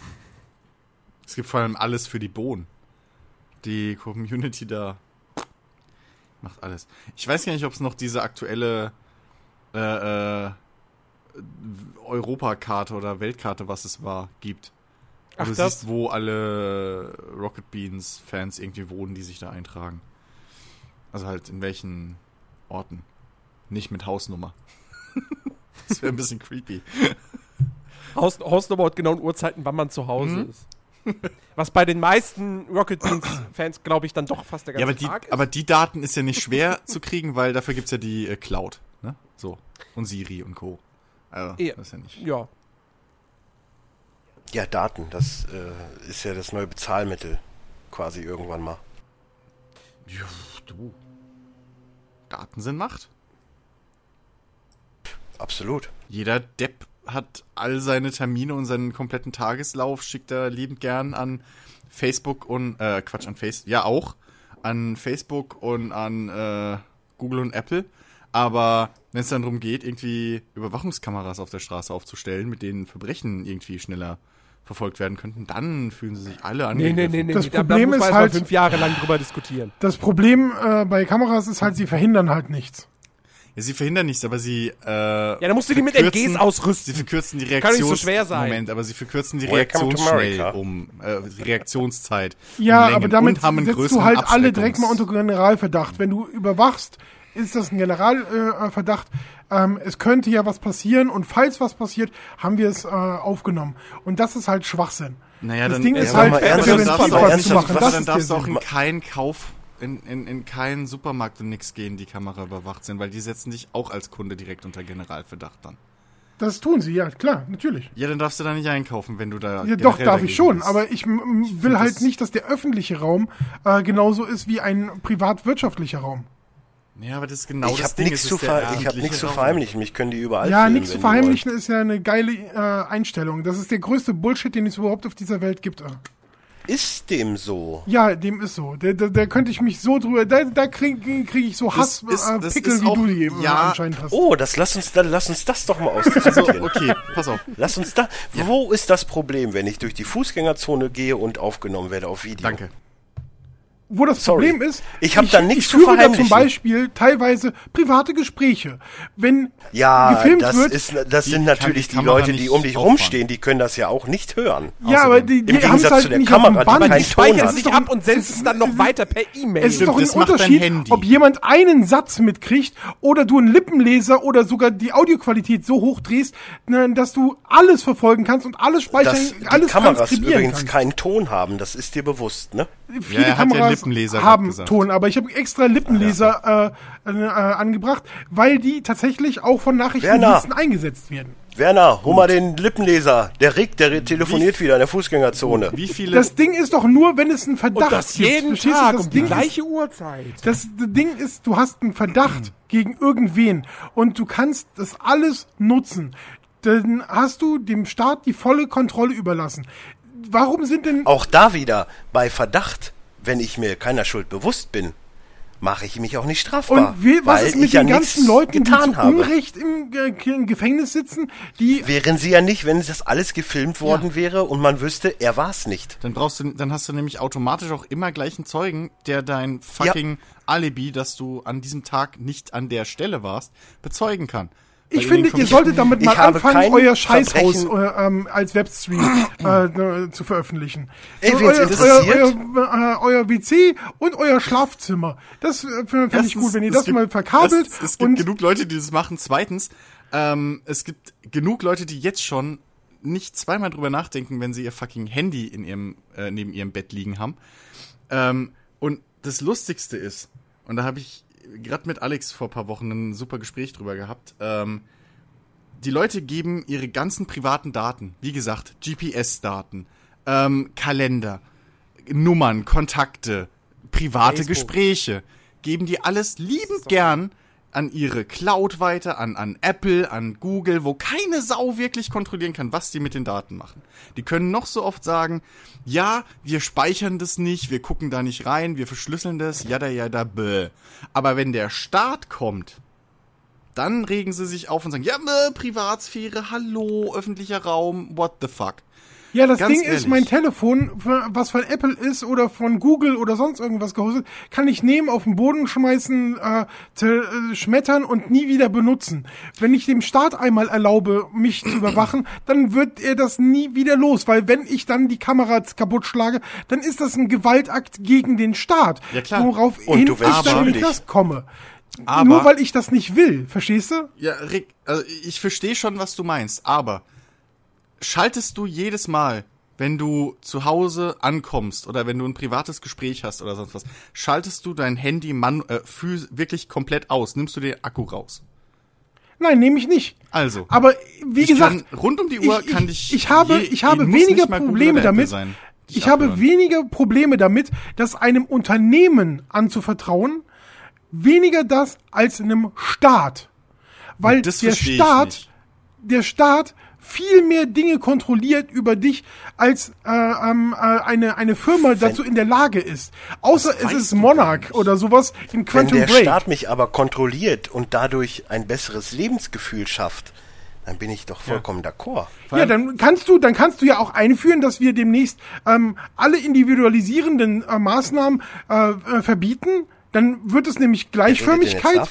Es gibt vor allem alles für die Bohnen. Die Community da macht alles. Ich weiß gar nicht, ob es noch diese aktuelle äh, äh, Europakarte oder Weltkarte, was es war, gibt. Ach, du das? siehst, wo alle Rocket Beans Fans irgendwie wohnen, die sich da eintragen. Also halt in welchen Orten. Nicht mit Hausnummer. <laughs> das wäre ein bisschen creepy. Haus, Hausnummer und genauen Uhrzeiten, wann man zu Hause Mhm. ist. Was bei den meisten Rocket Beans-Fans, glaube ich, dann doch fast der ganze Ja, aber die, Tag ist. aber die Daten ist ja nicht schwer zu kriegen, weil dafür gibt's ja die äh, Cloud. Ne? So. Und Siri und Co. Also, Ja. das ist ja nicht. ja. Ja, Daten, das äh, ist ja das neue Bezahlmittel. Quasi irgendwann mal. Ja, du. Daten sind Macht. Absolut. Jeder Depp hat all seine Termine und seinen kompletten Tageslauf, schickt er liebend gern an Facebook und, äh, Quatsch, an Facebook, ja auch, an Facebook und an äh, Google und Apple. Aber wenn es dann darum geht, irgendwie Überwachungskameras auf der Straße aufzustellen, mit denen Verbrechen irgendwie schneller verfolgt werden könnten, dann fühlen sie sich alle Nee, nee, angegriffen. nee, nee. Das nee. Da- da Problem muss man ist halt- fünf Jahre lang drüber diskutieren. Das Problem äh, bei Kameras ist halt, sie verhindern halt nichts. Ja, sie verhindern nichts, aber sie. Äh, Ja, dann musst du die mit MGs ausrüsten. Sie verkürzen die Kann Reaktions nicht so schwer sein. Moment, aber sie verkürzen die America. um äh, die Reaktionszeit. Ja, um aber damit setzt du halt alle direkt mal unter Generalverdacht. Wenn du überwachst, ist das ein Generalverdacht. Äh, Verdacht. ähm, es könnte ja was passieren und falls was passiert, haben wir es äh, aufgenommen. Und das ist halt Schwachsinn. Naja, das dann, Ding ja, ist halt präventiv was zu machen. dann darfst du auch in keinen Kauf, in, in, in keinen Supermarkt und nix gehen, die Kamera überwacht sind, weil die setzen dich auch als Kunde direkt unter Generalverdacht dann. Das tun sie, ja, klar, natürlich. Ja, dann darfst du da nicht einkaufen, wenn du da. Ja, doch, darf ich schon, bist. aber ich m- will halt nicht, dass der öffentliche Raum äh, genauso ist wie ein privatwirtschaftlicher Raum. Ja, aber das ist genau ich das habe Ding. nichts zu, ver ich hab öffentliche nichts zu verheimlichen. Mich können die überall ja, nichts zu verheimlichen ist ja eine geile äh, Einstellung. Das ist der größte Bullshit, den es überhaupt auf dieser Welt gibt. Ist dem so? Ja, dem ist so. Da, da, da könnte ich mich so drüber, da, da kriege krieg ich so Das ist- das äh, Pickel, wie auch- du die eben ja, anscheinend hast. Oh, das lass uns dann lass uns das doch mal <laughs> Also, ausdiskutieren. okay, pass auf. Lass uns da. Wo ist das Problem, wenn ich durch die Fußgängerzone gehe und aufgenommen werde auf Video? Danke. Wo das Sorry. Problem ist, Ich hab da nichts ich zu führe da zum. Beispiel teilweise private Gespräche. Wenn Ja, gefilmt das, wird, ist, das Die sind natürlich die die Leute, die um dich auffangen. rumstehen, die können das ja auch nicht hören. ja, aber die, Im die haben es Gegensatz halt zu der nicht Kamera, die Band. keinen Die speichern Ton es hat. nicht ab und senden es dann noch weiter per E-Mail. Es ist doch ein das Unterschied, ob jemand einen Satz mitkriegt oder du einen Lippenleser oder sogar die Audioqualität so hoch drehst, ne, dass du alles verfolgen kannst und alles speichern, die alles Kameras transkribieren übrigens kannst. keinen Ton haben, das ist dir bewusst, ne? Viele Ja, er hat ja Kameras Lippenleser haben gesagt. Ton, aber ich habe extra Lippenleser äh, äh, äh, angebracht, weil die tatsächlich auch von Nachrichtendiensten eingesetzt werden. Werner, hol mal den Lippenleser. Der Rick, der telefoniert wieder in der Fußgängerzone. Wie viele. Das Ding ist doch nur, wenn es einen und Verdacht das gibt. jeden Verstehst? Tag das um die Ding ist, gleiche Uhrzeit. Das Ding ist, du hast einen Verdacht gegen irgendwen und du kannst das alles nutzen. Dann hast du dem Staat die volle Kontrolle überlassen. Warum sind denn Auch da wieder, bei Verdacht, wenn ich mir keiner Schuld bewusst bin, mache ich mich auch nicht strafbar. Und wie, was weil ist mit ich ja den ganzen Leuten, die getan zu habe. Unrecht im, äh, im Gefängnis sitzen, die Wären sie ja nicht, wenn das alles gefilmt worden wäre und man wüsste, er war's nicht. Dann brauchst du, dann hast du nämlich automatisch auch immer gleich einen Zeugen, der dein fucking Alibi, dass du an diesem Tag nicht an der Stelle warst, bezeugen kann. Ich finde, ihr solltet damit mal anfangen, euer Scheißhaus äh, ähm, als Webstream äh, äh, zu veröffentlichen. Ey, wen's euer, euer, euer, äh, euer WC und euer Schlafzimmer. Das äh, finde ich gut, wenn ihr das gibt- mal verkabelt. Es, es gibt genug Leute, die das machen. Zweitens, ähm, es gibt genug Leute, die jetzt schon nicht zweimal drüber nachdenken, wenn sie ihr fucking Handy in ihrem, äh, neben ihrem Bett liegen haben. Ähm, und das Lustigste ist, und da habe ich gerade mit Alex vor paar Wochen ein super Gespräch drüber gehabt, ähm, die Leute geben ihre ganzen privaten Daten, wie gesagt, GPS-Daten, ähm, Kalender, Nummern, Kontakte, private Facebook. Gespräche, geben die alles liebend gern an ihre Cloud weiter, an, an Apple, an Google, wo keine Sau wirklich kontrollieren kann, was die mit den Daten machen. Die können noch so oft sagen, ja, wir speichern das nicht, wir gucken da nicht rein, wir verschlüsseln das, jada jada bäh. Aber wenn der Staat kommt, dann regen sie sich auf und sagen, ja, äh, Privatsphäre, hallo, öffentlicher Raum, what the fuck. Ja, das ganz Ding ist, ehrlich. mein Telefon, was von Apple ist oder von Google oder sonst irgendwas gehostet, kann ich nehmen, auf den Boden schmeißen, äh, äh, schmettern und nie wieder benutzen. Wenn ich dem Staat einmal erlaube, mich zu überwachen, dann wird er das nie wieder los, weil wenn ich dann die Kamera kaputt schlage, dann ist das ein Gewaltakt gegen den Staat, Ja, klar. woraufhin Und du ich dann in. Knast komme. Aber- Nur weil ich das nicht will, verstehst du? Ja, Rick, also ich verstehe schon, was du meinst, aber schaltest du jedes Mal, wenn du zu Hause ankommst oder wenn du ein privates Gespräch hast oder sonst was, schaltest du dein Handy man, äh, wirklich komplett aus? Nimmst du den Akku raus? Nein, nehme ich nicht. Also, Aber wie ich gesagt, kann, rund um die Uhr ich, kann ich, ich habe, je- ich habe weniger Probleme damit. sein, ich habe abhören. weniger Probleme damit, das einem Unternehmen anzuvertrauen, weniger das als einem Staat. Weil der Staat, der Staat viel mehr Dinge kontrolliert über dich, als äh, ähm, äh, eine, eine Firma dazu in der Lage ist. Außer es ist Monarch oder sowas in Wenn Quantum der Break. Staat mich aber kontrolliert und dadurch ein besseres Lebensgefühl schafft, dann bin ich doch vollkommen d'accord. Ja, dann kannst du, dann kannst du ja auch einführen, dass wir demnächst ähm, alle individualisierenden äh, Maßnahmen äh, äh, verbieten. Dann wird es nämlich Gleichförmigkeit.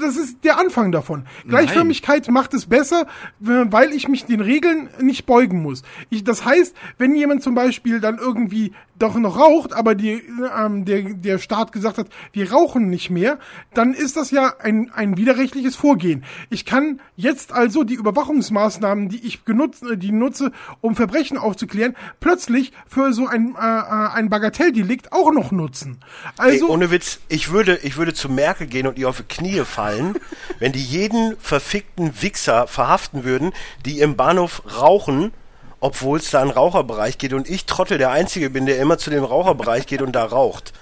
Das ist der Anfang davon. Gleichförmigkeit macht es besser, weil ich mich den Regeln nicht beugen muss. Ich, das heißt, wenn jemand zum Beispiel dann irgendwie doch noch raucht, aber die, ähm, der, der Staat gesagt hat, wir rauchen nicht mehr, dann ist das ja ein, ein widerrechtliches Vorgehen. Ich kann jetzt also die Überwachungsmaßnahmen, die ich genutzt, äh, die nutze, um Verbrechen aufzuklären, plötzlich für so ein, äh, äh, ein Bagatelldelikt auch noch nutzen. Also, Ey, ohne Witz, ich würde, ich würde zu Merkel gehen und ihr auf die Knie fallen, <laughs> wenn die jeden verfickten Wichser verhaften würden, die im Bahnhof rauchen, obwohl es da einen Raucherbereich geht und ich Trottel der Einzige bin, der immer zu dem Raucherbereich geht und da raucht.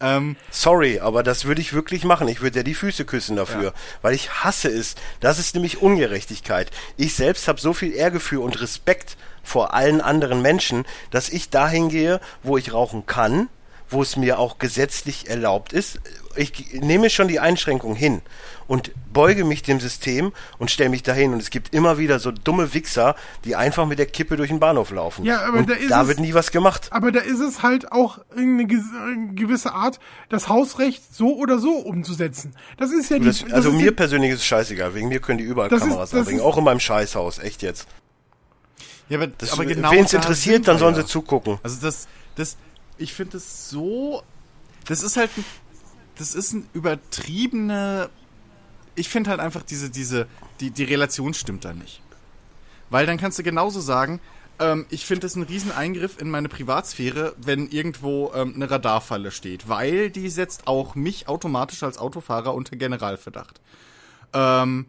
Ähm, Sorry, aber das würde ich wirklich machen. Ich würde ja die Füße küssen dafür, weil ich hasse es. Das ist nämlich Ungerechtigkeit. Ich selbst habe so viel Ehrgefühl und Respekt vor allen anderen Menschen, dass ich dahin gehe, wo ich rauchen kann, wo es mir auch gesetzlich erlaubt ist. Ich nehme schon die Einschränkung hin und beuge mich dem System und stelle mich dahin. Und es gibt immer wieder so dumme Wichser, die einfach mit der Kippe durch den Bahnhof laufen. Ja, aber und da ist da es- wird nie was gemacht. aber da ist es halt auch eine gewisse Art, das Hausrecht so oder so umzusetzen. Das ist ja die, Das, also ist mir persönlich ist es scheißegal. Wegen mir können die überall Das ist- Kameras das anbringen. ist- Auch in meinem Scheißhaus. Echt jetzt. ja, aber, Das, aber genau Wen es interessiert, dann sollen ja. sie zugucken. Also das, das, ich finde es so, das ist halt, ein, das ist ein übertriebene, ich finde halt einfach diese, diese, die, die Relation stimmt da nicht. Weil dann kannst du genauso sagen, ähm, ich finde es ein Rieseneingriff in meine Privatsphäre, wenn irgendwo ähm, eine Radarfalle steht, weil die setzt auch mich automatisch als Autofahrer unter Generalverdacht. Ähm,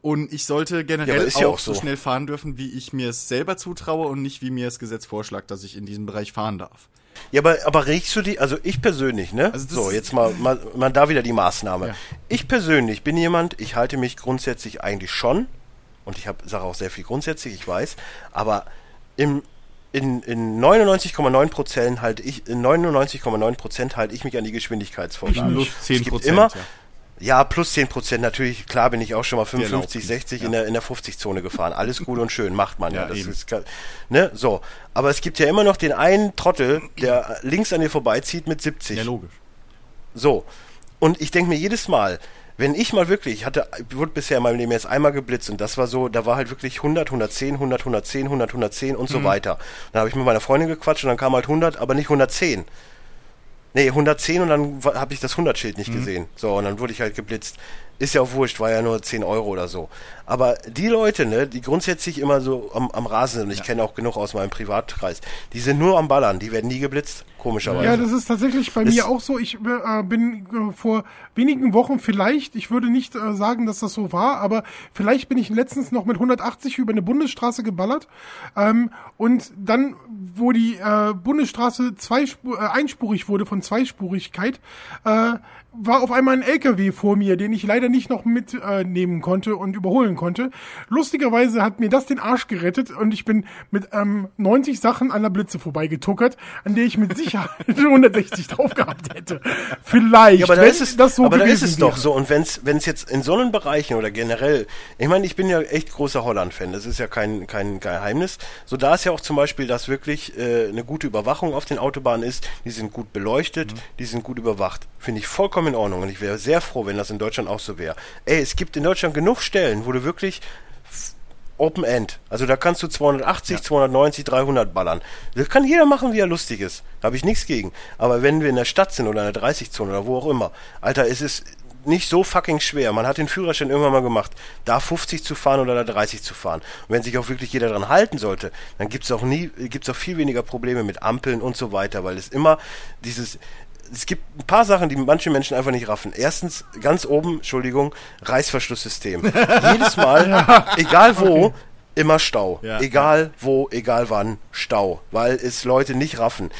und ich sollte generell ja auch auch so so. schnell fahren dürfen, wie ich mir es selber zutraue und nicht wie mir das Gesetz vorschlägt, dass ich in diesem Bereich fahren darf. Ja, aber, aber regst du die, also ich persönlich, ne? Also so, jetzt mal, mal, mal da wieder die Maßnahme. Ja. Ich persönlich bin jemand, ich halte mich grundsätzlich eigentlich schon, und ich habe sage auch sehr viel grundsätzlich, ich weiß, aber im in, in 99,9 Prozent halte ich, in 99,9 Prozent halte ich mich an die Geschwindigkeitsvorgaben. Plus Es 10 gibt Prozent. immer, ja. Ja, plus 10 Prozent, natürlich, klar bin ich auch schon mal 55, erlaubt. 60 Ja. in der, in der 50-Zone gefahren. Alles gut und schön, macht man ja. Ja, das eben. ist, ne, so. Aber es gibt ja immer noch den einen Trottel, der links an dir vorbeizieht mit 70. ja, logisch. So. Und ich denke mir jedes Mal, wenn ich mal wirklich, ich hatte, wurde bisher in meinem Leben jetzt einmal geblitzt und das war so, da war halt wirklich 100, 110, 100, 110, 100, 110 und Mhm. so weiter. Dann habe ich mit meiner Freundin gequatscht und dann kam halt 100, aber nicht 110. Nee, 110 und dann habe ich das 100-Schild Mhm. nicht gesehen. So, und dann wurde ich halt geblitzt. Ist ja auch wurscht, war ja nur 10 Euro oder so. Aber die Leute, ne, die grundsätzlich immer so am, am Rasen sind, und ich kenne auch genug aus meinem Privatkreis, die sind nur am Ballern, die werden nie geblitzt, komischerweise. Ja, das ist tatsächlich bei Das- mir auch so. Ich äh, bin äh, vor wenigen Wochen vielleicht, ich würde nicht äh, sagen, dass das so war, aber vielleicht bin ich letztens noch mit 180 über eine Bundesstraße geballert. Ähm, und dann, wo die äh, Bundesstraße zweispur, äh, einspurig wurde von Zweispurigkeit, äh, war auf einmal ein LKW vor mir, den ich leider nicht noch mitnehmen äh, konnte und überholen konnte. Lustigerweise hat mir das den Arsch gerettet und ich bin mit ähm, 90 Sachen an der Blitze vorbeigetuckert, an der ich mit Sicherheit <laughs> 160 drauf gehabt hätte. Vielleicht. Ja, aber da ist es, das so aber da ist es doch so. Und wenn es jetzt in so einen Bereichen oder generell, ich meine, ich bin ja echt großer Holland-Fan, das ist ja kein, kein Geheimnis. So da ist ja auch zum Beispiel, dass wirklich äh, eine gute Überwachung auf den Autobahnen ist, die sind gut beleuchtet, die sind gut überwacht. Finde ich vollkommen in Ordnung. Und ich wäre sehr froh, wenn das in Deutschland auch so wäre. Ey, es gibt in Deutschland genug Stellen, wo du wirklich Open End. Also da kannst du 280, 290, 300 ballern. Das kann jeder machen, wie er lustig ist. Da habe ich nichts gegen. Aber wenn wir in der Stadt sind oder in der 30-Zone oder wo auch immer, Alter, es ist nicht so fucking schwer. Man hat den Führerschein irgendwann mal gemacht, da 50 zu fahren oder da 30 zu fahren. Und wenn sich auch wirklich jeder dran halten sollte, dann gibt's auch nie, gibt's auch viel weniger Probleme mit Ampeln und so weiter, weil es immer dieses, es gibt ein paar Sachen, die manche Menschen einfach nicht raffen. Erstens, ganz oben, Entschuldigung, Reißverschlusssystem. <laughs> Jedes Mal, egal wo, immer Stau. Ja. egal wo, egal wann, Stau. Weil es Leute nicht raffen.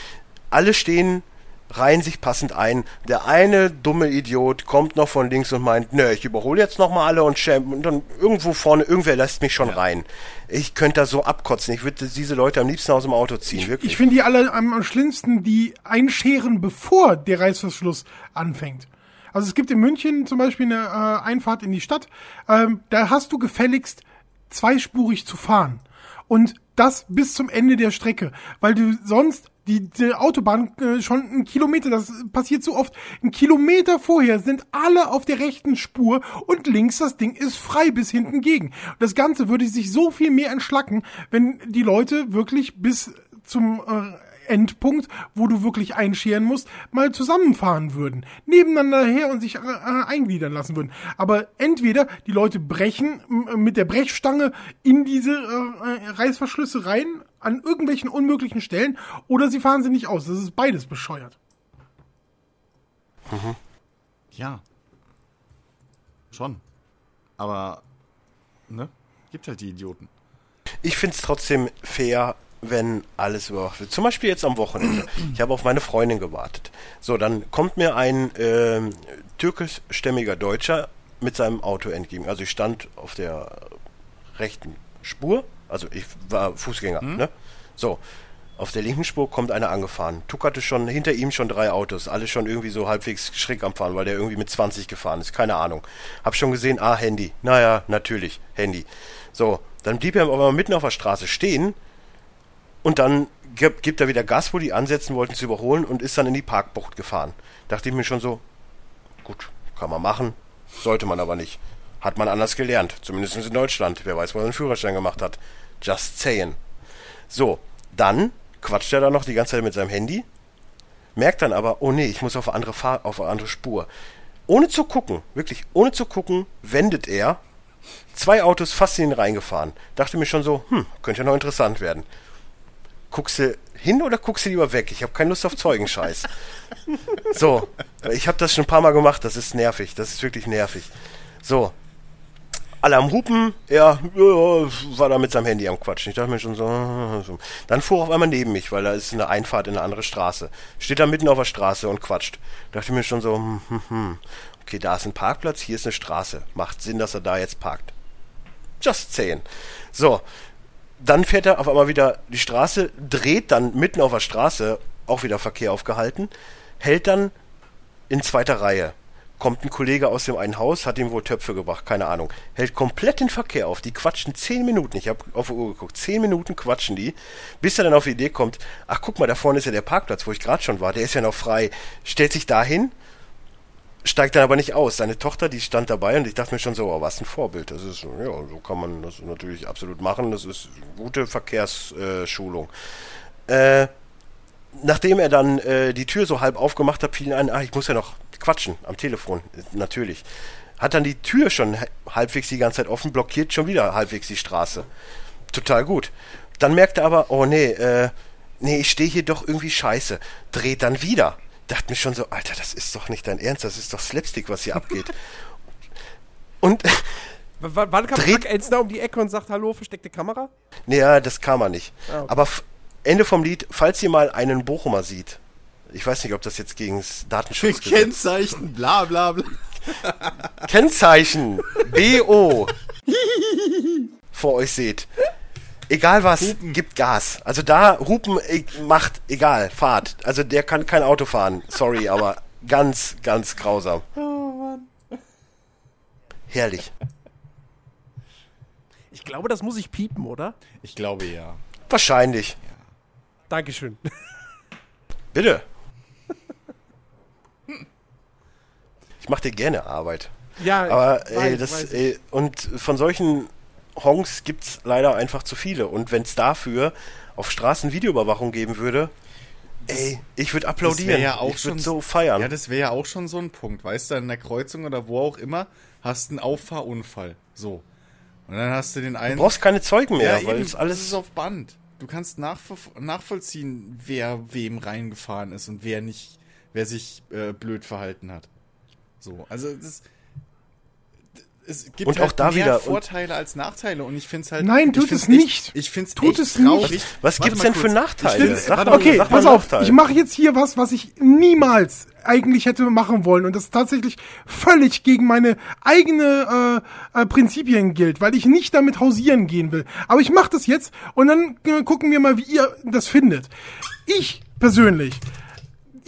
Alle stehen, reihen sich passend ein. Der eine dumme Idiot kommt noch von links und meint, nö, ich überhole jetzt noch mal alle und schäm und dann irgendwo vorne, irgendwer lässt mich schon rein. Ich könnte da so abkotzen. Ich würde diese Leute am liebsten aus dem Auto ziehen, wirklich. Ich finde die alle am, am schlimmsten, die einscheren, bevor der Reißverschluss anfängt. Also es gibt in München zum Beispiel eine äh, Einfahrt in die Stadt, ähm, da hast du gefälligst zweispurig zu fahren. Und das bis zum Ende der Strecke, weil du sonst die, die Autobahn äh, schon einen Kilometer, das passiert so oft, einen Kilometer vorher sind alle auf der rechten Spur und links das Ding ist frei bis hinten gegen. Das Ganze würde sich so viel mehr entschlacken, wenn die Leute wirklich bis zum äh, Endpunkt, wo du wirklich einscheren musst, mal zusammenfahren würden. Nebeneinander her und sich äh, äh, eingliedern lassen würden. Aber entweder die Leute brechen mit der Brechstange in diese äh, äh, Reißverschlüsse rein, an irgendwelchen unmöglichen Stellen, oder sie fahren sie nicht aus. Das ist beides bescheuert. Ja. Schon. Aber, ne? Gibt halt die Idioten. Ich finde es trotzdem fair, wenn alles überwacht wird. Zum Beispiel jetzt am Wochenende. <clears throat> Ich habe auf meine Freundin gewartet. So, dann kommt mir ein ähm, türkischstämmiger Deutscher mit seinem Auto entgegen. Also ich stand auf der rechten Spur, also ich war Fußgänger, ne? So. Auf der linken Spur kommt einer angefahren. tuckerte schon hinter ihm schon drei Autos, alle schon irgendwie so halbwegs schräg am Fahren, weil der irgendwie mit 20 gefahren ist, keine Ahnung. Hab schon gesehen, ah, Handy. Naja, natürlich, Handy. So, dann blieb er aber mitten auf der Straße stehen und dann gibt, gibt er wieder Gas, wo die ansetzen wollten zu überholen und ist dann in die Parkbucht gefahren. Dachte ich mir schon so, gut, kann man machen, sollte man aber nicht. Hat man anders gelernt, zumindest in Deutschland. Wer weiß, wo er einen Führerschein gemacht hat. Just saying. So, dann quatscht er da noch die ganze Zeit mit seinem Handy, merkt dann aber, oh nee, ich muss auf eine andere, Fahr auf eine andere Spur. Ohne zu gucken, wirklich ohne zu gucken, wendet er zwei Autos fast in ihn reingefahren. Dachte mir schon so, hm, könnte ja noch interessant werden. Guckst du hin oder guckst du lieber weg? Ich habe keine Lust auf Zeugenscheiß. so, ich habe das schon ein paar Mal gemacht, das ist nervig, das ist wirklich nervig. So, alle am Hupen, er war da mit seinem Handy am Quatschen. Ich dachte mir schon so, so. Dann fuhr er auf einmal neben mich, weil da ist eine Einfahrt in eine andere Straße. Steht da mitten auf der Straße und quatscht. Dachte mir schon so, hm, hm, hm. okay, da ist ein Parkplatz, hier ist eine Straße. Macht Sinn, dass er da jetzt parkt. Just saying. So, dann fährt er auf einmal wieder die Straße, dreht dann mitten auf der Straße, auch wieder Verkehr aufgehalten, hält dann in zweiter Reihe. Kommt ein Kollege aus dem einen Haus, hat ihm wohl Töpfe gebracht, keine Ahnung. Hält komplett den Verkehr auf. Die quatschen zehn Minuten. Ich habe auf die Uhr geguckt. Zehn Minuten quatschen die, bis er dann auf die Idee kommt, ach guck mal, da vorne ist ja der Parkplatz, wo ich gerade schon war. Der ist ja noch frei. Stellt sich dahin, steigt dann aber nicht aus. Seine Tochter, die stand dabei und ich dachte mir schon so, oh, was ein Vorbild. Das ist, ja, so kann man das natürlich absolut machen. Das ist gute Verkehrsschulung. Äh, nachdem er dann äh, die Tür so halb aufgemacht hat, fiel ihm ein, ah, ich muss ja noch quatschen am Telefon, natürlich. Hat dann die Tür schon halbwegs die ganze Zeit offen, blockiert schon wieder halbwegs die Straße. Total gut. Dann merkt er aber, oh nee, äh, nee, ich stehe hier doch irgendwie scheiße. Dreht dann wieder. Dachte mir schon so, Alter, das ist doch nicht dein Ernst, das ist doch Slapstick, was hier abgeht. <laughs> Und W wann kam Dreht- Frank Elstner um die Ecke und sagt, hallo, versteckte Kamera? Nee, ja, das kam er nicht. Ah, okay. Aber Ende vom Lied, falls ihr mal einen Bochumer sieht, ich weiß nicht, ob das jetzt gegen das Datenschutzgesetz... Kennzeichen, bla bla bla. <laughs> Kennzeichen BO vor euch seht. Egal was, gibt Gas. Also da Hupen e- macht, egal, fahrt. Also der kann kein Auto fahren. Sorry, aber ganz, ganz grausam. Herrlich. Ich glaube, das muss ich piepen, oder? Ich glaube ja. Wahrscheinlich. Dankeschön. Bitte. Ich mache dir gerne Arbeit. ja, Aber ich ey, weiß, das, weiß ich. ey, und von solchen Honks gibt's leider einfach zu viele. Und wenn es dafür auf Straßen Videoüberwachung geben würde, ey, ich würde Das applaudieren. wäre ja auch ich schon würde so feiern. Ja, das wäre ja auch schon so ein Punkt. Weißt du, in der Kreuzung oder wo auch immer, hast einen Auffahrunfall. So. Und dann hast du den einen. du brauchst keine Zeugen mehr, ja, weil eben, es das alles ist auf Band. Du kannst nachvollziehen, wer wem reingefahren ist und wer nicht, wer sich äh, blöd verhalten hat. So, also das. Es gibt Und halt auch da mehr wieder- und- Vorteile als Nachteile und ich finde es halt. Nein, tut es echt- nicht. Ich finde es Tut echt es nicht. traurig. Was Warte gibt's denn kurz. für Nachteile? Sag mal, Okay, sag mal pass auf. Nachteile. Ich mache jetzt hier was, was ich niemals eigentlich hätte machen wollen und das tatsächlich völlig gegen meine eigene äh, äh, Prinzipien gilt, weil ich nicht damit hausieren gehen will. Aber ich mache das jetzt und dann äh, gucken wir mal, wie ihr das findet. Ich persönlich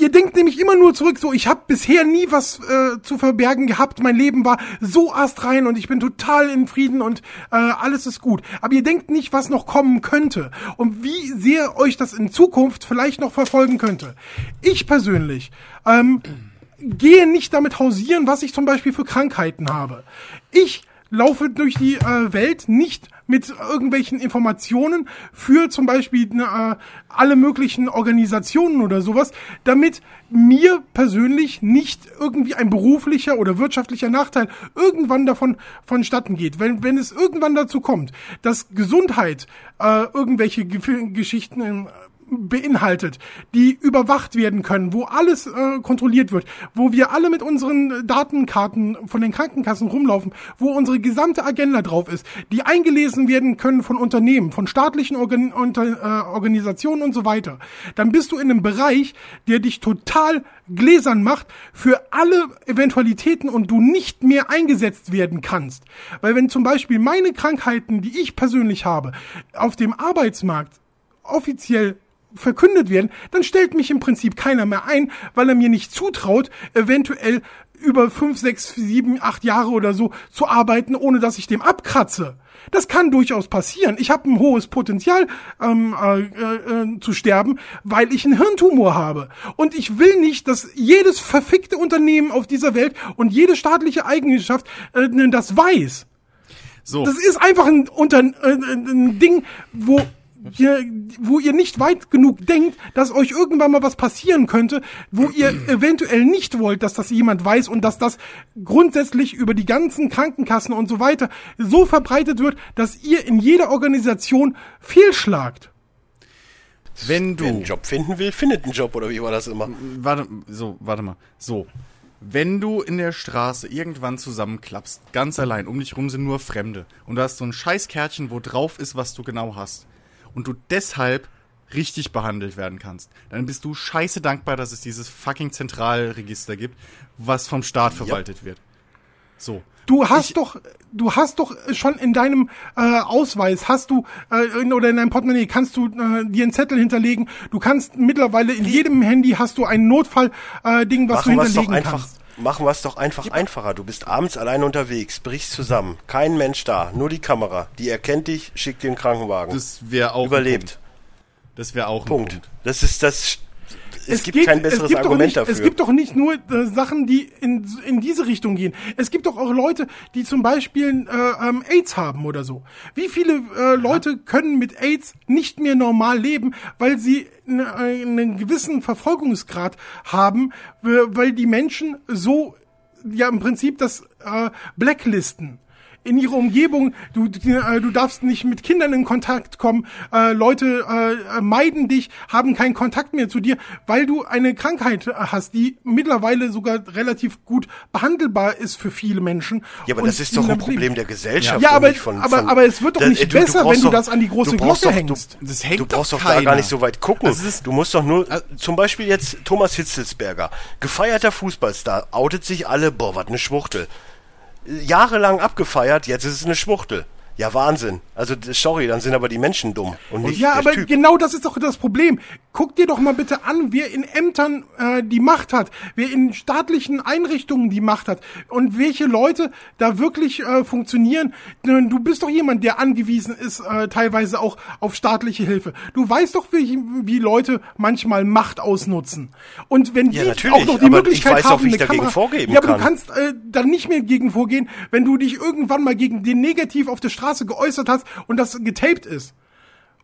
Ihr denkt nämlich immer nur zurück, so ich habe bisher nie was äh, zu verbergen gehabt. Mein Leben war so astrein und ich bin total in Frieden und äh, alles ist gut. Aber ihr denkt nicht, was noch kommen könnte und wie sehr euch das in Zukunft vielleicht noch verfolgen könnte. Ich persönlich ähm, gehe nicht damit hausieren, was ich zum Beispiel für Krankheiten habe. Ich laufe durch die äh, Welt nicht mit irgendwelchen Informationen für zum Beispiel äh, alle möglichen Organisationen oder sowas, damit mir persönlich nicht irgendwie ein beruflicher oder wirtschaftlicher Nachteil irgendwann davon vonstatten geht. Wenn, wenn es irgendwann dazu kommt, dass Gesundheit äh, irgendwelche Ge Geschichten äh, beinhaltet, die überwacht werden können, wo alles äh, kontrolliert wird, wo wir alle mit unseren Datenkarten von den Krankenkassen rumlaufen, wo unsere gesamte Agenda drauf ist, die eingelesen werden können von Unternehmen, von staatlichen Organ unter, äh, Organisationen und so weiter, dann bist du in einem Bereich, der dich total gläsern macht für alle Eventualitäten und du nicht mehr eingesetzt werden kannst. Weil wenn zum Beispiel meine Krankheiten, die ich persönlich habe, auf dem Arbeitsmarkt offiziell verkündet werden, dann stellt mich im Prinzip keiner mehr ein, weil er mir nicht zutraut, eventuell über fünf, sechs, sieben, acht Jahre oder so zu arbeiten, ohne dass ich dem abkratze. Das kann durchaus passieren. Ich habe ein hohes Potenzial ähm, äh, äh, zu sterben, weil ich einen Hirntumor habe. Und ich will nicht, dass jedes verfickte Unternehmen auf dieser Welt und jede staatliche Eigenschaft äh, das weiß. So. Das ist einfach ein, unter, äh, ein Ding, wo ihr, wo ihr nicht weit genug denkt, dass euch irgendwann mal was passieren könnte, wo ihr <clears throat> eventuell nicht wollt, dass das jemand weiß und dass das grundsätzlich über die ganzen Krankenkassen und so weiter so verbreitet wird, dass ihr in jeder Organisation fehlschlagt. Wenn du. Wer einen Job finden will, findet einen Job, oder wie war das immer? Warte, so, warte mal. So. Wenn du in der Straße irgendwann zusammenklappst, ganz allein, um dich rum sind nur Fremde, und du hast so ein Scheißkärtchen, wo drauf ist, was du genau hast, und du deshalb richtig behandelt werden kannst, dann bist du scheiße dankbar, dass es dieses fucking Zentralregister gibt, was vom Staat verwaltet wird. So. Du hast doch, du hast doch schon in deinem äh, Ausweis, hast du äh, in, oder in deinem Portemonnaie kannst du äh, dir einen Zettel hinterlegen. Du kannst mittlerweile in jedem Handy hast du ein Notfall äh, Ding, was Machen du hinterlegen kannst. Machen wir es doch einfach einfacher. Du bist abends allein unterwegs, brichst zusammen, kein Mensch da, nur die Kamera. Die erkennt dich, schickt dir einen Krankenwagen. Das wäre auch. Überlebt. Das wäre auch Punkt. Punkt. Das ist das. Es, gibt geht- kein besseres es gibt Argument nicht, dafür. Es gibt doch nicht nur äh, Sachen, die in, in diese Richtung gehen. Es gibt doch auch Leute, die zum Beispiel äh, ähm, AIDS haben oder so. Wie viele äh, Leute können mit AIDS nicht mehr normal leben, weil sie ne- einen gewissen Verfolgungsgrad haben, äh, weil die Menschen so ja im Prinzip das äh, blacklisten in ihrer Umgebung, du, du, äh, du darfst nicht mit Kindern in Kontakt kommen, äh, Leute äh, meiden dich, haben keinen Kontakt mehr zu dir, weil du eine Krankheit äh, hast, die mittlerweile sogar relativ gut behandelbar ist für viele Menschen. ja, aber Und das ist doch ein Problem leben. der Gesellschaft. Ja, aber- nicht von, aber- von, aber es wird doch Da- nicht äh, besser, brauchst wenn du das an die große du Glocke doch, du- hängst. Das hängt du brauchst doch doch da gar nicht so weit gucken. Also ist- du musst doch nur, Also- zum Beispiel jetzt Thomas Hitzelsberger, gefeierter Fußballstar, outet sich alle, boah, was eine Schwuchtel. Jahrelang abgefeiert, jetzt ist es eine Schwuchtel. Ja, Wahnsinn. Also, sorry, dann sind aber die Menschen dumm und nicht Ja, aber Typ. genau das ist doch das Problem. Guck dir doch mal bitte an, wer in Ämtern äh, die Macht hat, wer in staatlichen Einrichtungen die Macht hat und welche Leute da wirklich äh, funktionieren. Du bist doch jemand, der angewiesen ist, äh, teilweise auch auf staatliche Hilfe. Du weißt doch, wie, wie Leute manchmal Macht ausnutzen. Und wenn Ja, die auch noch die Möglichkeit auch, haben, ich eine Kamera, vorgehen ja, aber kann. du kannst äh, dann nicht mehr gegen vorgehen, wenn du dich irgendwann mal gegen den negativ auf der Straße geäußert hast und das getaped ist.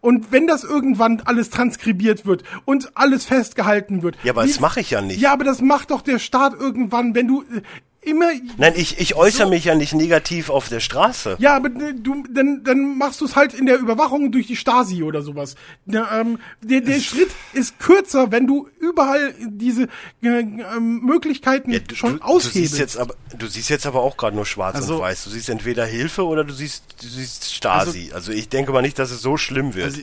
Und wenn das irgendwann alles transkribiert wird und alles festgehalten wird. Ja, aber das mache ich ja nicht. Ja, aber das macht doch der Staat irgendwann, wenn du äh, immer. Nein, ich, ich äußere mich ja nicht negativ auf der Straße. Ja, aber du, dann, dann machst du es halt in der Überwachung durch die Stasi oder sowas. Ja, ähm, der, der Schritt ist kürzer, wenn du überall diese äh, ähm, Möglichkeiten Ja, du, schon du, du aushebelst. siehst jetzt aber du siehst jetzt aber auch gerade nur schwarz Also- und weiß. Du siehst entweder Hilfe oder du siehst du siehst Stasi. Also, ich denke mal nicht, dass es so schlimm wird. Also,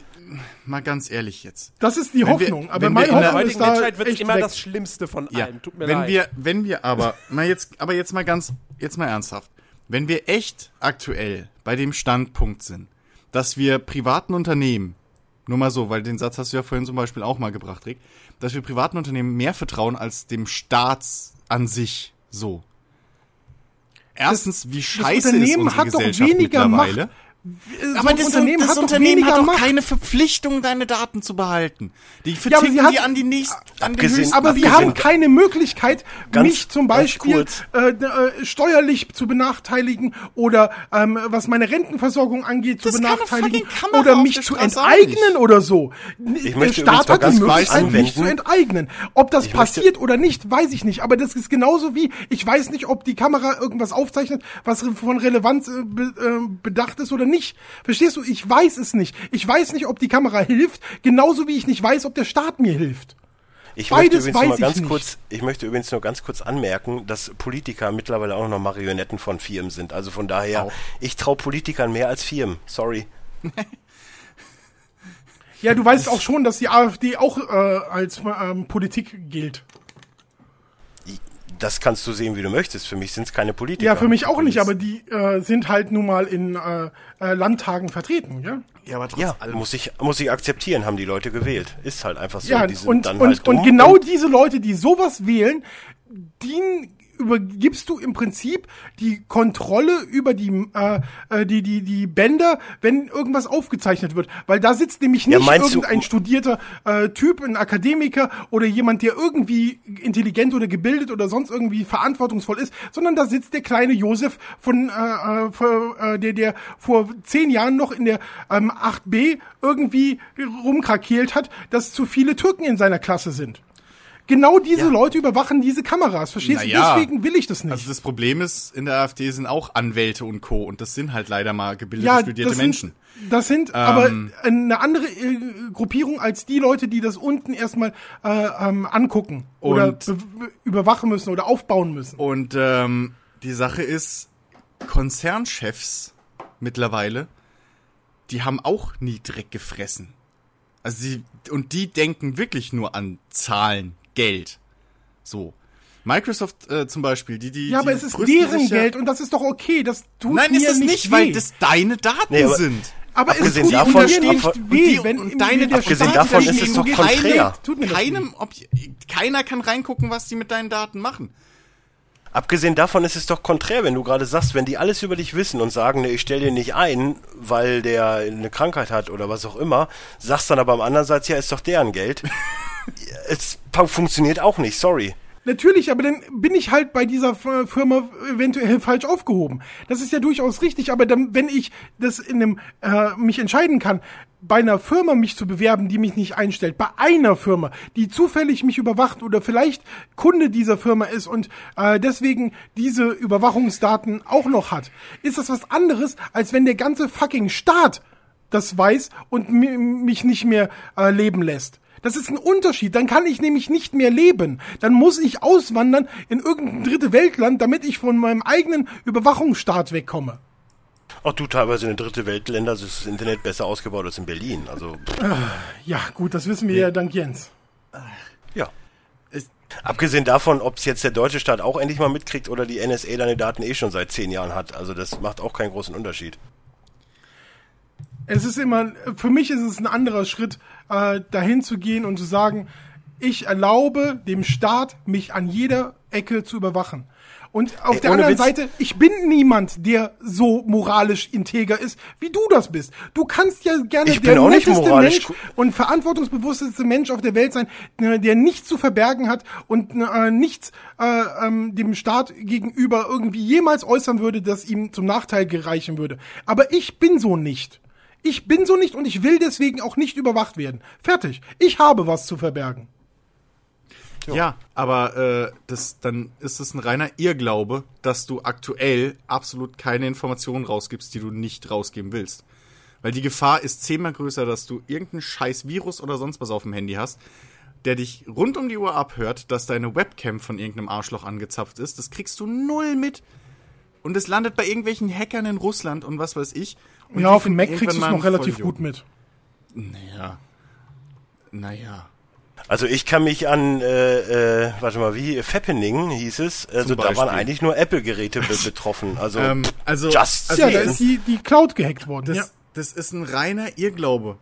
mal ganz ehrlich jetzt. das ist die Wenn wir- Hoffnung. aber meine in der In der Hoffnung ist heutigen da Menschheit wird immer weg. das Schlimmste von Ja, allem. Tut mir wenn leid. wir, wenn wir aber, mal jetzt, aber jetzt mal ganz, jetzt mal ernsthaft. Wenn wir echt aktuell bei dem Standpunkt sind, dass wir privaten Unternehmen, nur mal so, weil den Satz hast du ja vorhin zum Beispiel auch mal gebracht, Rick, dass wir privaten Unternehmen mehr vertrauen als dem Staat an sich, so. Erstens, wie scheiße ist Unternehmen unsere hat doch Gesellschaft weniger mittlerweile. Macht. So Aber ein das Unternehmen das hat doch Unternehmen hat doch Macht. keine Verpflichtung, deine Daten zu behalten. Die Ja, aber verticken hat- die an die nächsten, an den höchsten Aber sie haben keine Möglichkeit, Ganz- mich zum Beispiel äh, äh, steuerlich zu benachteiligen oder ähm, was meine Rentenversorgung angeht zu Das benachteiligen oder mich zu enteignen oder so. Ich Der möchte Staat hat die Möglichkeit, mich zu enteignen. Ob das Ich passiert oder nicht, weiß ich nicht. Aber das ist genauso wie, ich weiß nicht, ob die Kamera irgendwas aufzeichnet, was von Relevanz äh, äh, bedacht ist oder nicht. Verstehst du? Ich weiß es nicht. Ich weiß nicht, ob die Kamera hilft, genauso wie ich nicht weiß, ob der Staat mir hilft. Ich Beides möchte übrigens weiß nur ich ganz nicht. kurz, ich möchte übrigens nur ganz kurz anmerken, dass Politiker mittlerweile auch noch Marionetten von Firmen sind. Also von daher, Auch. ich traue Politikern mehr als Firmen. Sorry. <laughs> Ja, du weißt auch schon, dass die AfD auch äh, als ähm, Politik gilt. Das kannst du sehen, wie du möchtest. Für mich sind es keine Politiker. Ja, für mich auch nicht, aber die äh, sind halt nun mal in äh, äh, Landtagen vertreten, ja? Ja, aber Ja, allem. muss ich, muss ich akzeptieren, haben die Leute gewählt. Ist halt einfach so. Ja, die sind und, dann und, halt und genau diese Leute, die sowas wählen, denen übergibst du im Prinzip die Kontrolle über die, äh, äh, die, die, die Bänder, wenn irgendwas aufgezeichnet wird. Weil da sitzt nämlich Ja, nicht du- irgendein studierter äh, Typ, ein Akademiker oder jemand, der irgendwie intelligent oder gebildet oder sonst irgendwie verantwortungsvoll ist, sondern da sitzt der kleine Josef von, äh, äh, vor, äh, der, der vor zehn Jahren noch in der ähm, 8b irgendwie rumkrakeelt hat, dass zu viele Türken in seiner Klasse sind. Genau diese Ja. Leute überwachen diese Kameras. Verstehst Naja. du? Deswegen will ich das nicht. Also das Problem ist, in der AfD sind auch Anwälte und Co. Und das sind halt leider mal gebildete, studierte das Menschen. Sind, das sind aber eine andere äh, Gruppierung als die Leute, die das unten erstmal äh, ähm, angucken oder überwachen müssen oder aufbauen müssen. Und ähm, die Sache ist, Konzernchefs mittlerweile, die haben auch nie Dreck gefressen. Also sie, und die denken wirklich nur an Zahlen, Geld. So. Microsoft äh, zum Beispiel, die die Ja, aber die es ist deren ja- Geld und das ist doch okay. Das tut Nein, mir ist es nicht, weh. weil das deine Daten Nee, aber- sind. aber es abgesehen tut davon- mir nicht und weh, die- wenn und deine- der abgesehen Staat davon ist es doch konträr. Tut mir das weh. Keinem, ob, keiner kann reingucken, was die mit deinen Daten machen. Abgesehen davon ist es doch konträr, wenn du gerade sagst, wenn die alles über dich wissen und sagen, ne, ich stelle den nicht ein, weil der eine Krankheit hat oder was auch immer, sagst dann aber am anderen Seite, ja, ist doch deren Geld. Es funktioniert auch nicht, sorry. Natürlich, aber dann bin ich halt bei dieser Firma eventuell falsch aufgehoben. Das ist ja durchaus richtig, aber dann, wenn ich das in einem äh, mich entscheiden kann, bei einer Firma mich zu bewerben, die mich nicht einstellt, bei einer Firma, die zufällig mich überwacht oder vielleicht Kunde dieser Firma ist und äh, deswegen diese Überwachungsdaten auch noch hat, ist das was anderes, als wenn der ganze fucking Staat das weiß und mi- mich nicht mehr äh, leben lässt. Das ist ein Unterschied. Dann kann ich nämlich nicht mehr leben. Dann muss ich auswandern in irgendein dritte Weltland, damit ich von meinem eigenen Überwachungsstaat wegkomme. Auch du teilweise in den dritte Weltländer ist das Internet besser ausgebaut als in Berlin. Also, Ja, gut, das wissen wir ja dank Jens. ja. Abgesehen davon, ob es jetzt der deutsche Staat auch endlich mal mitkriegt oder die NSA deine Daten eh schon seit zehn Jahren hat. Also das macht auch keinen großen Unterschied. Es ist immer, für mich ist es ein anderer Schritt, äh, dahin zu gehen und zu sagen, ich erlaube dem Staat, mich an jeder Ecke zu überwachen. Und auf Ey, der anderen Witz. Seite, ich bin niemand, der so moralisch integer ist, wie du das bist. Du kannst ja gerne Ich der netteste Mensch und verantwortungsbewussteste Mensch auf der Welt sein, äh, der nichts zu verbergen hat und äh, nichts äh, ähm, dem Staat gegenüber irgendwie jemals äußern würde, das ihm zum Nachteil gereichen würde. Aber ich bin so nicht. Ich bin so nicht und ich will deswegen auch nicht überwacht werden. Fertig. Ich habe was zu verbergen. Ja, aber äh, das, dann ist es ein reiner Irrglaube, dass du aktuell absolut keine Informationen rausgibst, die du nicht rausgeben willst. Weil die Gefahr ist zehnmal größer, dass du irgendeinen scheiß Virus oder sonst was auf dem Handy hast, der dich rund um die Uhr abhört, dass deine Webcam von irgendeinem Arschloch angezapft ist. Das kriegst du null mit. Und es landet bei irgendwelchen Hackern in Russland und was weiß ich. Und ja, auf dem Mac kriegst du es noch relativ gut mit. Naja. Naja. Also ich kann mich an, äh, äh, warte mal, wie, Fappening hieß es, also da waren eigentlich nur Apple-Geräte be betroffen. Also, Ähm, also, just also ja, da ist die, die Cloud gehackt worden. Das, ja. das ist ein reiner Irrglaube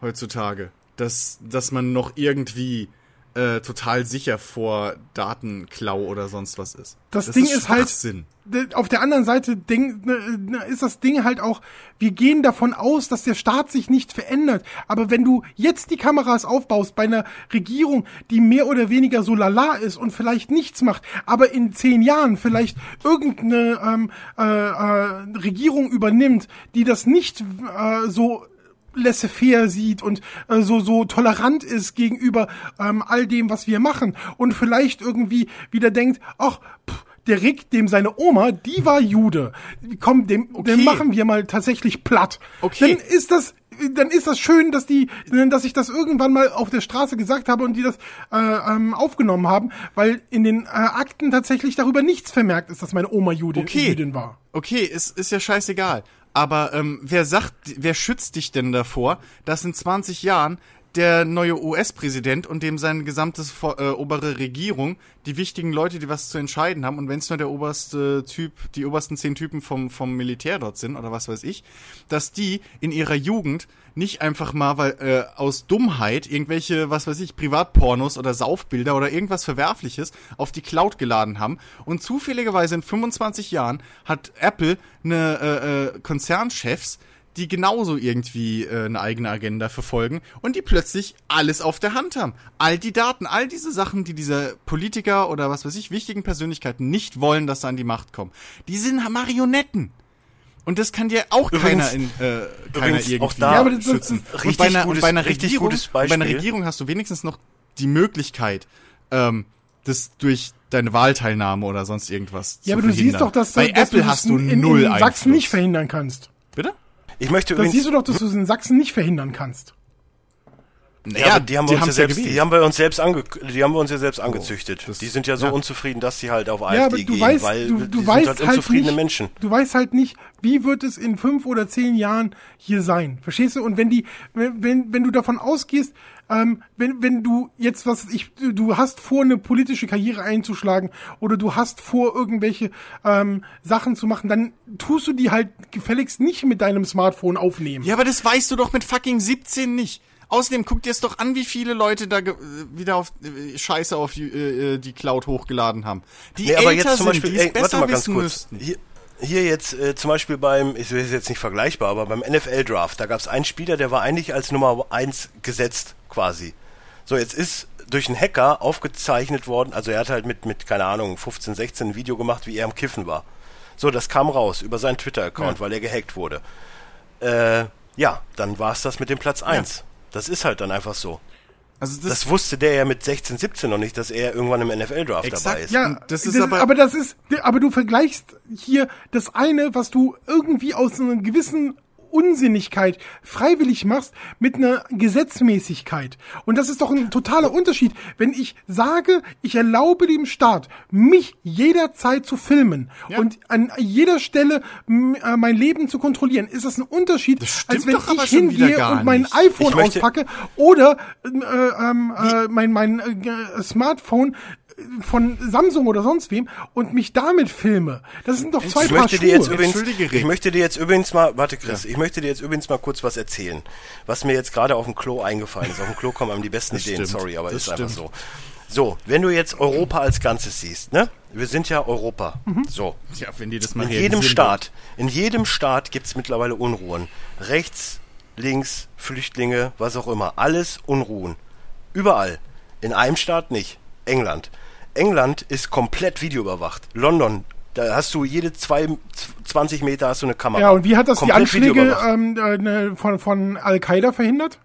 heutzutage, dass, dass man noch irgendwie äh, total sicher vor Datenklau oder sonst was ist. Das Ding ist halt- Schwachsinn. D- Auf der anderen Seite Ding, ne, ne, ist das Ding halt auch, wir gehen davon aus, dass der Staat sich nicht verändert. Aber wenn du jetzt die Kameras aufbaust bei einer Regierung, die mehr oder weniger so lala ist und vielleicht nichts macht, aber in zehn Jahren vielleicht irgendeine ähm, äh, äh, Regierung übernimmt, die das nicht äh, so laissez-faire sieht und äh, so so tolerant ist gegenüber ähm, all dem, was wir machen und vielleicht irgendwie wieder denkt, ach, pff, der Rick, dem seine Oma, die war Jude. Komm, dem, Okay. den machen wir mal tatsächlich platt. Okay. Dann ist das dann ist das schön, dass die, dass ich das irgendwann mal auf der Straße gesagt habe und die das äh, ähm, aufgenommen haben, weil in den äh, Akten tatsächlich darüber nichts vermerkt ist, dass meine Oma Jude, Okay. Jüdin war. Okay, ist, ist ja scheißegal. Aber ähm, wer sagt, wer schützt dich denn davor, dass in 20 Jahren der neue US-Präsident und dem seine gesamte äh, obere Regierung, die wichtigen Leute, die was zu entscheiden haben, und wenn es nur der oberste Typ, die obersten zehn Typen vom, vom Militär dort sind oder was weiß ich, dass die in ihrer Jugend nicht einfach mal weil, äh, aus Dummheit irgendwelche, was weiß ich, Privatpornos oder Saufbilder oder irgendwas Verwerfliches auf die Cloud geladen haben und zufälligerweise in 25 Jahren hat Apple eine äh, äh, Konzernchefs, die genauso irgendwie äh, eine eigene Agenda verfolgen und die plötzlich alles auf der Hand haben. All die Daten, all diese Sachen, die diese Politiker oder was weiß ich, wichtigen Persönlichkeiten nicht wollen, dass sie an die Macht kommen, die sind Marionetten. Und das kann dir auch Übrigens- keiner in äh, keiner übrigens irgendwie auch da- Ja, aber das- das- schützen. richtig und bei einer, gutes- und bei einer richtig Regierung, gutes und bei einer Beispiel. Regierung hast du wenigstens noch die Möglichkeit, ähm, das durch deine Wahlteilnahme oder sonst irgendwas Ja, zu aber du siehst verhindern. doch, dass, bei dass Apple du das hast du in, null in Sachsen Einfluss. nicht verhindern kannst. Bitte? Ich möchte Das siehst du doch, dass du es in Sachsen nicht verhindern kannst. Ja, aber die haben, wir uns ja selbst, gewählt. die haben wir uns selbst ange, die haben wir uns ja selbst angezüchtet. das- die sind ja so ja. unzufrieden, dass sie halt auf AfD Ja, aber du gehen, weißt, weil du, du sind weißt halt halt unzufriedene nicht, Menschen. du weißt halt nicht, wie wird es in fünf oder zehn Jahren hier sein. Verstehst du? Und wenn die, wenn, wenn, wenn du davon ausgehst, ähm, wenn, wenn du jetzt was, ich, du- du hast vor, eine politische Karriere einzuschlagen oder du hast vor, irgendwelche ähm, Sachen zu machen, dann tust du die halt gefälligst nicht mit deinem Smartphone aufnehmen. Ja, aber das weißt du doch mit fucking 17 nicht. Außerdem guck dir es doch an, wie viele Leute da äh, wieder auf äh, Scheiße auf die, äh, die Cloud hochgeladen haben. Die Nee, aber älter jetzt zum sind, Beispiel, ey, warte mal ganz kurz. Hier, hier jetzt äh, zum Beispiel beim, ich es jetzt nicht vergleichbar, aber beim NFL-Draft, da gab es einen Spieler, der war eigentlich als Nummer 1 gesetzt quasi. So, jetzt ist durch einen Hacker aufgezeichnet worden, also er hat halt mit, mit keine Ahnung, 15, 16 ein Video gemacht, wie er am Kiffen war. So, das kam raus über seinen Twitter-Account, weil er gehackt wurde. Äh, ja, dann war es das mit dem Platz 1. Das ist halt dann einfach so. Also das, Das wusste der ja mit 16, 17 noch nicht, dass er irgendwann im NFL-Draft Exakt, dabei ist. Ja, das das ist aber- aber, das ist, aber du vergleichst hier das eine, was du irgendwie aus einer gewissen Unsinnigkeit freiwillig machst mit einer Gesetzmäßigkeit. Und das ist doch ein totaler Unterschied. Wenn ich sage, ich erlaube dem Staat, mich jederzeit zu filmen Ja. und an jeder Stelle äh, mein Leben zu kontrollieren, ist das ein Unterschied, Das als wenn ich hingehe und mein nicht. iPhone auspacke oder äh, ähm, äh, mein, mein äh, Smartphone von Samsung oder sonst wem und mich damit filme. Das sind doch zwei Ich Paar möchte dir jetzt Schuhe. übrigens, ich möchte dir jetzt übrigens mal, warte Chris, ich möchte dir jetzt übrigens mal kurz was erzählen, was mir jetzt gerade auf dem Klo eingefallen ist. Auf dem Klo kommen einem die besten Das Ideen, stimmt. sorry, aber Das ist einfach stimmt. so. So, wenn du jetzt Europa als Ganzes siehst, ne? Wir sind ja Europa. So. ja, wenn die das mal In jedem Staat, in jedem Staat gibt's mittlerweile Unruhen. Rechts, links, Flüchtlinge, was auch immer. Alles Unruhen. Überall. In einem Staat nicht. England. England ist komplett videoüberwacht. London, da hast du jede zwei, 20 Meter hast du eine Kamera. Ja, und wie hat das die Komplett Anschläge videoüberwacht. ähm, äh, ne, von, von Al-Qaida verhindert?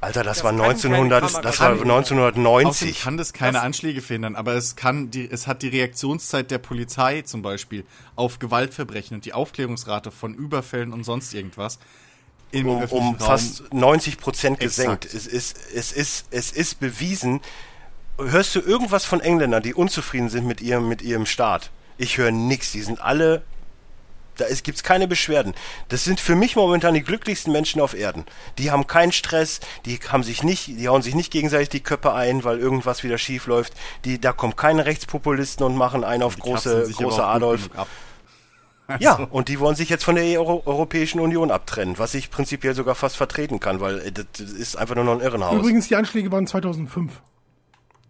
Alter, das, Das war kann keine 1900, Kamera das war Außerdem 1990. kann das keine Anschläge verhindern, aber es kann die, es hat die Reaktionszeit der Polizei zum Beispiel auf Gewaltverbrechen und die Aufklärungsrate von Überfällen und sonst irgendwas im um, um fast 90 Prozent gesenkt. Es ist, es ist, es ist bewiesen. Hörst du irgendwas von Engländern, die unzufrieden sind mit ihrem, mit ihrem Staat? Ich höre nix. Die sind alle, da ist, gibt's keine Beschwerden. Das sind für mich momentan die glücklichsten Menschen auf Erden. Die haben keinen Stress, die haben sich nicht, die hauen sich nicht gegenseitig die Köpfe ein, weil irgendwas wieder schief läuft. Die, da kommen keine Rechtspopulisten und machen einen auf Die große, große Adolf. ab. <laughs> Ja, Also, und die wollen sich jetzt von der Euro Europäischen Union abtrennen, was ich prinzipiell sogar fast vertreten kann, weil äh, das das ist einfach nur noch ein Irrenhaus. Übrigens, die Anschläge waren 2005.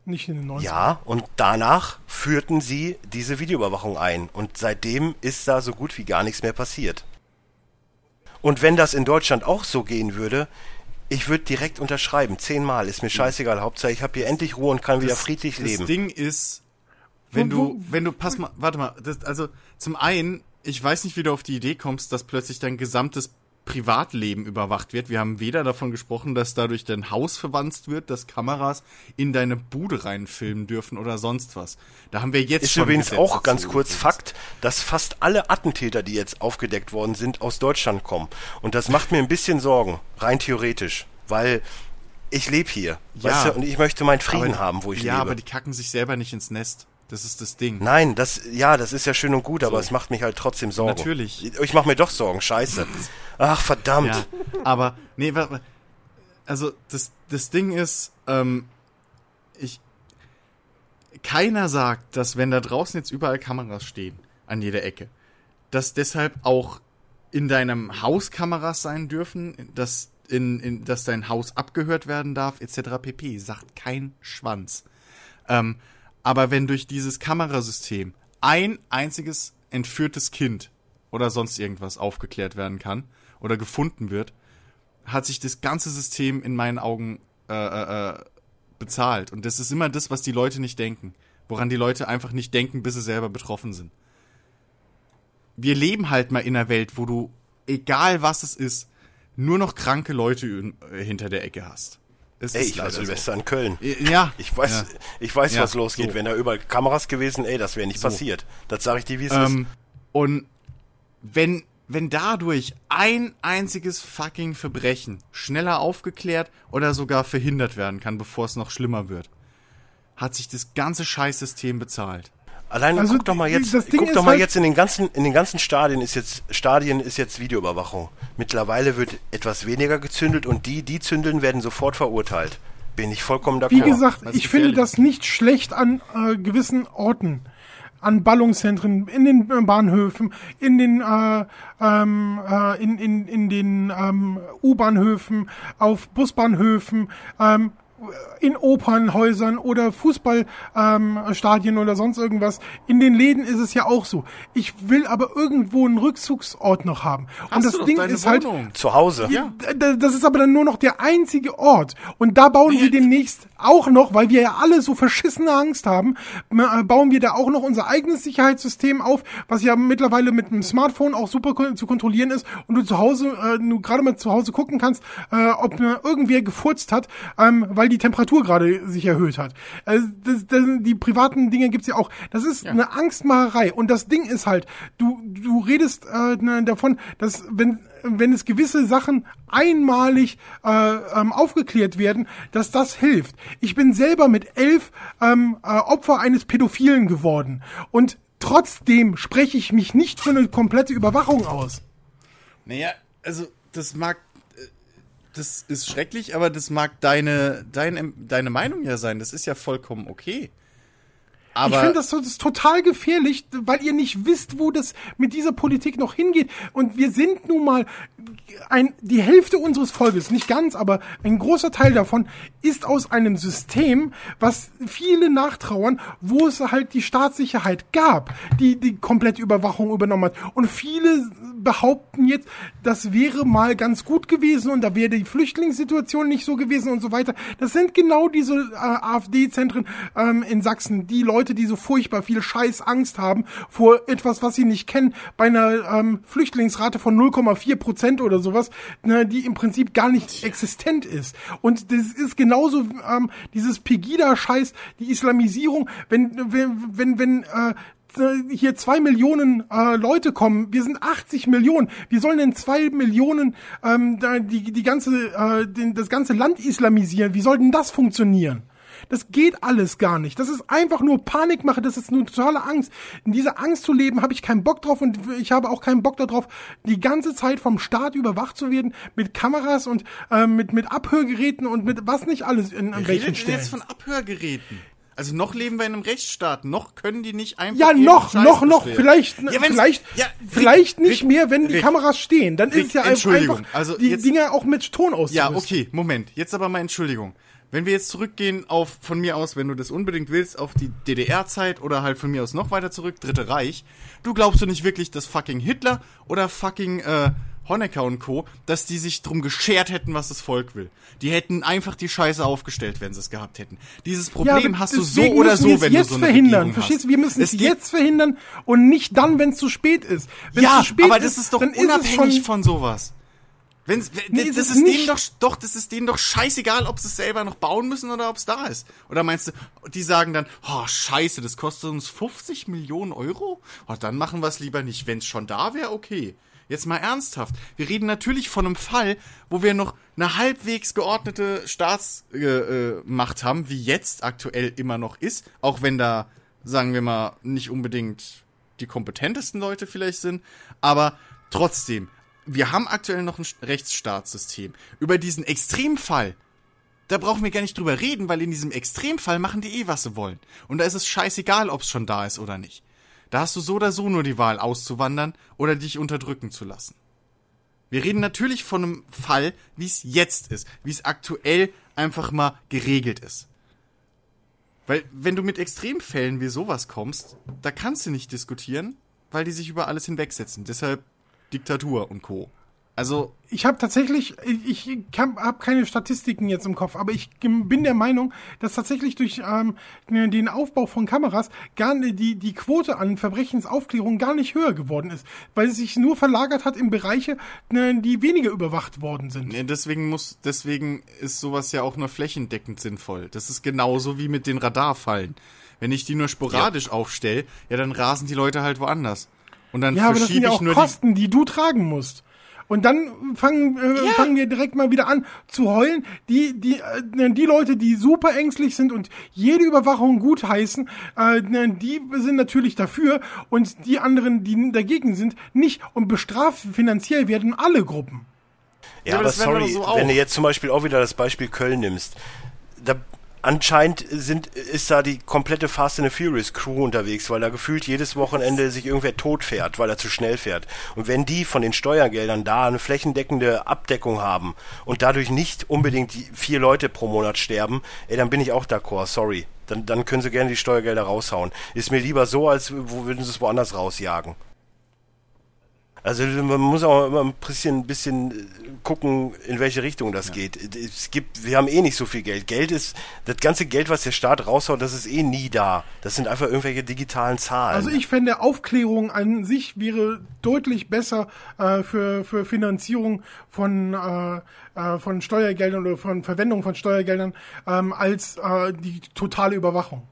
Nicht in den 90ern. ja, und danach führten sie diese Videoüberwachung ein und seitdem ist da so gut wie gar nichts mehr passiert. Und wenn das in Deutschland auch so gehen würde, ich würde direkt unterschreiben, zehnmal, ist mir scheißegal, Hauptsache ich habe hier endlich Ruhe und kann wieder friedlich das leben. Ding ist, wenn du, wenn du, pass mal, warte mal, das, also zum einen, ich weiß nicht, wie du auf die Idee kommst, dass plötzlich dein gesamtes Privatleben überwacht wird. Wir haben weder davon gesprochen, dass dadurch dein Haus verwandt wird, dass Kameras in deine Bude reinfilmen dürfen oder sonst was. Da haben wir jetzt Ist schon übrigens Gesetze auch ganz kurz übrigens. Fakt, dass fast alle Attentäter, die jetzt aufgedeckt worden sind, aus Deutschland kommen. Und das macht mir ein bisschen Sorgen, rein theoretisch, weil ich lebe hier, Ja. weißt du, und ich möchte meinen Frieden Aber- haben, wo ich ja, lebe. aber die kacken sich selber nicht ins Nest. Das ist das Ding. Nein, das, ja, das ist ja schön und gut, aber So. es macht mich halt trotzdem Sorgen. Natürlich. Ich mache mir doch Sorgen, scheiße. Ach, verdammt. Ja, aber, nee, warte, also das, das Ding ist, ähm, ich, keiner sagt, dass wenn da draußen jetzt überall Kameras stehen, an jeder Ecke, dass deshalb auch in deinem Haus Kameras sein dürfen, dass, in, in, dass dein Haus abgehört werden darf, etc. pp. Sagt kein Schwanz. Ähm, aber wenn durch dieses Kamerasystem ein einziges entführtes Kind oder sonst irgendwas aufgeklärt werden kann oder gefunden wird, hat sich das ganze System in meinen Augen äh, äh, äh, bezahlt. Und das ist immer das, was die Leute nicht denken. Woran die Leute einfach nicht denken, bis sie selber betroffen sind. Wir leben halt mal in einer Welt, wo du, egal was es ist, nur noch kranke Leute äh, hinter der Ecke hast. Es Ey, ist ich war Silvester in Köln. So. Ja. Ich weiß, Ja. ich weiß, Ja, was losgeht. so. Wenn da überall Kameras gewesen, ey, das wäre nicht So. passiert. Das sage ich dir, wie es ist. Ähm, und wenn wenn dadurch ein einziges fucking Verbrechen schneller aufgeklärt oder sogar verhindert werden kann, bevor es noch schlimmer wird, hat sich das ganze Scheißsystem bezahlt. Allein Also, guck doch mal jetzt, das Ding guck ist doch mal halt- jetzt in den ganzen, in den ganzen Stadien ist jetzt, Stadien ist jetzt Videoüberwachung. Mittlerweile wird etwas weniger gezündelt und die, die zündeln, werden sofort verurteilt. Bin ich vollkommen d'accord. Wie gesagt, das ich finde das nicht schlecht an äh, gewissen Orten, an Ballungszentren, in den äh, Bahnhöfen, in den äh, ähm, äh, in, in, in den ähm, U-Bahnhöfen, auf Busbahnhöfen, ähm, in Opernhäusern oder Fußballstadien ähm, Stadien oder sonst irgendwas. In den Läden ist es ja auch so. Ich will aber irgendwo einen Rückzugsort noch haben. Und Hast das du doch Ding deine ist halt, Wohnung. Zu Hause. Ja. Das ist aber dann nur noch der einzige Ort. Und da bauen wir demnächst auch noch, weil wir ja alle so verschissene Angst haben, äh, bauen wir da auch noch unser eigenes Sicherheitssystem auf, was ja mittlerweile mit dem Smartphone auch super zu kontrollieren ist und du zu Hause, äh, du gerade mal zu Hause gucken kannst, äh, ob äh, irgendwer gefurzt hat, ähm, weil die Temperatur gerade sich erhöht hat. Also das, das, die privaten Dinge gibt's ja auch. Das ist eine Angstmacherei. Und das Ding ist halt, du, du redest äh, davon, dass wenn wenn es gewisse Sachen einmalig äh, ähm, aufgeklärt werden, dass das hilft. Ich bin selber mit elf ähm, äh, Opfer eines Pädophilen geworden und trotzdem spreche ich mich nicht für eine komplette Überwachung aus. Naja, also das mag, das ist schrecklich, aber das mag deine, deine, deine Meinung ja sein. Das ist ja vollkommen okay. Aber ich finde das, das ist total gefährlich, weil ihr nicht wisst, wo das mit dieser Politik noch hingeht. Und wir sind nun mal ein, die Hälfte unseres Volkes, nicht ganz, aber ein großer Teil davon ist aus einem System, was viele nachtrauern, wo es halt die Staatssicherheit gab, die die komplette Überwachung übernommen hat. Und viele behaupten jetzt, das wäre mal ganz gut gewesen und da wäre die Flüchtlingssituation nicht so gewesen und so weiter. Das sind genau diese äh, AfD-Zentren ähm, in Sachsen, die Leute, die so furchtbar viel Scheiß Angst haben vor etwas, was sie nicht kennen, bei einer ähm, Flüchtlingsrate von 0,4 Prozent oder sowas, ne, die im Prinzip gar nicht existent ist. Und das ist genauso ähm, dieses Pegida-Scheiß, die Islamisierung, wenn, wenn, wenn, wenn äh, hier zwei Millionen äh, Leute kommen, wir sind 80 Millionen. Wie sollen denn zwei Millionen ähm, die, die ganze, äh, den, das ganze Land islamisieren? Wie soll denn das funktionieren? Das geht alles gar nicht. Das ist einfach nur Panikmache, das ist nur totale Angst. In dieser Angst zu leben, habe ich keinen Bock drauf und ich habe auch keinen Bock darauf, die ganze Zeit vom Staat überwacht zu werden mit Kameras und äh, mit, mit Abhörgeräten und mit was nicht alles in an welchen Stellen. jetzt von Abhörgeräten? Also noch leben wir in einem Rechtsstaat, noch können die nicht einfach. Ja, noch, noch, noch. bestellen. Vielleicht, Ja, vielleicht, ja, vielleicht Rick, nicht Rick, mehr, wenn die Rick, Kameras stehen. Dann ist ja Entschuldigung, einfach, also die jetzt- Dinger auch mit Ton Ja, auszurüsten. okay, Moment. Jetzt aber mal Entschuldigung. Wenn wir jetzt zurückgehen auf, von mir aus, wenn du das unbedingt willst, auf die DDR-Zeit oder halt von mir aus noch weiter zurück, Dritte Reich, du glaubst du nicht wirklich, dass fucking Hitler oder fucking äh, Honecker und Co., dass die sich drum geschert hätten, was das Volk will. Die hätten einfach die Scheiße aufgestellt, wenn sie es gehabt hätten. Dieses Ja, Problem aber hast du so oder so, wenn jetzt du so eine verhindern. Regierung Verstehst du? Wir müssen es jetzt verhindern und nicht dann, wenn es zu spät ist. Wenn ja, zu spät aber das ist doch unabhängig von sowas. Wenn's, Nee, das ist ist denen doch, doch, das ist denen doch scheißegal, ob sie es selber noch bauen müssen oder ob es da ist. Oder meinst du, die sagen dann, oh, scheiße, das kostet uns 50 Millionen Euro? Oh, dann machen wir es lieber nicht. Wenn es schon da wäre, okay. Jetzt mal ernsthaft. Wir reden natürlich von einem Fall, wo wir noch eine halbwegs geordnete Staatsmacht äh, äh, haben, wie jetzt aktuell immer noch ist, auch wenn da, sagen wir mal, nicht unbedingt die kompetentesten Leute vielleicht sind, aber trotzdem, wir haben aktuell noch ein Rechtsstaatssystem. Über diesen Extremfall, da brauchen wir gar nicht drüber reden, weil in diesem Extremfall machen die eh, was sie wollen. Und da ist es scheißegal, ob es schon da ist oder nicht. Da hast du so oder so nur die Wahl, auszuwandern oder dich unterdrücken zu lassen. Wir reden natürlich von einem Fall, wie es jetzt ist, wie es aktuell einfach mal geregelt ist. Weil, wenn du mit Extremfällen wie sowas kommst, da kannst du nicht diskutieren, weil die sich über alles hinwegsetzen. Deshalb Diktatur und Co. Also, ich habe tatsächlich, ich habe keine Statistiken jetzt im Kopf, aber ich bin der Meinung, dass tatsächlich durch ähm, den Aufbau von Kameras gar nicht- die die Quote an Verbrechensaufklärung gar nicht höher geworden ist, weil es sich nur verlagert hat in Bereiche, ne, die weniger überwacht worden sind. Ja, deswegen muss, deswegen ist sowas ja auch nur flächendeckend sinnvoll. Das ist genauso wie mit den Radarfallen. Wenn ich die nur sporadisch aufstelle, ja, dann rasen die Leute halt woanders. Und dann Ja, aber das sind ja auch nur Kosten, die du tragen musst. Und dann fangen, äh, fangen wir direkt mal wieder an zu heulen. Die, die, äh, die Leute, die super ängstlich sind und jede Überwachung gutheißen, äh, die sind natürlich dafür und die anderen, die dagegen sind, nicht und bestraft finanziell werden alle Gruppen. Ja, Ja, aber aber sorry, so wenn du jetzt zum Beispiel auch wieder das Beispiel Köln nimmst, da anscheinend sind, ist da die komplette Fast and the Furious Crew unterwegs, weil da gefühlt jedes Wochenende sich irgendwer tot fährt, weil er zu schnell fährt. Und wenn die von den Steuergeldern da eine flächendeckende Abdeckung haben und dadurch nicht unbedingt vier Leute pro Monat sterben, ey, dann bin ich auch d'accord, sorry. Dann, dann können sie gerne die Steuergelder raushauen. Ist mir lieber so, als würden sie es woanders rausjagen. Also man muss auch immer ein bisschen, bisschen äh, gucken, in welche Richtung das geht. Es gibt, wir haben eh nicht so viel Geld. Geld ist, das ganze Geld, was der Staat raushaut, das ist eh nie da. Das sind einfach irgendwelche digitalen Zahlen. Also ich fände, Aufklärung an sich wäre deutlich besser äh, für, für Finanzierung von, äh, äh, von Steuergeldern oder von Verwendung von Steuergeldern ähm, als äh, die totale Überwachung.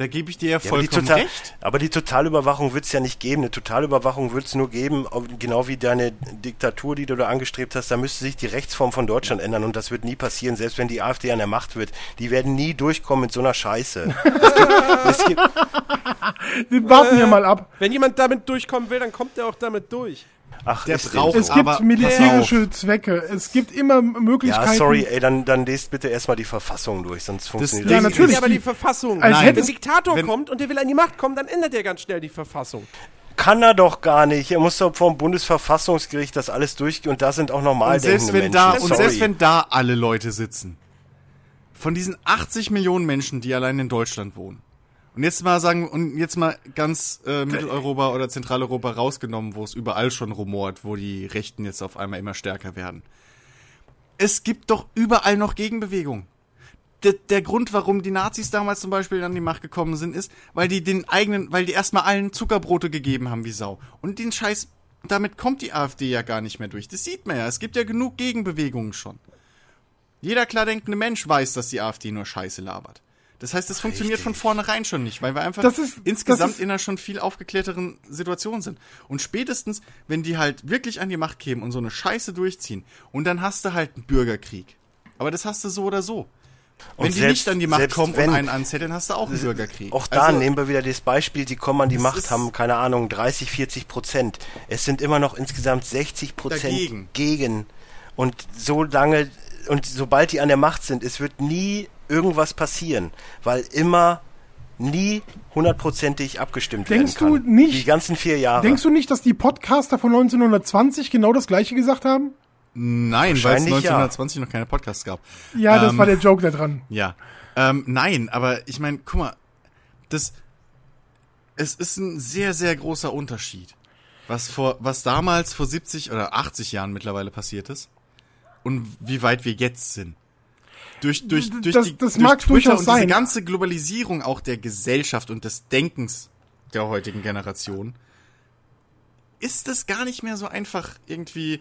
Da gebe ich dir ja Ja, aber, vollkommen recht. aber die Totalüberwachung wird es ja nicht geben. Eine Totalüberwachung wird es nur geben, genau wie deine Diktatur, die du da angestrebt hast. Da müsste sich die Rechtsform von Deutschland ändern und das wird nie passieren, selbst wenn die AfD an der Macht wird. Die werden nie durchkommen mit so einer Scheiße. <laughs> es gibt, Warten wir mal ab. Wenn jemand damit durchkommen will, dann kommt er auch damit durch. Ach, Der braucht Es gibt militärische Zwecke. Es gibt immer Möglichkeiten. Ja, sorry, ey, dann, dann lest bitte erstmal die Verfassung durch, sonst funktioniert das natürlich. Ja, aber die- Verfassung. als Nein, hätte wenn ein Diktator wenn- kommt und der will an die Macht kommen, dann ändert er ganz schnell die Verfassung. Kann er doch gar nicht. Er muss doch vom Bundesverfassungsgericht das alles durchgehen und da sind auch normal Und selbst wenn da, Menschen. und Sorry. selbst wenn da alle Leute sitzen, von diesen 80 Millionen Menschen, die allein in Deutschland wohnen, und jetzt mal sagen, und jetzt mal ganz äh, Mitteleuropa oder Zentraleuropa rausgenommen, wo es überall schon rumort, wo die Rechten jetzt auf einmal immer stärker werden. Es gibt doch überall noch Gegenbewegung. Der, der Grund, warum die Nazis damals zum Beispiel an die Macht gekommen sind, ist, weil die den eigenen, weil die erstmal allen Zuckerbrote gegeben haben wie Sau. Und den Scheiß, damit kommt die AfD ja gar nicht mehr durch. Das sieht man ja. Es gibt ja genug Gegenbewegungen schon. Jeder klar denkende Mensch weiß, dass die AfD nur Scheiße labert. Das heißt, es funktioniert von vornherein schon nicht, weil wir einfach Das ist- insgesamt das ist- in einer schon viel aufgeklärteren Situation sind. Und spätestens, wenn die halt wirklich an die Macht kämen und so eine Scheiße durchziehen, und dann hast du halt einen Bürgerkrieg. Aber das hast du so oder so. Und wenn die selbst- nicht an die Macht kommen wenn- und einen anzetteln, hast du auch einen Bürgerkrieg. Auch da Also, nehmen wir wieder das Beispiel, die kommen an die Macht, ist- haben, keine Ahnung, 30, 40 Prozent. Es sind immer noch insgesamt 60 Prozent gegen. Und so lange, und sobald die an der Macht sind, es wird nie irgendwas passieren, weil immer nie hundertprozentig abgestimmt Denkst werden du kann. nicht- Die ganzen vier Jahre. Denkst du nicht, dass die Podcaster von 1920 genau das gleiche gesagt haben? Nein, weil es Wahrscheinlich ja. 1920 noch keine Podcasts gab. Ja, das Ähm, war der Joke da dran. Ja. Ähm, nein, aber ich meine, guck mal, das es ist ein sehr, sehr großer Unterschied. Was vor, was damals vor 70 oder 80 Jahren mittlerweile passiert ist und wie weit wir jetzt sind. Durch, durch, durch, Das- die, das durch mag Twitter durchaus und sein. diese ganze Globalisierung auch der Gesellschaft und des Denkens der heutigen Generation ist es gar nicht mehr so einfach, irgendwie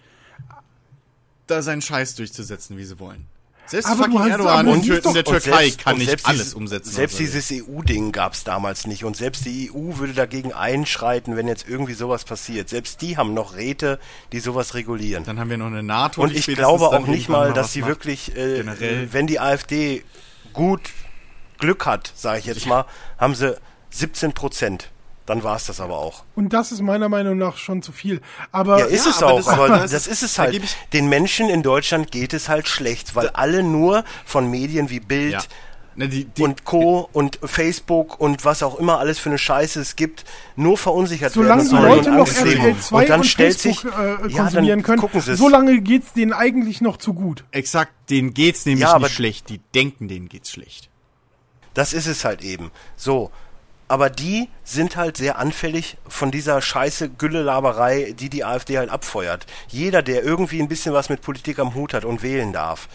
da seinen Scheiß durchzusetzen, wie sie wollen. Selbst Aber fucking Erdogan siehst in der Und Türkei selbst- kann und nicht alles dieses- umsetzen. Selbst will. dieses EU-Ding gab es damals nicht. Und selbst die EU würde dagegen einschreiten, wenn jetzt irgendwie sowas passiert. Selbst die haben noch Räte, die sowas regulieren. Dann haben wir noch eine NATO. Und ich glaube auch nicht mal, dass sie wirklich, äh, wenn die AfD gut Glück hat, sage ich jetzt mal, haben sie 17 Prozent. Dann war es das aber auch. Und das ist meiner Meinung nach schon zu viel. Aber Ja, ist ja, es aber auch, das- aber das das, ist- es halt. Den Menschen in Deutschland geht es halt schlecht, weil alle nur von Medien wie Bild Ja. Ne, die, die, und Co. und Facebook und was auch immer alles für eine Scheiße es gibt, nur verunsichert solange werden. die und Leute und noch. RTL 2 und dann und stellt Facebook sich, äh, ja, konsumieren dann können, gucken sie es. solange geht's denen eigentlich noch zu gut. exakt, denen geht's nämlich Ja, aber- nicht schlecht. Die denken, denen geht's schlecht. Das ist es halt eben. So. Aber die sind halt sehr anfällig von dieser scheiße Gülle-Laberei, die die AfD halt abfeuert. Jeder, der irgendwie ein bisschen was mit Politik am Hut hat und wählen darf,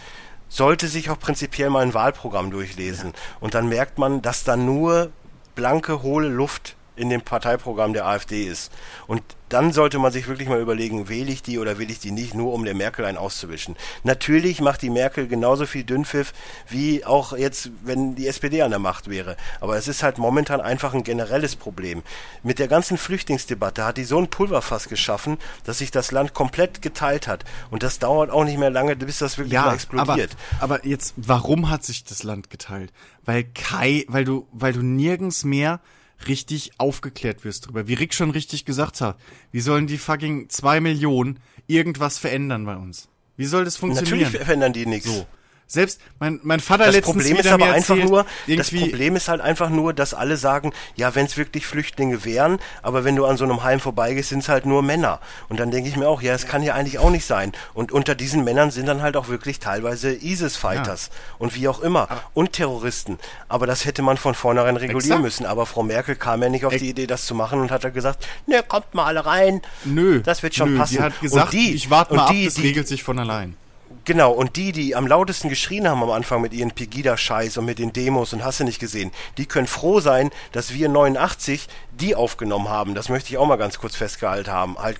sollte sich auch prinzipiell mal ein Wahlprogramm durchlesen. Und dann merkt man, dass da nur blanke, hohle Luft in dem Parteiprogramm der AfD ist. Und dann sollte man sich wirklich mal überlegen, wähle ich die oder will ich die nicht, nur um der Merkel einen auszuwischen. Natürlich macht die Merkel genauso viel Dünnpfiff, wie auch jetzt, wenn die SPD an der Macht wäre. Aber es ist halt momentan einfach ein generelles Problem. Mit der ganzen Flüchtlingsdebatte hat die so ein Pulverfass geschaffen, dass sich das Land komplett geteilt hat. Und das dauert auch nicht mehr lange, bis das wirklich mal Ja, aber, explodiert. aber jetzt, warum hat sich das Land geteilt? Weil Kai, weil du, weil du nirgends mehr richtig aufgeklärt wirst drüber. Wie Rick schon richtig gesagt hat, wie sollen die fucking zwei Millionen irgendwas verändern bei uns? Wie soll das funktionieren? Natürlich verändern die nichts. So. Selbst mein, mein Vater Das letztens Problem ist aber einfach erzählt, nur, das Problem ist halt einfach nur, dass alle sagen, ja, wenn es wirklich Flüchtlinge wären, aber wenn du an so einem Heim vorbeigehst, sind es halt nur Männer. Und dann denke ich mir auch, ja, es kann ja eigentlich auch nicht sein. Und unter diesen Männern sind dann halt auch wirklich teilweise ISIS-Fighters und wie auch immer und Terroristen. Aber das hätte man von vornherein regulieren Exakt. müssen. Aber Frau Merkel kam ja nicht auf die Idee, das zu machen und hat dann gesagt, ne, kommt mal alle rein. nö, Das wird schon nö, passen. Die hat gesagt, und die, ich warte mal die, ab, das die, regelt sich von allein. Genau, und die, die am lautesten geschrien haben am Anfang mit ihren Pegida-Scheiß und mit den Demos und hast du nicht gesehen, die können froh sein, dass wir 89 die aufgenommen haben. Das möchte ich auch mal ganz kurz festgehalten haben, halt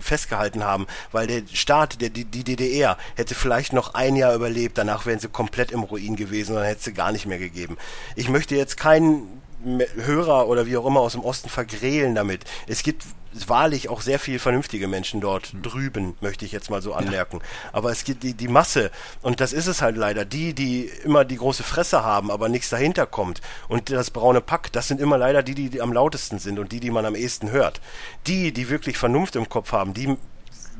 festgehalten haben, weil der Staat, der, die, DDR, hätte vielleicht noch ein Jahr überlebt, danach wären sie komplett im Ruin gewesen und dann hätte sie gar nicht mehr gegeben. Ich möchte jetzt keinen Hörer oder wie auch immer aus dem Osten vergrälen damit. Es gibt wahrlich auch sehr viel vernünftige Menschen dort drüben, möchte ich jetzt mal so anmerken. Aber es gibt die, die Masse, und das ist es halt leider, die, die immer die große Fresse haben, aber nichts dahinter kommt. Und das braune Pack, das sind immer leider die, die, die am lautesten sind und die, die man am ehesten hört. Die, die wirklich Vernunft im Kopf haben, die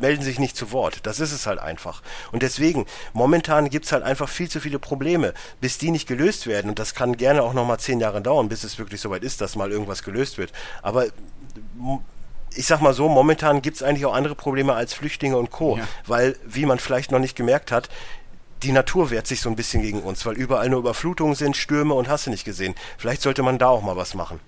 melden sich nicht zu Wort. Das ist es halt einfach. Und deswegen, momentan gibt's halt einfach viel zu viele Probleme, bis die nicht gelöst werden. Und das kann gerne auch nochmal zehn Jahre dauern, bis es wirklich soweit ist, dass mal irgendwas gelöst wird. Aber ich sag mal so, momentan gibt's eigentlich auch andere Probleme als Flüchtlinge und Co. Ja. Weil, wie man vielleicht noch nicht gemerkt hat, die Natur wehrt sich so ein bisschen gegen uns, weil überall nur Überflutungen sind, Stürme und hast du nicht gesehen. Vielleicht sollte man da auch mal was machen.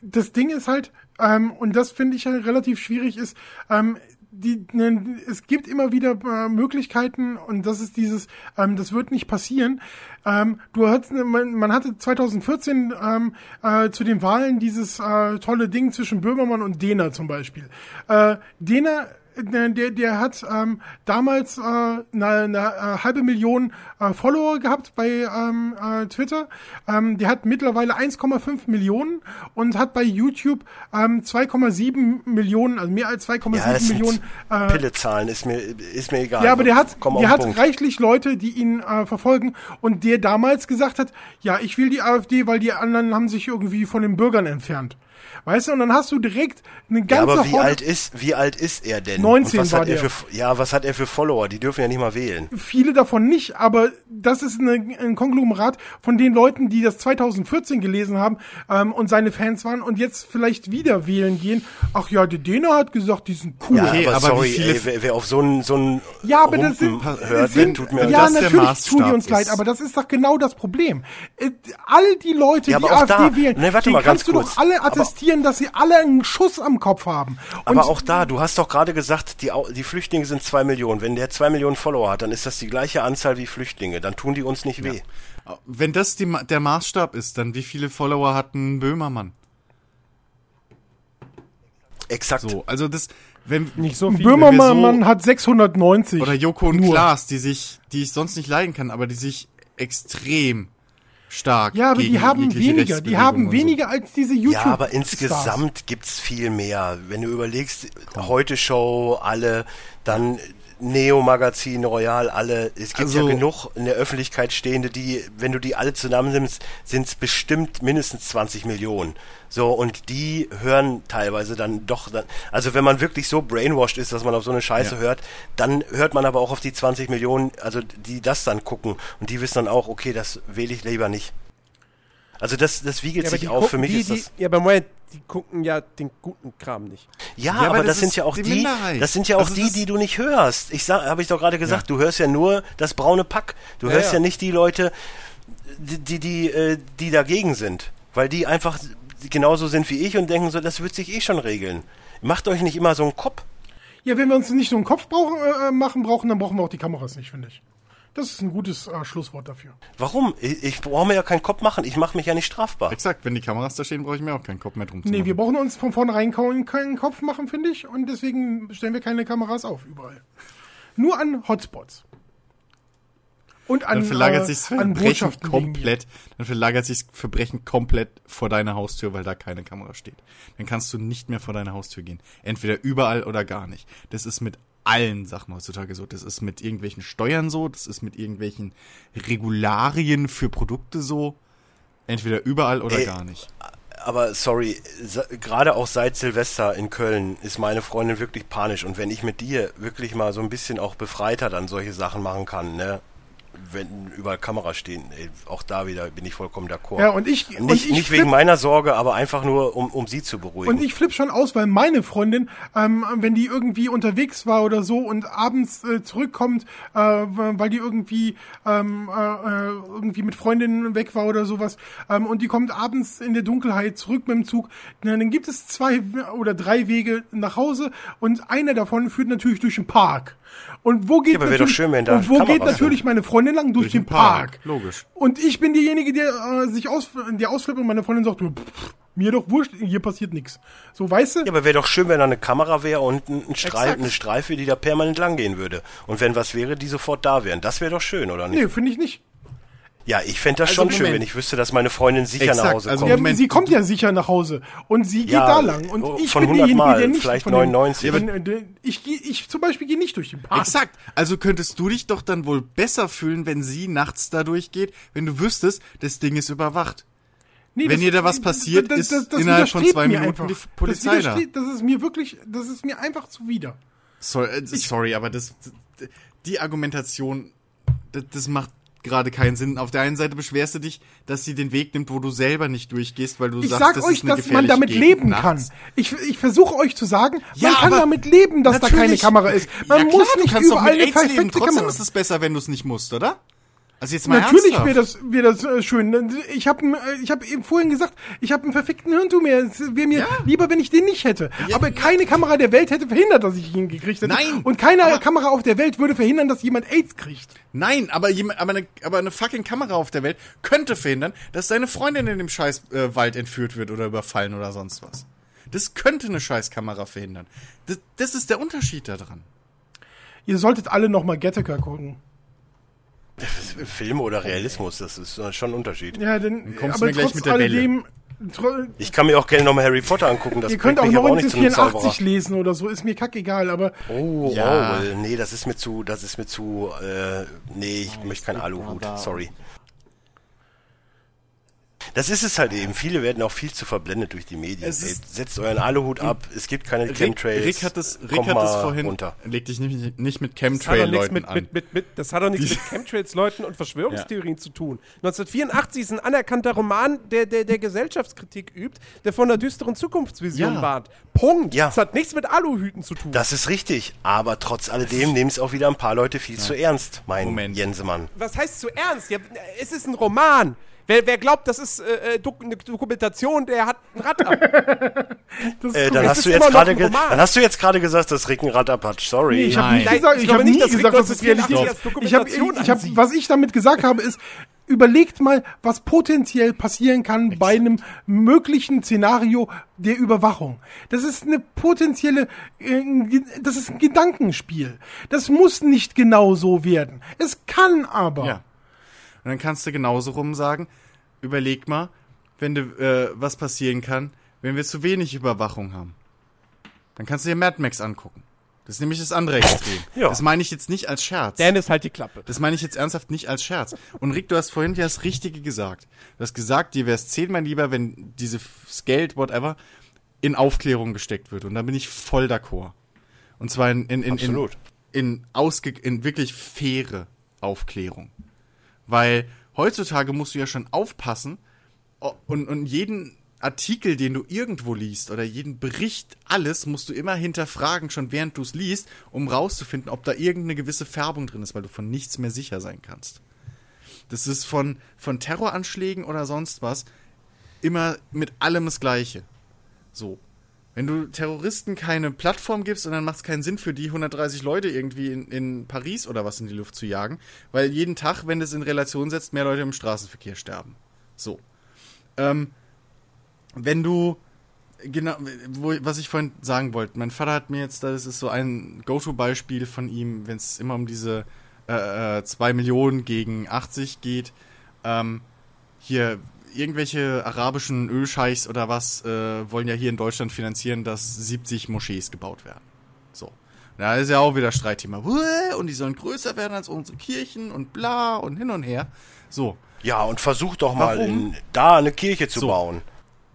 das Ding ist halt, ähm, und das finde ich ja relativ schwierig, ist, ähm, die, ne, es gibt immer wieder äh, Möglichkeiten und das ist dieses, ähm, das wird nicht passieren. Ähm, du hast, man, man hatte 2014 ähm, äh, zu den Wahlen dieses äh, tolle Ding zwischen Böhmermann und Dehner zum Beispiel. Äh, Dehner der, der, der hat ähm, damals äh, eine, eine äh, halbe Million äh, Follower gehabt bei ähm, äh, Twitter. Ähm, der hat mittlerweile 1,5 Millionen und hat bei YouTube ähm, 2,7 Millionen, also mehr als 2,7 Ja, Millionen. Äh, Pillezahlen, ist mir, ist mir egal. ja, aber der hat, Komm der hat Punkt. reichlich Leute, die ihn äh, verfolgen und der damals gesagt hat, ja, ich will die AfD, weil die anderen haben sich irgendwie von den Bürgern entfernt. Weißt du, und dann hast du direkt eine Ja, ganze aber wie Horde- alt ist, wie alt ist er denn? 19 Und was war hat er der. für, ja, was hat er für Follower? Die dürfen ja nicht mal wählen. viele davon nicht, aber das ist eine, ein Konglomerat von den Leuten, die das 2014 gelesen haben ähm, und seine Fans waren und jetzt vielleicht wieder wählen gehen. Ach ja, der Däner hat gesagt, die sind cool. Ja, Okay, aber, aber sorry, wie viele- ey, wer, wer auf so einen, so einen Ja, aber das sind, hört, sind tut mir ja das der natürlich Maßstab tut die uns leid, aber das ist doch genau das Problem. Äh, All die Leute, Ja, die AfD da- wählen, Ne, warte die mal, ganz kannst du kurz. doch alle Aber- attestieren, dass sie alle einen Schuss am Kopf haben. Und Aber auch da, du hast doch gerade gesagt, die, die Flüchtlinge sind zwei Millionen. Wenn der zwei Millionen Follower hat, dann ist das die gleiche Anzahl wie Flüchtlinge. Dann tun die uns nicht weh. Wenn das die, der Maßstab ist, dann wie viele Follower hat ein Böhmermann? Exakt. So, also das, wenn Nicht so viel. Böhmermann so- hat 690. oder Joko und Nur. Klaas, die sich, die ich sonst nicht leiden kann, aber die sich extrem stark Ja, aber die haben weniger. Die haben weniger als diese YouTube. Ja, aber insgesamt gibt's viel mehr. Wenn du überlegst, Heute Show, alle, dann Neo Magazin, Royal, alle. Es gibt Also- ja genug in der Öffentlichkeit stehende, die, wenn du die alle zusammennimmst, sind's bestimmt mindestens 20 Millionen. So, und die hören teilweise dann doch, dann, also wenn man wirklich so brainwashed ist, dass man auf so eine Scheiße Ja. hört, dann hört man aber auch auf die 20 Millionen, also die das dann gucken und die wissen dann auch, okay, das wähle ich lieber nicht. Also das, das wiegelt Ja, sich auf. Für mich die, ist das. Die, ja, aber Moment, die gucken ja den guten Kram nicht. Ja, Ja, aber, das, das sind ja auch die die, das sind ja auch Also die, die du nicht hörst. Ich habe ich doch gerade gesagt, du hörst ja nur das braune Pack. Du Ja, hörst ja. ja nicht die Leute, die, die, die, äh, die dagegen sind. Weil die einfach genauso sind wie ich und denken so, das wird sich eh schon regeln. Macht euch nicht immer so einen Kopf. Ja, wenn wir uns nicht so einen Kopf brauchen, äh, machen brauchen, dann brauchen wir auch die Kameras nicht, finde ich. Das ist ein gutes äh, Schlusswort dafür. Warum? Ich, ich brauche mir ja keinen Kopf machen. Ich mache mich ja nicht strafbar. Exakt, wenn die Kameras da stehen, brauche ich mir auch keinen Kopf mehr drum zu Nee, machen. wir brauchen uns von vornherein keinen Kopf machen, finde ich. Und deswegen stellen wir keine Kameras auf überall. Nur an Hotspots. Und an, dann verlagert äh, sich's an Verbrechen komplett, dann verlagert sich's Verbrechen komplett vor deiner Haustür, weil da keine Kamera steht. Dann kannst du nicht mehr vor deine Haustür gehen. Entweder überall oder gar nicht. Das ist mit allen Sachen heutzutage so. Das ist mit irgendwelchen Steuern so, das ist mit irgendwelchen Regularien für Produkte so. Entweder überall oder Ey, gar nicht. Aber sorry, gerade auch seit Silvester in Köln ist meine Freundin wirklich panisch. Und wenn ich mit dir wirklich mal so ein bisschen auch befreiter dann solche Sachen machen kann, ne? Wenn überall Kameras stehen, ey, auch da wieder bin ich vollkommen d'accord. Ja, und ich, und nicht ich nicht wegen meiner Sorge, aber einfach nur, um, um sie zu beruhigen. Und ich flipp schon aus, weil meine Freundin, ähm, wenn die irgendwie unterwegs war oder so und abends äh, zurückkommt, äh, weil die irgendwie ähm, äh, äh, irgendwie mit Freundinnen weg war oder sowas, ähm, und die kommt abends in der Dunkelheit zurück mit dem Zug, na, dann gibt es zwei oder drei Wege nach Hause und einer davon führt natürlich durch den Park. Und wo geht Ja, natürlich, schön, und wo geht natürlich meine Freundin lang? Durch, den den Park, Park. logisch. Und ich bin diejenige, der äh, sich aus, der ausflippt und meine Freundin sagt, pff, mir doch wurscht, hier passiert nichts. So, weißt du? ja, aber wäre doch schön, wenn da eine Kamera wäre und ein, ein Streif, eine Streife, die da permanent lang gehen würde. Und wenn was wäre, die sofort da wären. Das wäre doch schön, oder nicht? Nee, finde ich nicht. Ja, ich fände das Also schon schön, Moment. wenn ich wüsste, dass meine Freundin sicher Exakt, nach Hause also kommt. Ja, sie kommt ja sicher nach Hause und sie geht Ja, da lang und oh, ich von bin 100 derjenige, Mal, der nicht vielleicht von den- 99. Wenn, äh, ich gehe, ich zum Beispiel gehe nicht durch den Park. Exakt. Also könntest du dich doch dann wohl besser fühlen, wenn sie nachts da durchgeht, wenn du wüsstest, das Ding ist überwacht. Nee, Wenn ihr da was passiert, ist innerhalb von zwei Minuten einfach. die Polizei das da. Das ist mir wirklich, das ist mir einfach zuwider. Sorry, äh, sorry aber das, die Argumentation, das, das macht gerade keinen Sinn. Auf der einen Seite beschwerst du dich, dass sie den Weg nimmt, wo du selber nicht durchgehst, weil du Ich sagst, sag das euch, ist eine dass man damit Gegend leben nachts. kann. Ich, ich versuche euch zu sagen, Ja, man kann damit leben, dass da keine. Kamera ist. Man ja, muss klar, nicht du kannst doch überall eine AIDS leben. perfekte Trotzdem Kamera. ist es besser, wenn du es nicht musst, oder? Also jetzt mal Natürlich wäre das, wäre das äh, schön. Ich habe ich hab eben vorhin gesagt, ich habe einen perfekten Hirntumor. Es wäre mir Ja. lieber, wenn ich den nicht hätte. Ja, aber ja. keine Kamera der Welt hätte verhindert, dass ich ihn gekriegt hätte. Nein. Und keine Aber- Kamera auf der Welt würde verhindern, dass jemand AIDS kriegt. Nein, aber, jemand, aber, eine, aber eine fucking Kamera auf der Welt könnte verhindern, dass deine Freundin in dem scheiß äh, Wald entführt wird oder überfallen oder sonst was. Das könnte eine scheiß Kamera verhindern. Das, das ist der Unterschied daran. Ihr solltet alle noch mal Gattaker gucken. <laughs> Film oder Realismus, das ist schon ein Unterschied. Ja, denn, kommst du aber mir gleich trotz mit der alledem, tro- Ich kann mir auch gerne nochmal Harry Potter angucken. Das ihr könnt auch bringt mich aber nicht zu einem 1984 Zauberer. lesen oder so, ist mir kackegal, aber Oh, Ja. Orwell. Nee, das ist mir zu, das ist mir zu, äh, nee, ich möchte keinen Aluhut. Sorry. Das ist es halt eben. Viele werden auch viel zu verblendet durch die Medien. Es Ey, setzt euren Aluhut ab. Es gibt keine Rick, Chemtrails. Rick hat es, Rick hat es mal vorhin. runter. Leg dich nicht, nicht mit Das Chemtrail-Leuten mit, an. mit, mit, mit, das hat doch nichts mit Chemtrails-Leuten und Verschwörungstheorien zu tun. 1984 ist ein anerkannter Roman, der, der, der Gesellschaftskritik übt, der von einer düsteren Zukunftsvision Ja. warnt. Punkt. Ja. Das hat nichts mit Aluhüten zu tun. Das ist richtig. Aber trotz alledem nehmen es auch wieder ein paar Leute viel zu ernst, mein Moment. Jensemann. Was heißt zu ernst? Ja, es ist ein Roman. Wer, wer glaubt, das ist äh, äh, Dok eine Dokumentation, der hat ein Rad ab. <laughs> das ist Äh, dann, hast du jetzt gerade dann hast du jetzt gerade gesagt, dass Rick ein Rad ab hat. Sorry. Nee, ich habe Nein. nicht gesagt, ich ich glaube habe nicht, nie dass gesagt, dass es 1984 Realität ist. Ich habe, Dokumentation ich hab, was ich damit gesagt habe, ist, überlegt mal, was potenziell passieren kann bei einem möglichen Szenario der Überwachung. Das ist eine potenzielle, äh, das ist ein Gedankenspiel. Das muss nicht genau so werden. Es kann aber. Ja. Und dann kannst du genauso rum sagen, überleg mal, wenn du, äh, was passieren kann, wenn wir zu wenig Überwachung haben. Dann kannst du dir Mad Max angucken. Das ist nämlich das andere Extrem. <laughs> Ja. Das meine ich jetzt nicht als Scherz. Dennis, halt die Klappe. Das meine ich jetzt ernsthaft nicht als Scherz. Und Rick, du hast vorhin ja das Richtige gesagt. Du hast gesagt, dir wäre es zehnmal lieber, wenn dieses Geld, whatever, in Aufklärung gesteckt wird. Und da bin ich voll d'accord. Und zwar in, in, in, Absolut. in, in, ausge, in wirklich faire Aufklärung. Weil heutzutage musst du ja schon aufpassen und, und jeden Artikel, den du irgendwo liest oder jeden Bericht, alles musst du immer hinterfragen, schon während du es liest, um rauszufinden, ob da irgendeine gewisse Färbung drin ist, weil du von nichts mehr sicher sein kannst. Das ist von, von Terroranschlägen oder sonst was immer mit allem das Gleiche. So. Wenn du Terroristen keine Plattform gibst und dann macht es keinen Sinn für die 130 Leute irgendwie in, in Paris oder was in die Luft zu jagen, weil jeden Tag, wenn du es in Relation setzt, mehr Leute im Straßenverkehr sterben. So. Ähm, wenn du genau, wo, was ich vorhin sagen wollte, mein Vater hat mir jetzt, das ist so ein Go-To-Beispiel von ihm, wenn es immer um diese äh, 2 Millionen gegen 80 geht. Ähm, hier, irgendwelche arabischen Ölscheichs oder was äh, wollen ja hier in Deutschland finanzieren, dass 70 Moschees gebaut werden. So. Da ist ja auch wieder Streitthema. Und die sollen größer werden als unsere Kirchen und bla und hin und her. So. Ja, und versuch doch mal in, da eine Kirche zu So. bauen.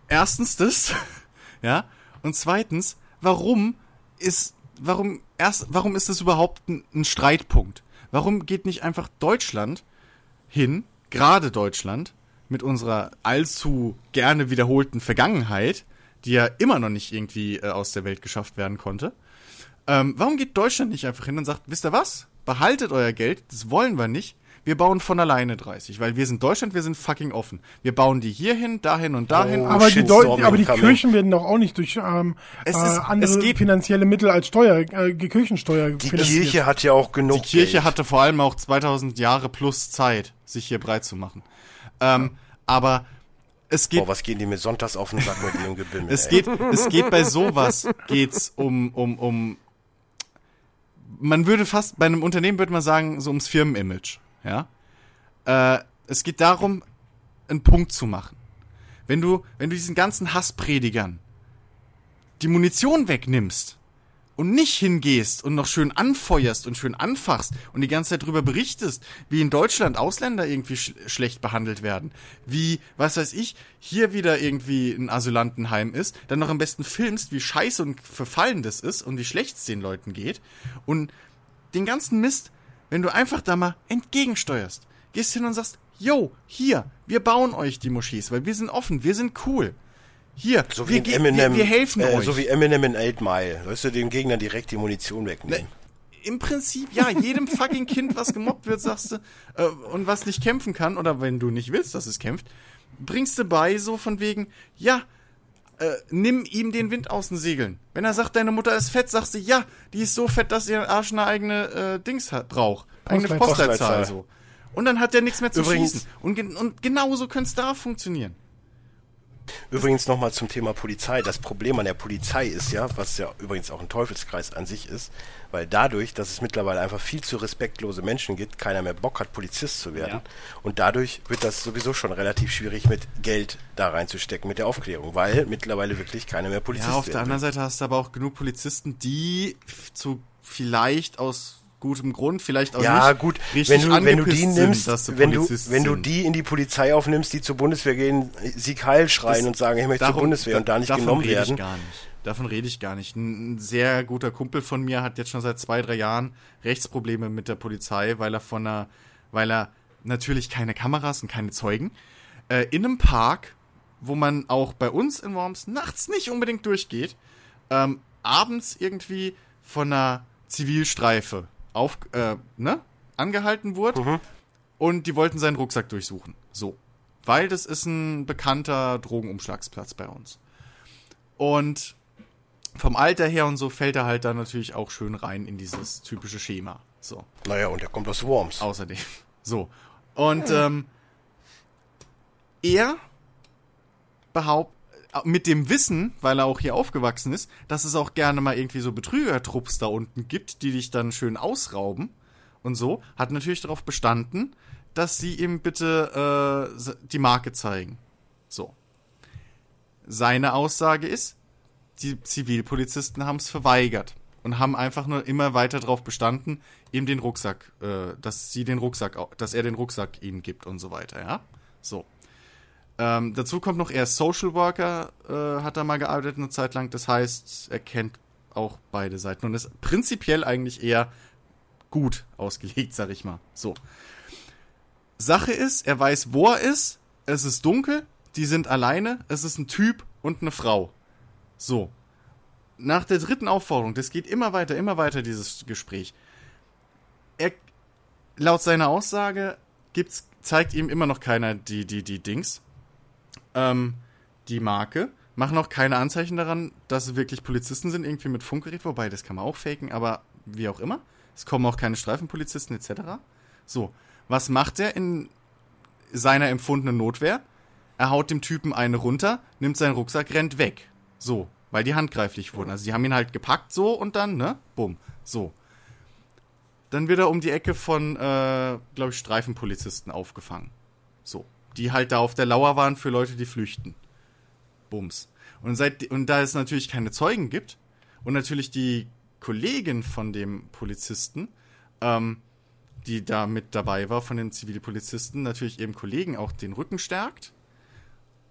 Erstens das, <laughs> ja. Und zweitens, warum ist, warum erst, warum ist das überhaupt ein, ein Streitpunkt? Warum geht nicht einfach Deutschland hin, gerade Deutschland, mit unserer allzu gerne wiederholten Vergangenheit, die ja immer noch nicht irgendwie äh, aus der Welt geschafft werden konnte. Ähm, warum geht Deutschland nicht einfach hin und sagt, wisst ihr was? Behaltet euer Geld, das wollen wir nicht. Wir bauen von alleine 30, weil wir sind Deutschland, wir sind fucking offen. Wir bauen die hierhin, dahin und dahin. Oh, Aber die, aber die. Kirchen werden doch auch nicht durch ähm, Es äh, ist- andere es geht- finanzielle Mittel als Steuer, äh, Kirchensteuer Die finanziert. Kirche hat ja auch genug Die Kirche Geld. hatte vor allem auch 2000 Jahre plus Zeit, sich hier breit zu machen. Ähm, aber es geht, Boah, was gehen die mit sonntags auf den Sack mit ihrem Gebimmel? es geht, es geht bei sowas geht's um, um, um, man würde fast, bei einem Unternehmen würde man sagen, so ums Firmenimage, ja. Äh, es geht darum, einen Punkt zu machen. Wenn du, wenn du diesen ganzen Hasspredigern die Munition wegnimmst und nicht hingehst und noch schön anfeuerst und schön anfachst und die ganze Zeit drüber berichtest, wie in Deutschland Ausländer irgendwie sch schlecht behandelt werden, wie, was weiß ich, hier wieder irgendwie ein Asylantenheim ist, dann noch am besten filmst, wie scheiße und verfallen das ist und wie schlecht es den Leuten geht und den ganzen Mist, wenn du einfach da mal entgegensteuerst, gehst hin und sagst, yo, hier, wir bauen euch die Moschees, weil wir sind offen, wir sind cool. Hier, so wir, wie in Eminem, wir, wir helfen äh, euch. so wie Eminem in 8 Mile. Weißt du, den Gegnern direkt die Munition wegnehmen. Im Prinzip, ja, jedem <laughs> fucking Kind, was gemobbt wird, sagst du, äh, und was nicht kämpfen kann, oder wenn du nicht willst, dass es kämpft, bringst du bei, so von wegen, ja, äh, nimm ihm den Wind aus den Segeln. Wenn er sagt, deine Mutter ist fett, sagst du, ja, die ist so fett, dass ihr Arsch eine eigene äh, Dings hat, braucht. Eigene Postleitzahl. Postleitzahl, so. Und dann hat der nichts mehr zu Übrigens- schießen. Und, und genauso könnte es da funktionieren. Übrigens nochmal zum Thema Polizei. Das Problem an der Polizei ist ja, was ja übrigens auch ein Teufelskreis an sich ist, weil dadurch, dass es mittlerweile einfach viel zu respektlose Menschen gibt, keiner mehr Bock hat, Polizist zu werden. Und dadurch wird das sowieso schon relativ schwierig, mit Geld da reinzustecken, mit der Aufklärung, weil mittlerweile wirklich keiner mehr Polizist Ja, auf der anderen. Seite hast du aber auch genug Polizisten, die zu vielleicht aus gutem Grund, vielleicht auch Ja, nicht gut, wenn du, wenn du die nimmst, sind, sie wenn, du, wenn du die in die Polizei aufnimmst, die zur Bundeswehr gehen, Sieg Heil schreien Das- und sagen, ich möchte zur Bundeswehr und da nicht davon genommen rede werden. Ich gar nicht. Davon rede ich gar nicht. Ein, ein sehr guter Kumpel von mir hat jetzt schon seit zwei, drei Jahren Rechtsprobleme mit der Polizei, weil er von einer, weil er natürlich keine Kameras und keine Zeugen äh, in einem Park, wo man auch bei uns in Worms nachts nicht unbedingt durchgeht, ähm, abends irgendwie von einer Zivilstreife auf, äh, ne, angehalten wurde und die wollten seinen Rucksack durchsuchen. So. Weil das ist ein bekannter Drogenumschlagsplatz bei uns. Und vom Alter her und so fällt er halt dann natürlich auch schön rein in dieses typische Schema. So. Naja, und er kommt aus Worms. Außerdem. <laughs> So. Und ähm, er behauptet, mit dem Wissen, weil er auch hier aufgewachsen ist, dass es auch gerne mal irgendwie so Betrügertrupps da unten gibt, die dich dann schön ausrauben und so, hat natürlich darauf bestanden, dass sie ihm bitte äh, die Marke zeigen. So. Seine Aussage ist, die Zivilpolizisten haben es verweigert und haben einfach nur immer weiter darauf bestanden, ihm den Rucksack, äh, dass sie den Rucksack, dass er den Rucksack ihnen gibt und so weiter, ja. So. Ähm, dazu kommt noch, er ist Social Worker, äh, hat da mal gearbeitet eine Zeit lang. Das heißt, er kennt auch beide Seiten und ist prinzipiell eigentlich eher gut ausgelegt, sag ich mal. So. Sache ist, er weiß, wo er ist. Es ist dunkel. Die sind alleine. Es ist ein Typ und eine Frau. So. Nach der dritten Aufforderung, das geht immer weiter, immer weiter, dieses Gespräch. Er, laut seiner Aussage gibt's, zeigt ihm immer noch keiner die, die, die Dings, ähm, die Marke. machen auch keine Anzeichen daran, dass es wirklich Polizisten sind, irgendwie mit Funkgerät, wobei das kann man auch faken, aber wie auch immer. Es kommen auch keine Streifenpolizisten etc. So, was macht er in seiner empfundenen Notwehr? Er haut dem Typen eine runter, nimmt seinen Rucksack, rennt weg. So, weil die handgreiflich wurden. Also die haben ihn halt gepackt so und dann, ne? Bumm. So. Dann wird er um die Ecke von, äh, glaube ich, Streifenpolizisten aufgefangen. So. Die halt da auf der Lauer waren für Leute, die flüchten. Bums. Und, seit, und da es natürlich keine Zeugen gibt und natürlich die Kollegin von dem Polizisten, ähm, die da mit dabei war, von den Zivilpolizisten, natürlich eben Kollegen auch den Rücken stärkt.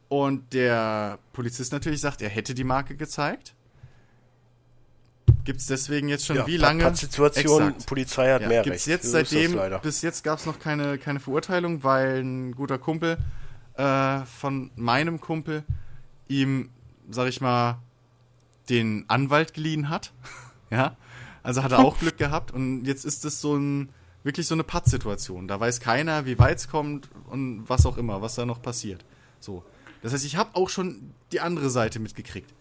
Und der Polizist natürlich sagt, er hätte die Marke gezeigt. Gibt es deswegen jetzt schon Ja, wie lange? Pat-Situation, Exakt. Polizei hat Ja, mehr gibt's Recht. jetzt So seitdem, bis jetzt gab es noch keine, keine Verurteilung, weil ein guter Kumpel äh, von meinem Kumpel ihm, sag ich mal, den Anwalt geliehen hat. <laughs> ja, also hat er auch <laughs> Glück gehabt und jetzt ist es so ein, wirklich so eine Pattsituation. Da weiß keiner, wie weit es kommt und was auch immer, was da noch passiert. So. Das heißt, ich habe auch schon die andere Seite mitgekriegt.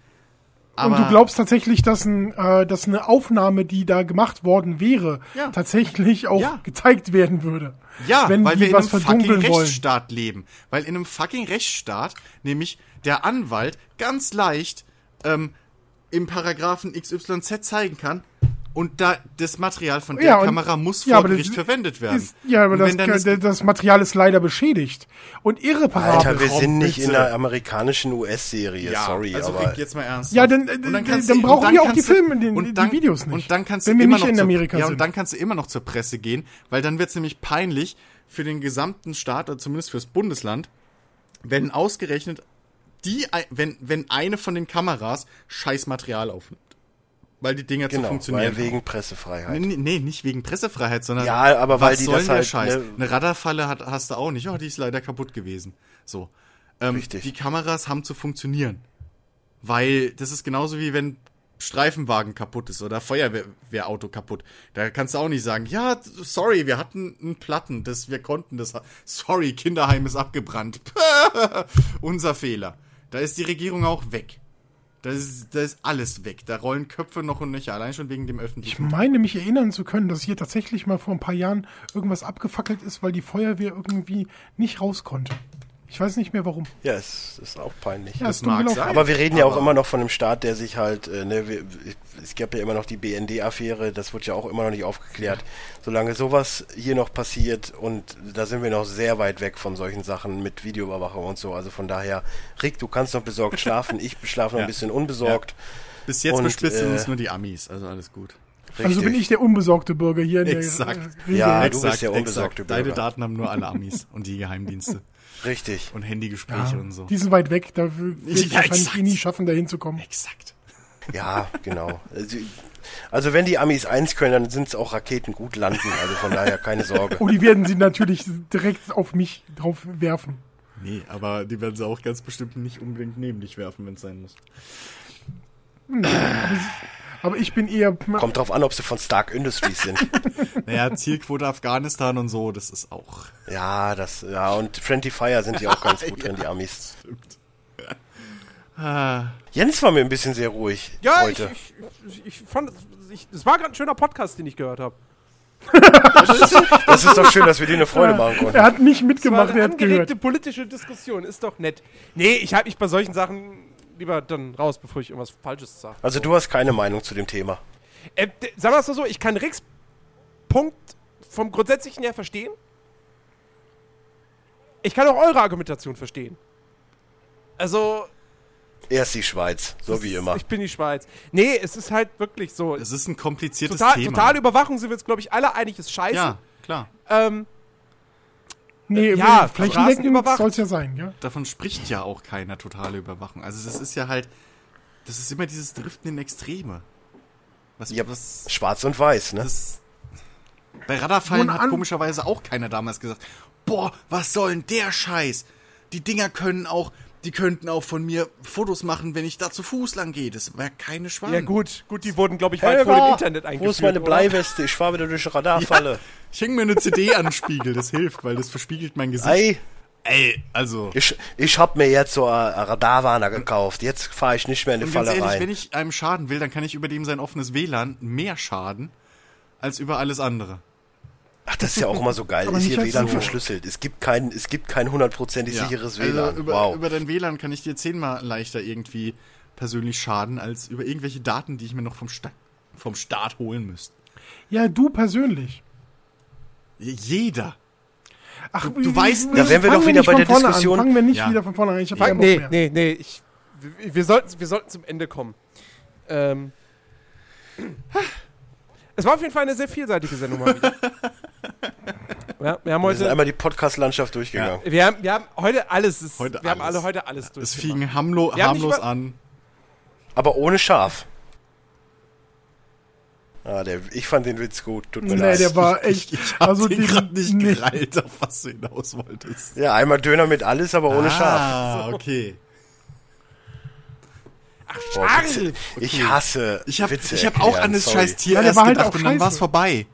Und du glaubst tatsächlich, dass, ein, äh, dass eine Aufnahme, die da gemacht worden wäre, Ja. tatsächlich auch Ja. gezeigt werden würde. Ja, wenn weil die wir in was einem fucking wollen. Rechtsstaat leben. Weil in einem fucking Rechtsstaat nämlich der Anwalt ganz leicht ähm, im Paragraphen XYZ zeigen kann und da das Material von der Ja, und- Kamera muss ja, vor das Gericht verwendet werden. Ist, ja, aber das, dann das, das Material ist leider beschädigt. Und irreparabel. Alter, wir komm, sind nicht in einer amerikanischen US-serie, ja, sorry, also aber jetzt mal ernst. Ja, dann- Und dann- dann du- brauchen wir auch die Filme, die- und die dann- Videos nicht. Und dann kannst Wenn du wir immer nicht noch in zur, Amerika ja, sind. und dann kannst du immer noch zur Presse gehen, weil dann wird es nämlich peinlich für den gesamten Staat oder zumindest fürs Bundesland, wenn ausgerechnet die, wenn, wenn eine von den Kameras scheiß Material aufnimmt. Weil die Dinger zu genau, funktionieren. weil wegen. Pressefreiheit. Nee, nee, nicht wegen Pressefreiheit, sondern Ja, aber weil die soll das der halt, Scheiß? ne- Eine Radarfalle hat, hast du auch nicht. Oh, die ist leider kaputt gewesen. So. Ähm, Richtig. Die Kameras haben zu funktionieren. Weil das ist genauso wie wenn Streifenwagen kaputt ist oder Feuerwehrauto kaputt. Da kannst du auch nicht sagen, ja, sorry, wir hatten einen Platten, das, wir konnten das. Sorry, Kinderheim ist abgebrannt. <laughs> Unser Fehler. Da ist die Regierung auch weg. Da ist, da ist alles weg. Da rollen Köpfe noch und nöcher, allein schon wegen dem Ich öffentlichen. meine mich erinnern zu können, dass hier tatsächlich mal vor ein paar Jahren irgendwas abgefackelt ist, weil die Feuerwehr irgendwie nicht raus konnte. Ich weiß nicht mehr warum. Ja, es ist auch peinlich. Ja, ist mag sein. Aber wir reden ja auch immer noch von einem Staat, der sich halt, äh, ne, wir, es gab ja immer noch die BND-Affäre, das wird ja auch immer noch nicht aufgeklärt. Solange sowas hier noch passiert und da sind wir noch sehr weit weg von solchen Sachen mit Videoüberwachung und so. Also von daher, Rick, du kannst noch besorgt schlafen, ich schlafe noch <laughs> Ja. ein bisschen unbesorgt. Bis jetzt Und, bespitzen äh, uns nur die Amis, also alles gut. Also bin ich der unbesorgte Bürger hier in Exakt. der Regel. Ja, du Exakt, bist der unbesorgte exakt. Deine Bürger. Daten haben nur alle Amis und die Geheimdienste <laughs> Richtig. und Handygespräche Ja, und so. Die sind weit weg, da ich Ja, wahrscheinlich exakt. eh nie schaffen, da hinzukommen. Exakt. Ja, genau. Also, also wenn die Amis eins können, dann sind es auch Raketen gut landen. Also von daher keine Sorge. Oh, die werden sie natürlich direkt auf mich drauf werfen. Nee, aber die werden sie auch ganz bestimmt nicht unbedingt neben dich werfen, wenn es sein muss. Aber ich bin eher. Kommt drauf an, ob sie von Stark Industries sind. <laughs> Naja, Zielquote Afghanistan und so, das ist auch. Ja, das, ja, und Friendly Fire sind die auch ganz <laughs> gut drin, die Amis. Ah, Jens war mir ein bisschen sehr ruhig Ja, ich, heute. ich, ich, ich fand, es war gerade ein schöner Podcast, den ich gehört habe. Das ist doch schön, dass wir dir eine Freude machen konnten. Er hat nicht mitgemacht, eine er hat gehört. politische Diskussion, ist doch nett. Nee, ich halte mich bei solchen Sachen lieber dann raus, bevor ich irgendwas Falsches sage. Also du hast keine Meinung zu dem Thema. Äh, sagen wir es mal so, ich kann Ricks Punkt vom Grundsätzlichen her verstehen. Ich kann auch eure Argumentation verstehen. Also, Er ist die Schweiz, so wie immer. ich bin die Schweiz. Nee, es ist halt wirklich so. es ist ein kompliziertes Total, Thema. totale Überwachung sind wir uns, glaube ich, alle einig, ist scheiße. ja, klar. Ähm, Nee, Ja, flächendeckend soll es ja sein, ja. Davon spricht ja auch keiner totale Überwachung. Also das ist ja halt, das ist immer dieses Driften in Extreme. Was, Ja, was, Schwarz und Weiß, ne? das, bei Radarfallen hat komischerweise auch keiner damals gesagt, boah, was soll denn der Scheiß? Die Dinger können auch, die könnten auch von mir Fotos machen, wenn ich da zu Fuß lang gehe. Das wäre keine Schwein. ja gut, gut, die wurden, glaube ich, weit vor dem Helga, Internet eingeführt. wo ist meine? Bleiweste? Ich fahre wieder durch die Radarfalle. <laughs> Ich hänge mir eine CD an den Spiegel, das hilft, weil das verspiegelt mein Gesicht. Ei, Ey, also. Ich, ich hab mir jetzt so ein Radarwarner gekauft. Jetzt fahre ich nicht mehr in die Falle ehrlich, rein. wenn ich einem schaden will, dann kann ich über dem sein offenes WLAN mehr schaden als über alles andere. Ach, das ist ja auch immer so geil. <laughs> Aber ist hier WLAN so. verschlüsselt. Es gibt kein, es gibt kein hundertprozentig sicheres WLAN. Also über, wow. über dein WLAN kann ich dir zehnmal leichter irgendwie persönlich schaden, als über irgendwelche Daten, die ich mir noch vom, Sta vom Staat holen müsste. Ja, du persönlich. Jeder. Ach, Du- du weißt- Da wären wir doch wieder nicht bei von der vorne Diskussion. An. Fangen wir nicht Ja. wieder von vorne an. Ich hab Bock nee, mehr. nee, nee, ich, wir, wir, sollten, wir sollten zum Ende kommen. Ähm, es war auf jeden Fall eine sehr vielseitige Sendung mal wieder. <laughs> ja, wir haben Wir sind heute, einmal die Podcast-Landschaft durchgegangen. wir haben, wir haben heute alles, es- Heute wir haben alles. alle heute alles Es durchgemacht. fing harmlo haben harmlos mal- an. Aber ohne Schaf. Ah, der, ich fand den Witz gut. Tut mir Nee, leid. der war echt. Ich, ich also den grad nicht nee. gerallt, auf was du hinaus wolltest. ja, einmal Döner mit alles, aber ohne Schaf. Ah, okay. Boah, Charles! Witze. Ich hasse Ich habe Witze ich hab auch an das scheiß Tier Ja, der erst war halt gedacht auch und dann scheiße. war's vorbei.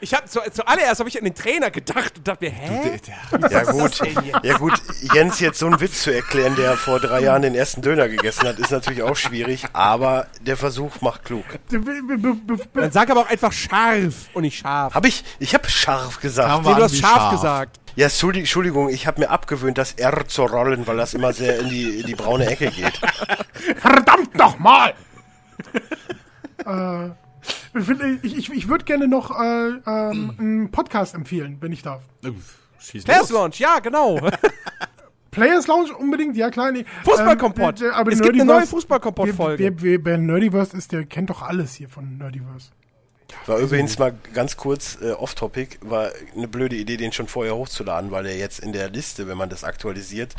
Ich hab zu, zuallererst habe ich an den Trainer gedacht und dachte mir, hä? Der, der, Ja gut, ja gut, Jens jetzt so einen Witz zu erklären, der vor drei Jahren den ersten Döner gegessen hat, ist natürlich auch schwierig, aber der Versuch macht klug. Dann sag aber auch einfach scharf und nicht scharf. Hab ich, ich habe scharf gesagt. Nee, du hast scharf, scharf. gesagt. Ja, Entschuldi- Entschuldigung, ich habe mir abgewöhnt, das R zu rollen, weil das immer sehr in die, in die braune Ecke geht. Verdammt nochmal! <laughs> äh, ich ich ich, würde gerne noch äh, ähm, einen Podcast empfehlen, wenn ich darf. Schieß Players los. Launch, ja, genau. <laughs> Players Lounge unbedingt, ja klar. Nee. Fußballkompott. Ähm, äh, aber Es gibt eine neue Fußballkompott-Folge. Wer, wer, Nerdiverse ist, der kennt doch alles hier von Nerdiverse. War übrigens mal ganz kurz äh, off-topic, war eine blöde Idee, den schon vorher hochzuladen, weil der jetzt in der Liste, wenn man das aktualisiert,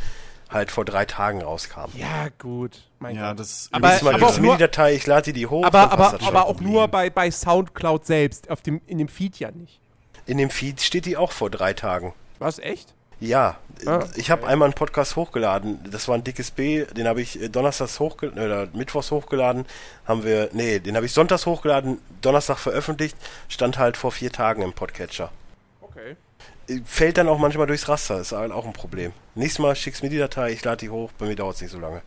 halt vor drei Tagen rauskam. Ja, gut. Mein Ja, Gott. das Aber- mal aber auch nur- MIDI-Datei, ich lade die hoch. Aber, aber, aber auch nur bei, bei Soundcloud selbst, auf dem, in dem Feed ja nicht. In dem Feed steht die auch vor drei Tagen. Was, echt? Ja, Ah, ich habe einmal einen Podcast hochgeladen. Das war ein dickes B, den habe ich äh, donnerstags hochgeladen oder mittwochs hochgeladen. Haben wir, nee, den habe ich sonntags hochgeladen, Donnerstag veröffentlicht, stand halt vor vier Tagen im Podcatcher. Okay. Fällt dann auch manchmal durchs Raster, ist halt auch ein Problem. Nächstes Mal schickst mir die Datei, ich lade die hoch, bei mir dauert es nicht so lange.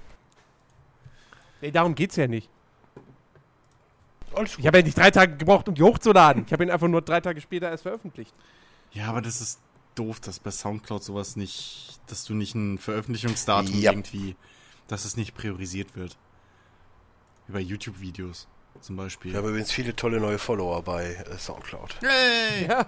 Nee, darum geht's ja nicht. Alles Ich habe ja nicht drei Tage gebraucht, um die hochzuladen. Ich habe ihn einfach nur drei Tage später erst veröffentlicht. Ja, aber das ist doof, dass bei Soundcloud sowas nicht, dass du nicht ein Veröffentlichungsdatum Ja. irgendwie, dass es nicht priorisiert wird. Wie bei YouTube-Videos zum Beispiel. Ich habe übrigens viele tolle neue Follower bei äh, Soundcloud. Hey! Ja.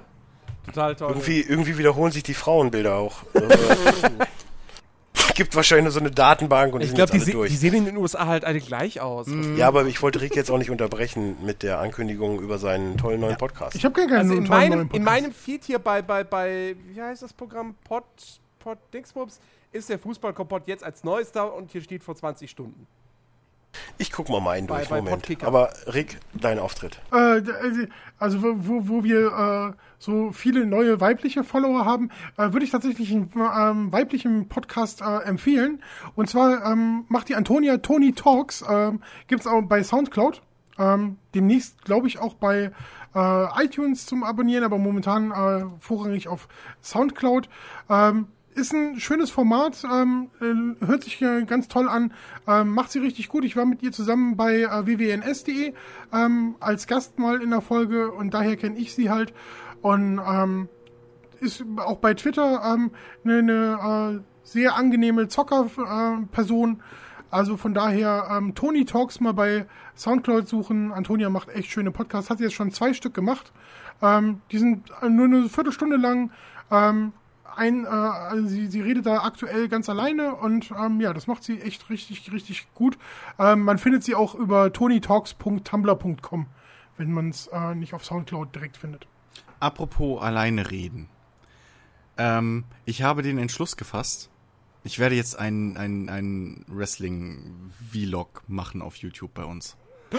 Total toll. Irgendwie, irgendwie wiederholen sich die Frauenbilder auch. Also, <laughs> gibt wahrscheinlich nur so eine Datenbank und die ich sind glaube, die, se durch. die sehen in den USA halt alle gleich aus. Ja, aber ich wollte Rick jetzt auch nicht unterbrechen mit der Ankündigung über seinen tollen neuen Podcast. Ich habe gar keinen Also in tollen neuen meinem, in Podcast. meinem Feed hier bei, bei, bei, wie heißt das Programm? Pod, Pod Dingsbums, ist der Fußballkompott jetzt als neuester und hier steht vor 20 Stunden. Ich guck mal meinen Bei- durch, bei Moment. Podkicker. Aber Rick, dein Auftritt. Äh, äh, also wo, wo- wo wir äh, so viele neue weibliche Follower haben, äh, würde ich tatsächlich einen ähm, weiblichen Podcast äh, empfehlen. Und zwar ähm, macht die Antonia Tony Talks, ähm, gibt's auch bei Soundcloud. Ähm, demnächst, glaube ich, auch bei äh, iTunes zum Abonnieren, aber momentan äh, vorrangig auf Soundcloud. Ähm, ist ein schönes Format, ähm, äh, hört sich äh, ganz toll an, ähm, macht sie richtig gut. Ich war mit ihr zusammen bei äh, wwns.de ähm, als Gast mal in der Folge und daher kenne ich sie halt. Und ähm, ist auch bei Twitter ähm, eine, eine äh, sehr angenehme Zocker-Person. Äh, also von daher ähm, Tony Talks mal bei Soundcloud suchen. Antonia macht echt schöne Podcasts, hat sie jetzt schon zwei Stück gemacht. Ähm, die sind äh, nur eine Viertelstunde lang. Ähm, ein, äh, also sie, sie redet da aktuell ganz alleine und ähm, ja, das macht sie echt richtig, richtig gut. Ähm, man findet sie auch über tonytalks.tumblr.com, wenn man es äh, nicht auf Soundcloud direkt findet. Apropos alleine reden. Ähm, ich habe den Entschluss gefasst. Ich werde jetzt ein, ein, ein Wrestling-Vlog machen auf YouTube bei uns. <gasps>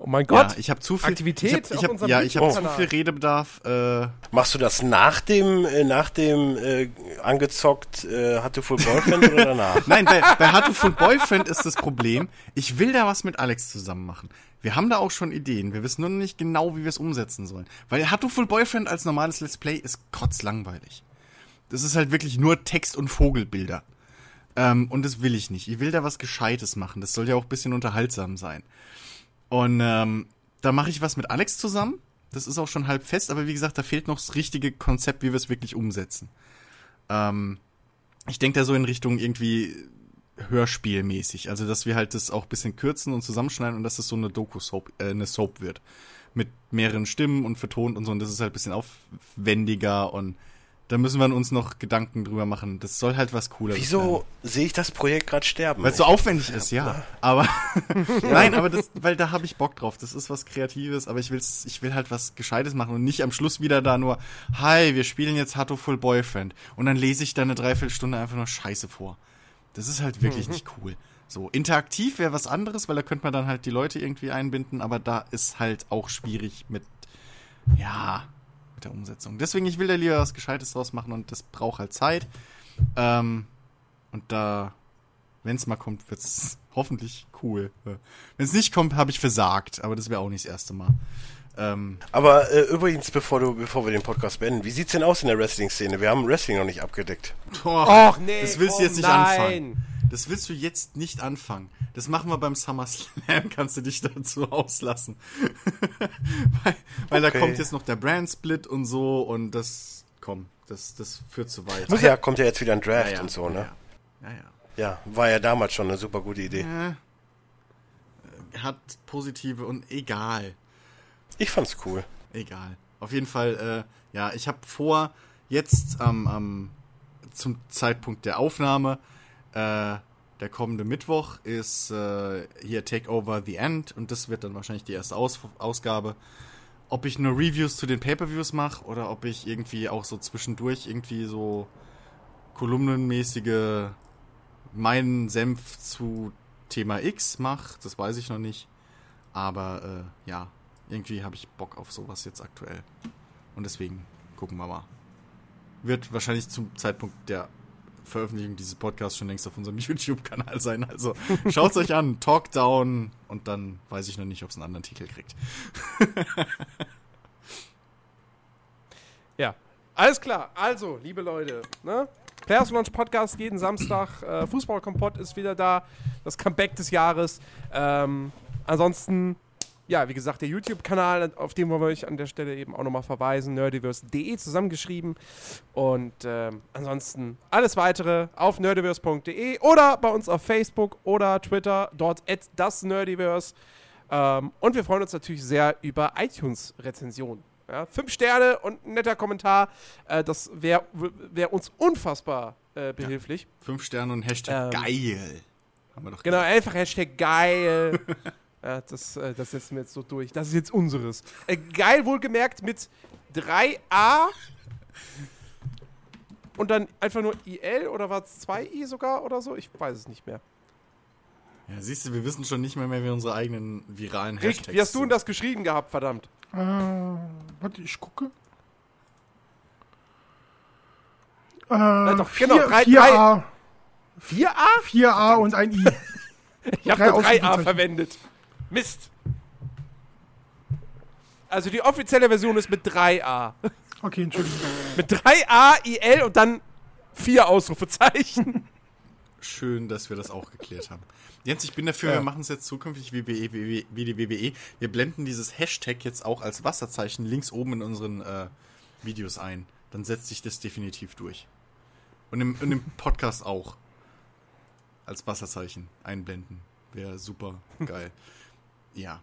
Oh mein Gott. Ja, ich habe zu viel Aktivität Ich hab, ich hab, unserem ja, ich habe zu viel Redebedarf. Äh, Machst du das nach dem, äh, nach dem äh, angezockt äh, Hatte Full Boyfriend oder danach? <laughs> Nein, bei, bei Hatoful Boyfriend ist das Problem, ich will da was mit Alex zusammen machen. Wir haben da auch schon Ideen, wir wissen nur noch nicht genau, wie wir es umsetzen sollen. Weil Hatoful Boyfriend als normales Let's Play ist kotzlangweilig. Das ist halt wirklich nur Text und Vogelbilder. Ähm, und das will ich nicht. Ich will da was Gescheites machen. Das soll ja auch ein bisschen unterhaltsam sein. Und ähm, da mache ich was mit Alex zusammen. Das ist auch schon halb fest, aber wie gesagt, da fehlt noch das richtige Konzept, wie wir es wirklich umsetzen. Ähm, ich denke da so in Richtung irgendwie Hörspielmäßig. Also, dass wir halt das auch bisschen kürzen und zusammenschneiden und dass es so eine Doku-Soap, äh, eine Soap wird. Mit mehreren Stimmen und vertont und so. Und das ist halt bisschen aufwendiger und da müssen wir uns noch Gedanken drüber machen. Das soll halt was cooler Wieso sehe ich das Projekt gerade sterben? Weil es so aufwendig ist, ja. Aber <laughs> <laughs> nein, aber das, weil da habe ich Bock drauf. Das ist was Kreatives, aber ich will's, ich will halt was Gescheites machen und nicht am Schluss wieder da nur, hi, wir spielen jetzt Hatto Full Boyfriend und dann lese ich da eine Dreiviertelstunde einfach nur Scheiße vor. Das ist halt wirklich nicht cool. So, interaktiv wäre was anderes, weil da könnte man dann halt die Leute irgendwie einbinden, aber da ist halt auch schwierig mit, ja, mit der Umsetzung. Deswegen, ich will da lieber was Gescheites draus machen und das braucht halt Zeit. Ähm, und da, wenn es mal kommt, wird es <laughs> hoffentlich cool. Wenn es nicht kommt, habe ich versagt, aber das wäre auch nicht das erste Mal. Ähm, Aber äh, übrigens, bevor du, bevor wir den Podcast beenden, wie sieht's denn aus in der Wrestling-Szene? Wir haben Wrestling noch nicht abgedeckt. Och, nee, das willst du oh jetzt nicht nein. anfangen. Das willst du jetzt nicht anfangen. Das machen wir beim SummerSlam, <laughs> kannst du dich dazu auslassen. <laughs> weil weil da Okay. kommt jetzt noch der Brand-Split und so und das, komm, das, das führt zu weit. Ach ja, kommt ja jetzt wieder ein Draft Ja, ja, und so, ne? Ja, ja. Ja, war ja damals schon eine super gute Idee. ja. Äh, hat positive und egal. Ich fand's cool. Egal. Auf jeden Fall, äh, ja, ich habe vor, jetzt am am zum Zeitpunkt der Aufnahme, äh, der kommende Mittwoch ist äh, hier Take Over the End und das wird dann wahrscheinlich die erste Aus Ausgabe. Ob ich nur Reviews zu den Pay-Per-Views mache oder ob ich irgendwie auch so zwischendurch irgendwie so kolumnenmäßige meinen Senf zu Thema X mache, das weiß ich noch nicht. Aber äh, ja, irgendwie habe ich Bock auf sowas jetzt aktuell. Und deswegen gucken wir mal. Wird wahrscheinlich zum Zeitpunkt der Veröffentlichung dieses Podcasts schon längst auf unserem <laughs> YouTube-Kanal sein. Also schaut euch an, Talk Down und dann weiß ich noch nicht, ob es einen anderen Titel kriegt. Ja, alles klar. Also, liebe Leute, ne? Players Launch Podcast jeden Samstag. Äh, Fußballkompott ist wieder da. Das Comeback des Jahres. Ähm, ansonsten, ja, wie gesagt, der YouTube-Kanal, auf den wollen wir euch an der Stelle eben auch nochmal verweisen. nerdiverse.de zusammengeschrieben. Und ähm, ansonsten alles weitere auf nerdiverse.de oder bei uns auf Facebook oder Twitter, dort at das Nerdiverse. Ähm, und wir freuen uns natürlich sehr über iTunes-Rezensionen. Ja, fünf Sterne und ein netter Kommentar. Äh, das wäre wär uns unfassbar äh, behilflich. Fünf Sterne und Hashtag Ähm, geil. Haben wir doch Genau, einfach Hashtag geil. <laughs> ja, das, äh, das setzen wir jetzt so durch. Das ist jetzt unseres. Äh, geil wohlgemerkt mit 3a und dann einfach nur IL oder war es 2i sogar oder so? Ich weiß es nicht mehr. Ja, siehst du, wir wissen schon nicht mehr, mehr wie unsere eigenen viralen Rick, Hashtags wie hast du denn das geschrieben gehabt, verdammt? Äh, warte, ich gucke. Äh, doch, vier, genau, drei- 4a, 4a? 4a und ein i. <laughs> Ich habe Drei nur 3a Ausrufezeichen. verwendet. Mist. Also die offizielle Version ist mit 3a. Okay, Entschuldigung. Mit 3a, IL und dann vier Ausrufezeichen. Schön, dass wir das auch geklärt haben. Jens, ich bin dafür, Ja. wir machen es jetzt zukünftig wie, wie, wie, wie die WWE. Wir blenden dieses Hashtag jetzt auch als Wasserzeichen links oben in unseren äh, Videos ein. Dann setzt sich das definitiv durch. Und im, und im Podcast auch. Als Wasserzeichen einblenden. Wäre super geil. Ja.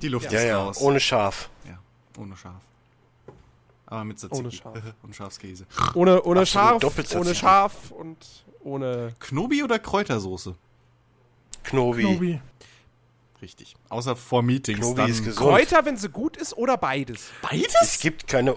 Die Luft Ja, ist ja, raus. ohne Schaf. ja, ohne Schaf. Aber mit Tzatziki. Ohne Schaf. <laughs> und Schafskäse. Ohne, ohne Absolut Schaf, doppelt ohne. Schaf und ohne. Knobi oder Kräutersoße? Knobi. Knobi. Richtig. Außer vor Meetings. Knobi dann ist gesund. Kräuter, wenn sie gut ist, oder beides? Beides? Es gibt keine.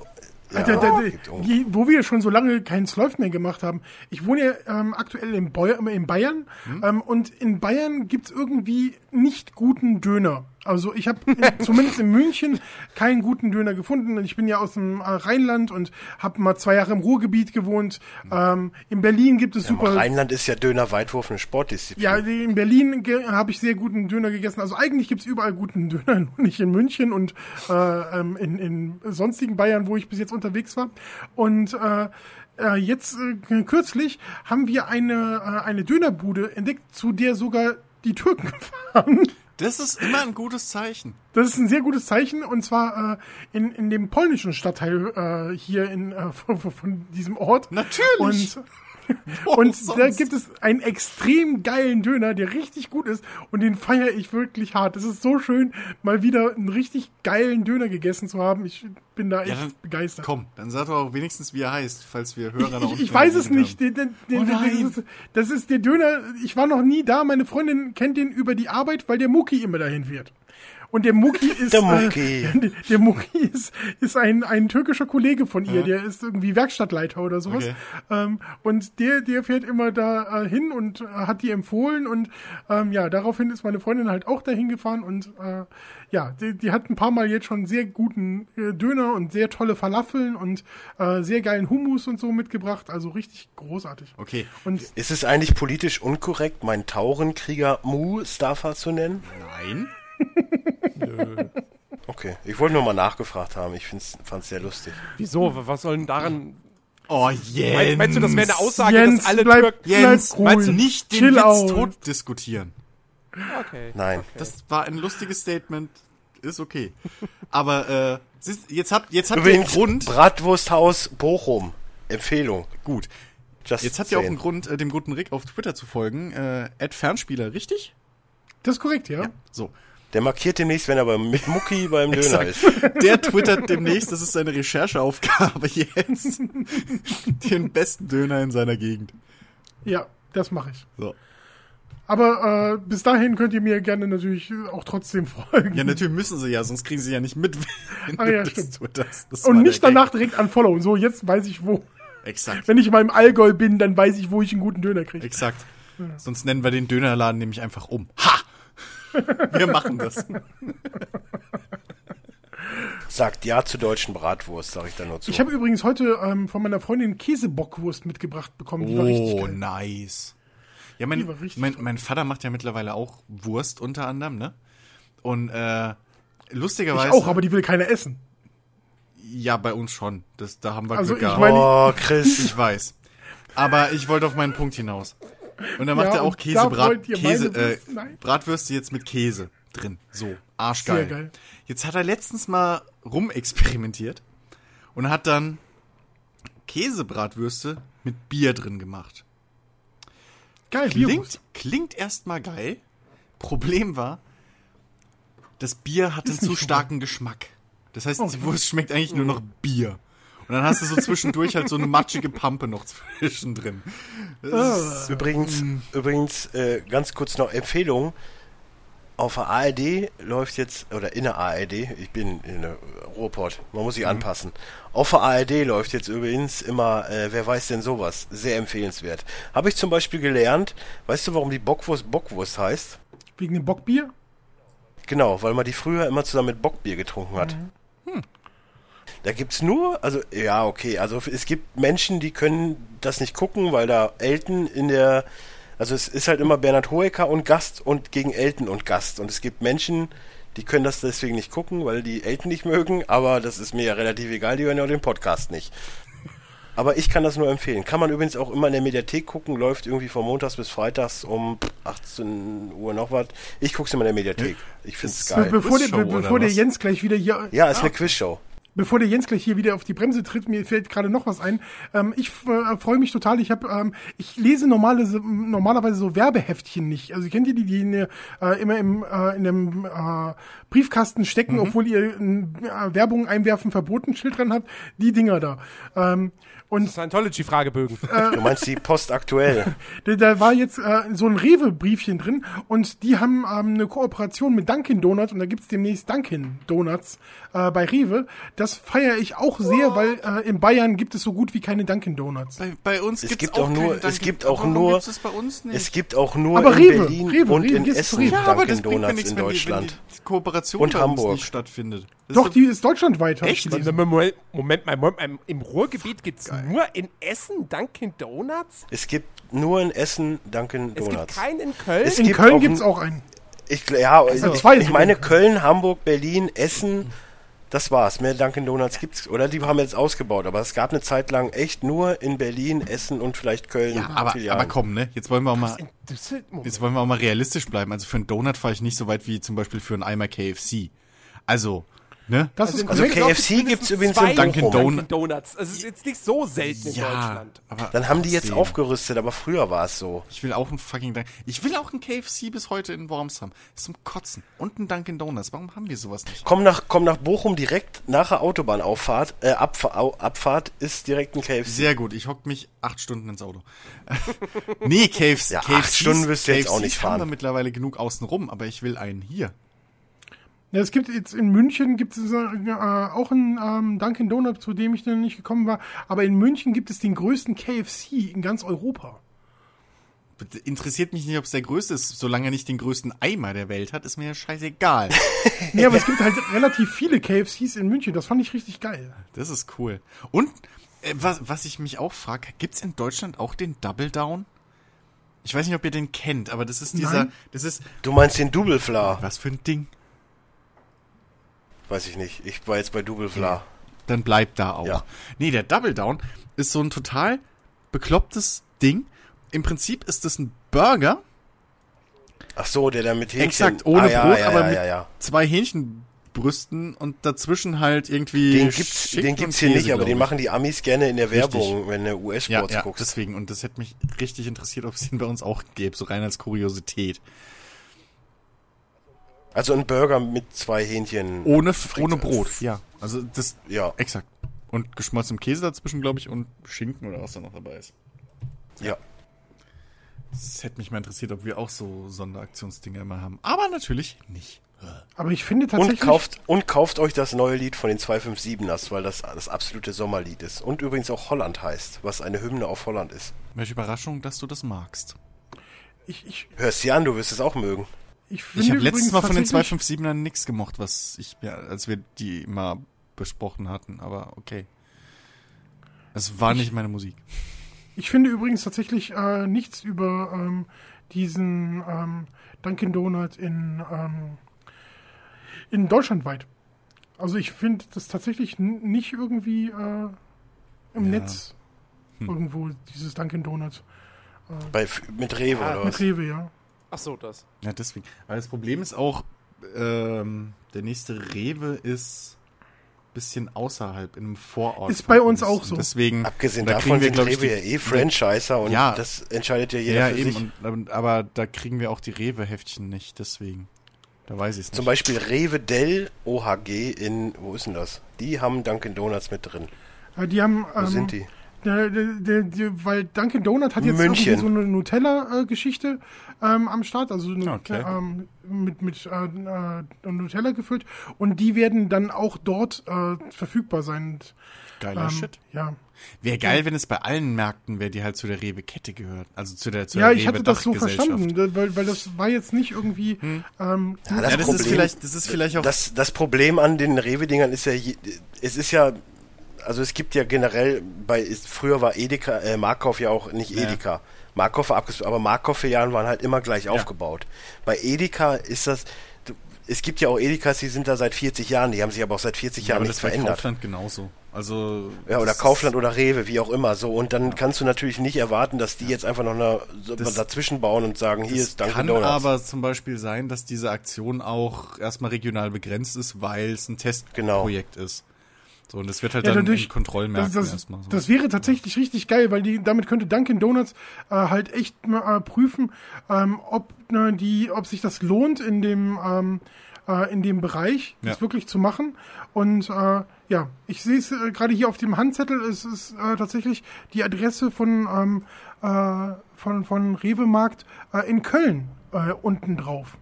Ja, gibt um- je- wo wir schon so lange keinen Slurf mehr gemacht haben. Ich wohne ja ähm, aktuell in, Beu in Bayern Hm? ähm, und in Bayern gibt's irgendwie nicht guten Döner. Also ich habe <laughs> zumindest in München keinen guten Döner gefunden. Ich bin ja aus dem äh, Rheinland und habe mal zwei Jahre im Ruhrgebiet gewohnt. Ähm, in Berlin gibt es Im super. Rheinland ist ja Döner-Weitwurf eine Sportdisziplin. Ja, in Berlin habe ich sehr guten Döner gegessen. Also eigentlich gibt's überall guten Döner, <laughs> nur nicht in München und äh, ähm, in, in sonstigen Bayern, wo ich bis jetzt unterwegs war. Und äh, äh, jetzt äh, kürzlich haben wir eine, äh, eine Dönerbude entdeckt, zu der sogar die Türken <laughs> fahren. Das ist immer ein gutes Zeichen. Das ist ein sehr gutes Zeichen und zwar äh, in, in dem polnischen Stadtteil äh, hier in, äh, <laughs> von, von- diesem Ort. Natürlich. Und, <laughs> Und da sonst? gibt es einen extrem geilen Döner, der richtig gut ist und den feiere ich wirklich hart. Es ist so schön, mal wieder einen richtig geilen Döner gegessen zu haben. Ich bin da echt Ja, begeistert. Komm, dann sag doch auch wenigstens, wie er heißt, falls wir Hörer da Ich, ich weiß es nicht. Den, den, den, Oh das, ist, das ist der Döner. Ich war noch nie da. Meine Freundin kennt den über die Arbeit, weil der Muki immer dahin wird. Und der Muki <laughs> ist Der Muki. Äh, <laughs> der, Muki ist, ist ein, ein türkischer Kollege von ihr, der ist irgendwie Werkstattleiter oder sowas. Okay. Ähm, und der, der fährt immer da äh, hin und äh, hat die empfohlen und ähm, ja, daraufhin ist meine Freundin halt auch dahin gefahren und äh, ja, die, die hat ein paar Mal jetzt schon sehr guten äh, Döner und sehr tolle Falafeln und äh, sehr geilen Hummus und so mitgebracht. Also richtig großartig. Okay, Und Ist es eigentlich politisch unkorrekt, meinen Taurenkrieger Mustafa zu nennen? nein. <laughs> Okay, ich wollte nur mal nachgefragt haben. Ich fand es sehr lustig. Wieso? Was soll denn daran. Oh, Meinst, Jens. meinst du, das wäre eine Aussage, Jens, dass alle bleib, Türken. Jens, bleib cool. meinst du nicht den Chill Witz out. tot diskutieren? Okay. Nein. Das war ein lustiges Statement. Ist okay. Aber äh, siehst- jetzt habt jetzt habt ihr einen Übrigens, Grund. Bratwursthaus Bochum. Empfehlung. Gut. Just Jetzt habt ihr auch einen Grund, äh, dem guten Rick auf Twitter zu folgen. Äh, Ad Fernspieler, richtig? das ist korrekt, ja. So. Der markiert demnächst, wenn er beim, mit Mucki beim <laughs> Döner ist. Der twittert demnächst, das ist seine Rechercheaufgabe jetzt, den besten Döner in seiner Gegend. Ja, das mache ich. So. Aber äh, bis dahin könnt ihr mir gerne natürlich auch trotzdem folgen. Ja, natürlich müssen sie ja, sonst kriegen sie ja nicht mit, <laughs> wenn Ah, ja, du stimmt. twitterst. Das Und nicht der Gag. danach direkt unfollowen. So, jetzt weiß ich wo. Exakt, Wenn ich mal im Allgäu bin, dann weiß ich, wo ich einen guten Döner kriege. exakt. Sonst nennen wir den Dönerladen nämlich einfach um. Ha! Wir machen das. Sagt ja zur deutschen Bratwurst, sage ich da nur zu. Ich habe übrigens heute ähm, von meiner Freundin Käsebockwurst mitgebracht bekommen. Die war richtig Oh, geil. nice. Ja, mein, mein, mein Vater macht ja mittlerweile auch Wurst unter anderem, ne? Und äh, lustigerweise. Ich auch, aber die will keiner essen. Ja, bei uns schon. Das, da haben wir Also Glück ich gehabt. meine- oh, Chris. Ich weiß. Aber ich wollte auf meinen Punkt hinaus. Und da macht Ja, er auch und Käse, äh. Bratwürste jetzt mit Käse drin. So, arschgeil. Sehr geil. Jetzt hat er letztens mal rumexperimentiert und hat dann Käsebratwürste mit Bier drin gemacht. Geil, Klingt, klingt erstmal geil. Problem war, das Bier hat einen zu starken Geschmack. Das heißt, Oh. die Wurst schmeckt eigentlich nur noch Bier. Und dann hast du so zwischendurch halt so eine matschige Pampe noch <laughs> zwischendrin. Das ist- Übrigens, übrigens äh, ganz kurz noch Empfehlung. Auf der ARD läuft jetzt, oder in der ARD, ich bin in der Ruhrpott, man muss sich anpassen. Auf der ARD läuft jetzt übrigens immer, äh, wer weiß denn sowas, sehr empfehlenswert. Habe ich zum Beispiel gelernt, weißt du, warum die Bockwurst Bockwurst heißt? Wegen dem Bockbier? Genau, weil man die früher immer zusammen mit Bockbier getrunken hat. Da gibt's nur, also ja, okay, also es gibt Menschen, die können das nicht gucken, weil da Elton in der, also es ist halt immer Bernhard Hoeker und Gast und gegen Elton und Gast. Und es gibt Menschen, die können das deswegen nicht gucken, weil die Elton nicht mögen, aber das ist mir ja relativ egal, die hören ja auch den Podcast nicht. Aber ich kann das nur empfehlen. Kann man übrigens auch immer in der Mediathek gucken, läuft irgendwie von Montags bis Freitags um 18 Uhr noch was. Ich guck's immer in der Mediathek. Ich find's Ist- Be geil. bevor der, bevor der? Jens gleich wieder hier, Ja, ist eine Quizshow. Bevor der Jens gleich hier wieder auf die Bremse tritt, mir fällt gerade noch was ein. Ähm, ich äh, freue mich total. Ich habe, ähm, ich lese normale, normalerweise so Werbeheftchen nicht. Also kennt ihr die, die in, äh, immer im äh, in dem äh, Briefkasten stecken, obwohl ihr ein äh, Werbung einwerfen verboten Schild dran habt? Die Dinger da. Ähm, und Scientology-Fragebögen. Du meinst die Post aktuell. <laughs> Da, da war jetzt äh, so ein Rewe-Briefchen drin und die haben ähm, eine Kooperation mit Dunkin' Donuts und da gibt's demnächst Dunkin' Donuts äh, bei Rewe, das feiere ich auch sehr, weil äh, in Bayern gibt es so gut wie keine Dunkin' Donuts. Bei, bei uns Es gibt auch keinen nur- es gibt auch nur- es bei uns nicht? Es gibt auch nur Aber in Rewe, Berlin Rewe, und Rewe, in Essen Rewe? ja, aber das Dunkin' Donuts nichts, in wenn die, Deutschland. wenn die Kooperation Und bei uns Hamburg. nicht stattfindet. Das Doch, ist die ist deutschlandweit. Echt? gelesen. Moment, Moment mal, Moment mal, im Ruhrgebiet gibt es nur in Essen Dunkin' Donuts? Es gibt nur in Essen Dunkin' Es gibt Donuts. keinen in Köln? Es In gibt Köln gibt es auch einen. Ich, ja, Also ich, zwei ich meine. Köln, Hamburg, Berlin, Essen, das war's. Mehr Dunkin' Donuts gibt's. Oder die haben jetzt ausgebaut, aber es gab eine Zeit lang echt nur in Berlin, Essen und vielleicht Köln. ja, aber, aber komm, ne? Jetzt wollen wir auch mal, jetzt wollen wir auch mal realistisch bleiben. Also für einen Donut fahre ich nicht so weit wie zum Beispiel für einen Eimer KFC. Also, ne? Das Also ist in Also KFC gibt's gibt's mindestens übrigens in Dunkin'. Dunkin' Donuts. Also es ist jetzt nicht so selten in Ja, Deutschland. aber Dann haben die jetzt trotzdem. aufgerüstet, aber früher war es so. Ich will auch ein fucking Dun Ich will auch ein KFC bis heute in Worms haben. Das ist zum Kotzen. Und ein Dunkin' Donuts. Warum haben wir sowas nicht? Komm nach, komm nach Bochum direkt nach der Autobahnauffahrt, äh, Abfa Au- Abfahrt ist direkt ein KFC. Sehr gut. Ich hock mich acht Stunden ins Auto. <laughs> nee, KFC. Ja, acht KFCs Stunden wirst du jetzt auch nicht haben wir fahren. mittlerweile genug außen rum, aber ich will einen hier. Ja, es gibt jetzt in München gibt es äh, auch einen ähm, Dunkin' Donut, zu dem ich noch nicht gekommen war. Aber in München gibt es den größten KFC in ganz Europa. Interessiert mich nicht, ob es der größte ist. Solange er nicht den größten Eimer der Welt hat, ist mir <laughs> ja scheißegal. Nee, aber es gibt halt relativ viele KFCs in München. Das fand ich richtig geil. Das ist cool. Und äh, was, was ich mich auch frage, gibt's in Deutschland auch den Double Down? Ich weiß nicht, ob ihr den kennt, aber das ist dieser, Nein. das ist, Du meinst den Double Fla? was für ein Ding. Weiß ich nicht. Ich war jetzt bei Double Fla. Dann bleibt da auch. Ja. Nee, der Double Down ist so ein total beklopptes Ding. Im Prinzip ist das ein Burger, Ach so, der da mit Hähnchen. exakt ohne ah, ja, Brot, ja, aber ja, mit ja, ja. zwei Hähnchenbrüsten und dazwischen halt irgendwie Den gibt's, den gibt's hier Käse, nicht, aber den machen die Amis gerne in der Richtig. Werbung, wenn du ja, US-Sports ja, guckst. deswegen. Und das hätte mich richtig interessiert, ob es den bei uns auch gäbe, so rein als Kuriosität. Also ein Burger mit zwei Hähnchen. Ohne, ohne Brot, ja. Also das, Ja, exakt. Und geschmolzenem Käse dazwischen, glaube ich, und Schinken oder was da noch dabei ist. ja. Das hätte mich mal interessiert, ob wir auch so Sonderaktionsdinger immer haben. Aber natürlich nicht. Aber ich finde Und tatsächlich. kauft, und kauft euch das neue Lied von den 257ers, weil das das absolute Sommerlied ist. Und übrigens auch Holland heißt, was eine Hymne auf Holland ist. Welche Überraschung, dass du das magst. ich, ich, Hörst dir an, du wirst es auch mögen. Ich, finde Ich habe letztes Mal von den tatsächlich- 257ern nichts gemocht, was ich, ja, als wir die mal besprochen hatten, aber okay. Es war nicht meine Musik. Ich finde übrigens tatsächlich äh, nichts über ähm, diesen ähm, Dunkin' Donut in, ähm, in Deutschland weit. Also ich finde das tatsächlich nicht irgendwie äh, im Ja. Netz Hm. irgendwo, dieses Dunkin' Donut. Bei, mit Rewe Ah, oder Mit was? Rewe, ja. Ach so, das. Ja, deswegen. Aber das Problem ist auch, ähm, der nächste Rewe ist bisschen außerhalb, in einem Vorort. Ist bei uns Und auch so. Deswegen, Abgesehen da davon kriegen wir, sind Rewe ja eh Franchiser und Ja. das entscheidet ja jeder Ja, für eben. sich. Und, aber da kriegen wir auch die Rewe-Heftchen nicht, deswegen. Da weiß ich es nicht. Zum Beispiel Rewe Dell OHG in, wo ist denn das? Die haben Dunkin' Donuts mit drin. Äh, die haben. Wo ähm, sind die? Der, der, der, der, weil Dunkin' Donut hat jetzt München. so eine Nutella-Geschichte ähm, am Start, also eine, Okay. ähm, mit, mit äh, äh, Nutella gefüllt und die werden dann auch dort äh, verfügbar sein. Und, Geiler ähm, Shit. Ja, Wäre geil, wenn es bei allen Märkten wäre, die halt zu der Rewe-Kette gehört. Also zu der, zu ja der ich hatte das so verstanden, weil, weil das war jetzt nicht irgendwie. Hm. Ähm, Ja, Ja, das ist Problem- vielleicht, das ist vielleicht auch. Das, das Problem an den Rewe-Dingern ist ja, es ist ja, also es gibt ja generell, bei ist, früher war Edeka, äh, Markov ja auch nicht Ja. Edeka. Markov war abgeschlossen, aber Markov-Filialen waren halt immer gleich aufgebaut. Bei Edeka ist das, du, es gibt ja auch Edekas, die sind da seit 40 Jahren, die haben sich aber auch seit 40 ja, Jahren nichts verändert. Kaufland genauso. Also. Ja, oder Kaufland oder Rewe, wie auch immer. So, und dann kannst du natürlich nicht erwarten, dass die jetzt einfach noch eine, so Das- dazwischen bauen und sagen, hier ist Dunkin' kann Donuts. aber zum Beispiel sein, dass diese Aktion auch erstmal regional begrenzt ist, weil es ein Testprojekt ist. So, und das wird halt Ja, dann in Kontrollmärkten das, das, erstmal so. das wäre tatsächlich richtig geil, weil die, damit könnte Dunkin' Donuts äh, halt echt mal, äh, prüfen, ähm, ob, ne, die, ob sich das lohnt in dem, ähm, äh, in dem Bereich, das Ja. wirklich zu machen. Und äh, ja, ich sehe es äh, gerade hier auf dem Handzettel, es ist äh, tatsächlich die Adresse von, ähm, äh, von, von Rewe Markt äh, in Köln äh, unten drauf.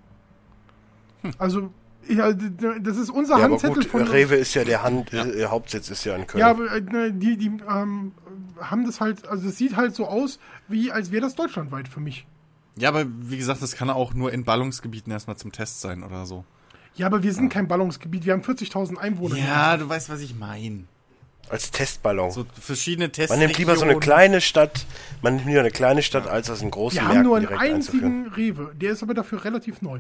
Hm. Also Ja, d- das ist unser Ja, aber Handzettel gut, von. Rewe ist ja der Hand, äh, Hauptsitz ist ja in Köln. Ja, aber äh, ne, die, die ähm, haben das halt, also es sieht halt so aus, wie als wäre das deutschlandweit für mich. Ja, aber wie gesagt, das kann auch nur in Ballungsgebieten erstmal zum Test sein oder so. Ja, aber wir sind kein Ballungsgebiet, wir haben 40.000 Einwohner. Ja, du weißt, was ich meine. Als Testballon. So verschiedene Tests. man nimmt lieber so eine kleine Stadt, man nimmt lieber eine kleine Stadt, als das in großen Wir Märkten haben nur einen einzigen Rewe, der ist aber dafür relativ neu.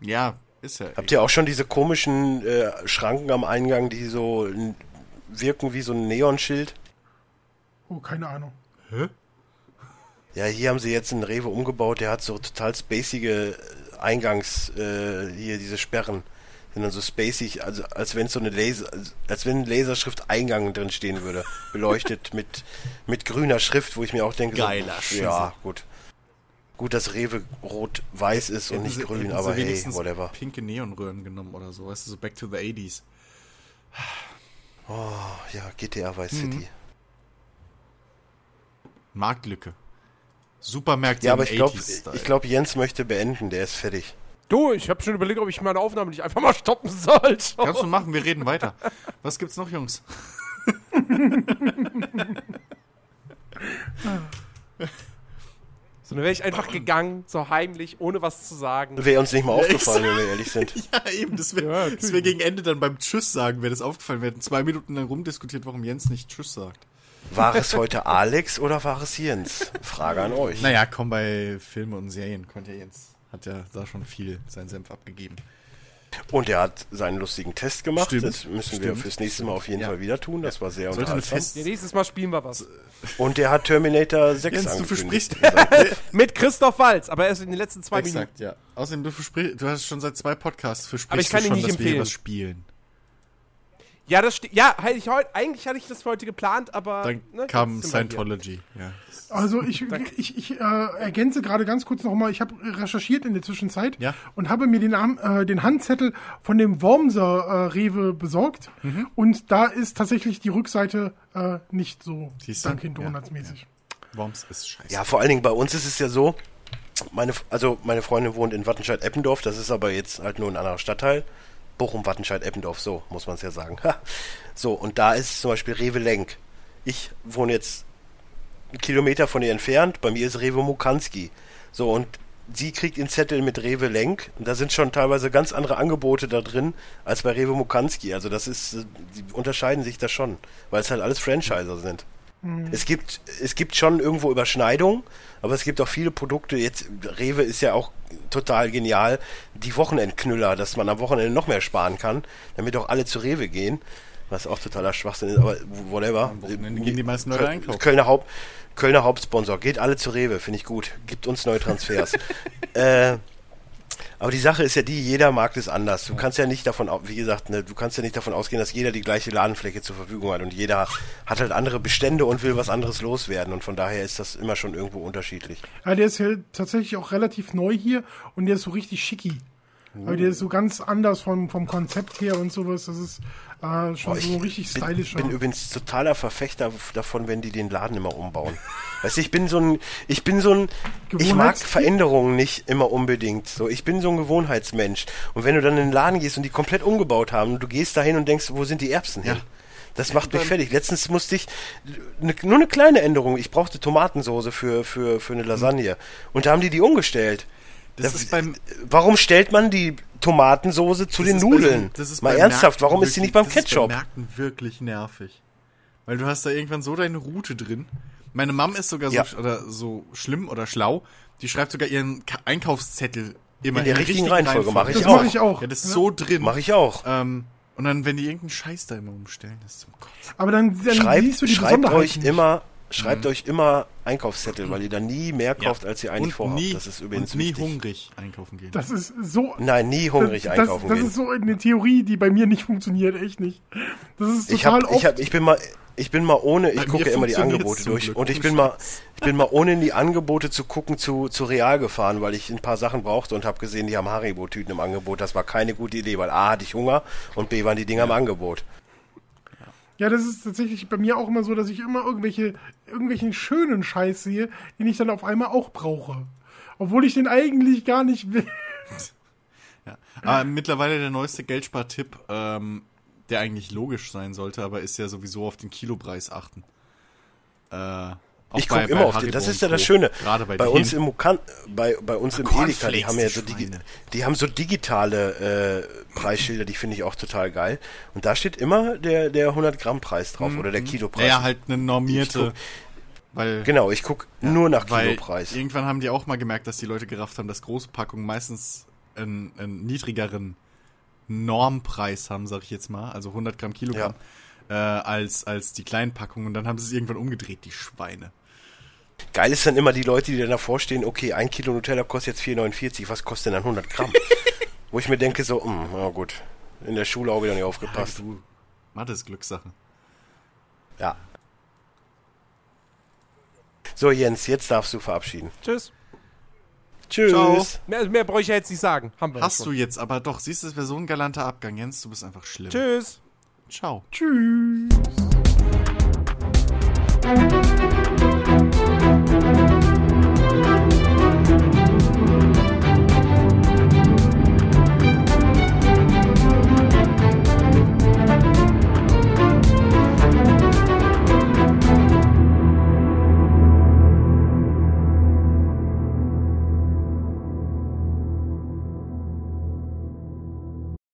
Ja, ist ja. Habt ihr auch schon diese komischen äh, Schranken am Eingang, die so wirken wie so ein Neonschild? Oh, keine Ahnung. Ja, hier haben sie jetzt einen Rewe umgebaut, der hat so total spacige äh, Eingangs, äh, hier diese Sperren. Sind dann so spacig, also als wenn so eine Laser, als- wenn Laserschrift Eingang drin stehen würde. Beleuchtet <laughs> mit, mit grüner Schrift, wo ich mir auch denke, Geiler so, ja, gut. Gut, dass Rewe rot-weiß ist und nicht sie- grün, aber hey, whatever. pinke Neonröhren genommen oder so. Weißt du, so back to the 80s. Oh, ja, GTA Vice Mhm. City. Marktlücke. Supermärkte Ja, aber im ich glaube, 80s-Style. ich glaube, Jens möchte beenden, der ist fertig. Du, ich habe schon überlegt, ob ich meine Aufnahme nicht einfach mal stoppen sollte. <laughs> Kannst du machen, wir reden weiter. Was gibt's noch, Jungs? <laughs> So, dann wäre ich einfach gegangen, so heimlich, ohne was zu sagen. Wäre uns nicht mal aufgefallen, wenn wir ehrlich sind. <laughs> Ja, eben, das wäre Ja, das wär gegen Ende dann beim Tschüss sagen, wäre das aufgefallen. Wir hätten zwei Minuten lang rumdiskutiert, warum Jens nicht Tschüss sagt. War es heute Alex oder war es Jens? Frage an euch. Naja, komm, bei Filme und Serien konnte ja Jens, hat ja da schon viel seinen Senf abgegeben. Und er hat seinen lustigen Test gemacht. Stimmt, Das müssen wir stimmt. fürs nächste Mal auf jeden Ja. Fall wieder tun. Das war sehr Sollte unterhaltsam. Fest... Ja, nächstes Mal spielen wir was. Und er hat Terminator <laughs> 6 Jens, du versprichst... <laughs> Mit Christoph Walz, aber erst in den letzten zwei Minuten. Exakt, ja. Außerdem, du versprichst, du hast schon seit zwei Podcasts versprichst Aber ich kann du ihn schon, nicht dass wir hier empfehlen. was spielen. Ja, das steht. Ja, halt ich heute. Eigentlich hatte ich das für heute geplant, aber. Dann ne, kam. Scientology, ja. Also ich, ich, ich äh, ergänze gerade ganz kurz nochmal, ich habe recherchiert in der Zwischenzeit Ja. und habe mir den, äh, den Handzettel von dem Wormser äh, Rewe besorgt Mhm. und da ist tatsächlich die Rückseite äh, nicht so? Dunkin' Ja, Donuts mäßig. Worms ist scheiße. Ja, vor allen Dingen bei uns ist es ja so, meine, also meine Freundin wohnt in Wattenscheid-Eppendorf, das ist aber jetzt halt nur ein anderer Stadtteil. Bochum, Wattenscheid-Eppendorf, so muss man es ja sagen. So, und da ist zum Beispiel Rewe Lenk. Ich wohne jetzt einen Kilometer von ihr entfernt, bei mir ist Rewe Mukanski. So, und sie kriegt den Zettel mit Rewe Lenk und da sind schon teilweise ganz andere Angebote da drin als bei Rewe Mukanski. Also das ist, äh, die unterscheiden sich da schon, weil es halt alles Franchiser sind. Es gibt, es gibt schon irgendwo Überschneidungen, aber es gibt auch viele Produkte. Jetzt, Rewe ist ja auch total genial. Die Wochenendknüller, dass man am Wochenende noch mehr sparen kann, damit auch alle zu Rewe gehen. Was auch totaler Schwachsinn ist, aber whatever. Am Wochenende gehen die meisten Leute einkaufen. Kölner, Haupt, Kölner Hauptsponsor. Geht alle zu Rewe, finde ich gut. Gibt uns neue Transfers. <laughs> äh, aber die Sache ist ja die, jeder Markt ist anders. Du kannst ja nicht davon, wie gesagt, ne, du kannst ja nicht davon ausgehen, dass jeder die gleiche Ladenfläche zur Verfügung hat und jeder hat halt andere Bestände und will was anderes loswerden und von daher ist das immer schon irgendwo unterschiedlich. Ja, der ist ja tatsächlich auch relativ neu hier und der ist so richtig schicki. Aber der ist so ganz anders vom, vom Konzept her und sowas. Das ist äh, schon Boah, so ein richtig bin, stylisch. bin übrigens totaler Verfechter davon, wenn die den Laden immer umbauen. Weißt du, ich bin so ein, ich bin so ein, ich mag? Veränderungen nicht immer unbedingt. So, ich bin so ein Gewohnheitsmensch. Und wenn du dann in den Laden gehst und die komplett umgebaut haben, und du gehst dahin und denkst, wo sind die Erbsen hin? Das macht mich fertig. Letztens musste ich ne, nur eine kleine Änderung. Ich brauchte Tomatensoße für für für eine Lasagne und da haben die die umgestellt. Das Da- ist beim- warum stellt man die Tomatensoße zu Das den bei Nudeln? so- das ist Mal bei ernsthaft, Märkten warum ist die nicht beim wirklich- das ist Ketchup? bei Märkten wirklich nervig. Weil du hast da irgendwann so deine Route drin. Meine Mom ist sogar so, Ja. oder so schlimm oder schlau. Die schreibt sogar ihren Ka- Einkaufszettel immer In der richtigen Reihenfolge, mach ich das auch. mache ich auch. Ja, das ist so drin. Mache ich auch. Ähm, und dann, wenn die irgendeinen Scheiß da immer umstellen, das ist zum Kotzen. Aber dann, dann Schreibt, siehst du die schreibt Besonderheiten euch nicht. immer, schreibt euch immer Einkaufszettel, weil ihr dann nie mehr kauft, als ihr eigentlich und vorhabt. nie, das ist übrigens und nie wichtig. hungrig einkaufen gehen. Das ist so. Nein, nie hungrig das, einkaufen das, das gehen. ist so eine Theorie, die bei mir nicht funktioniert, echt nicht. Das ist ich total hab, ich hab, ich bin mal, ich bin mal ohne, ich Bei gucke ja immer die Angebote durch Glück, und ich bin mal, ich bin mal ohne in die Angebote zu gucken zu, zu Real gefahren, weil ich ein paar Sachen brauchte und habe gesehen, die haben Haribo-Tüten im Angebot. Das war keine gute Idee, weil A hatte ich Hunger und B waren die Dinger im Angebot. Ja, das ist tatsächlich bei mir auch immer so, dass ich immer irgendwelche, irgendwelchen schönen Scheiß sehe, den ich dann auf einmal auch brauche. Obwohl ich den eigentlich gar nicht will. Ja. Aber mittlerweile der neueste Geldspartipp, ähm, der eigentlich logisch sein sollte, aber ist ja sowieso auf den Kilopreis achten. Äh, auch Ich gucke immer auf den. Das ist ja das. Schöne. Gerade bei, bei uns im Mukan, bei, bei uns im Edeka, die haben ja die so Schweine. die haben so digitale äh, Preisschilder, die finde ich auch total geil. Und da steht immer der der 100 Gramm Preis drauf oder der Kilopreis. Naja, halt eine normierte. Ich Weil, Genau, ich gucke nur nach Kilopreis. irgendwann haben die auch mal gemerkt, dass die Leute gerafft haben, dass große Packungen meistens einen, einen niedrigeren Normpreis haben, sag ich jetzt mal, also 100 Gramm Kilogramm, äh, als, als die kleinen Packungen. Und dann haben sie es irgendwann umgedreht, die Schweine. Geil ist dann immer die Leute, die dann davor stehen, okay, ein Kilo Nutella kostet jetzt 4,49, was kostet denn dann 100 Gramm? <laughs> Wo ich mir denke so, hm, na gut, in der Schule auch wieder nicht aufgepasst. Du, Mathe ist Glückssache. Ja. So Jens, jetzt darfst du verabschieden. Tschüss. Tschüss. Ciao. Mehr, mehr brauche ich ja jetzt nicht sagen. Haben wir Hast ja du jetzt aber doch, siehst du, es wäre so ein galanter Abgang, Jens, du bist einfach schlimm. Tschüss. Ciao. Tschüss. Thank you.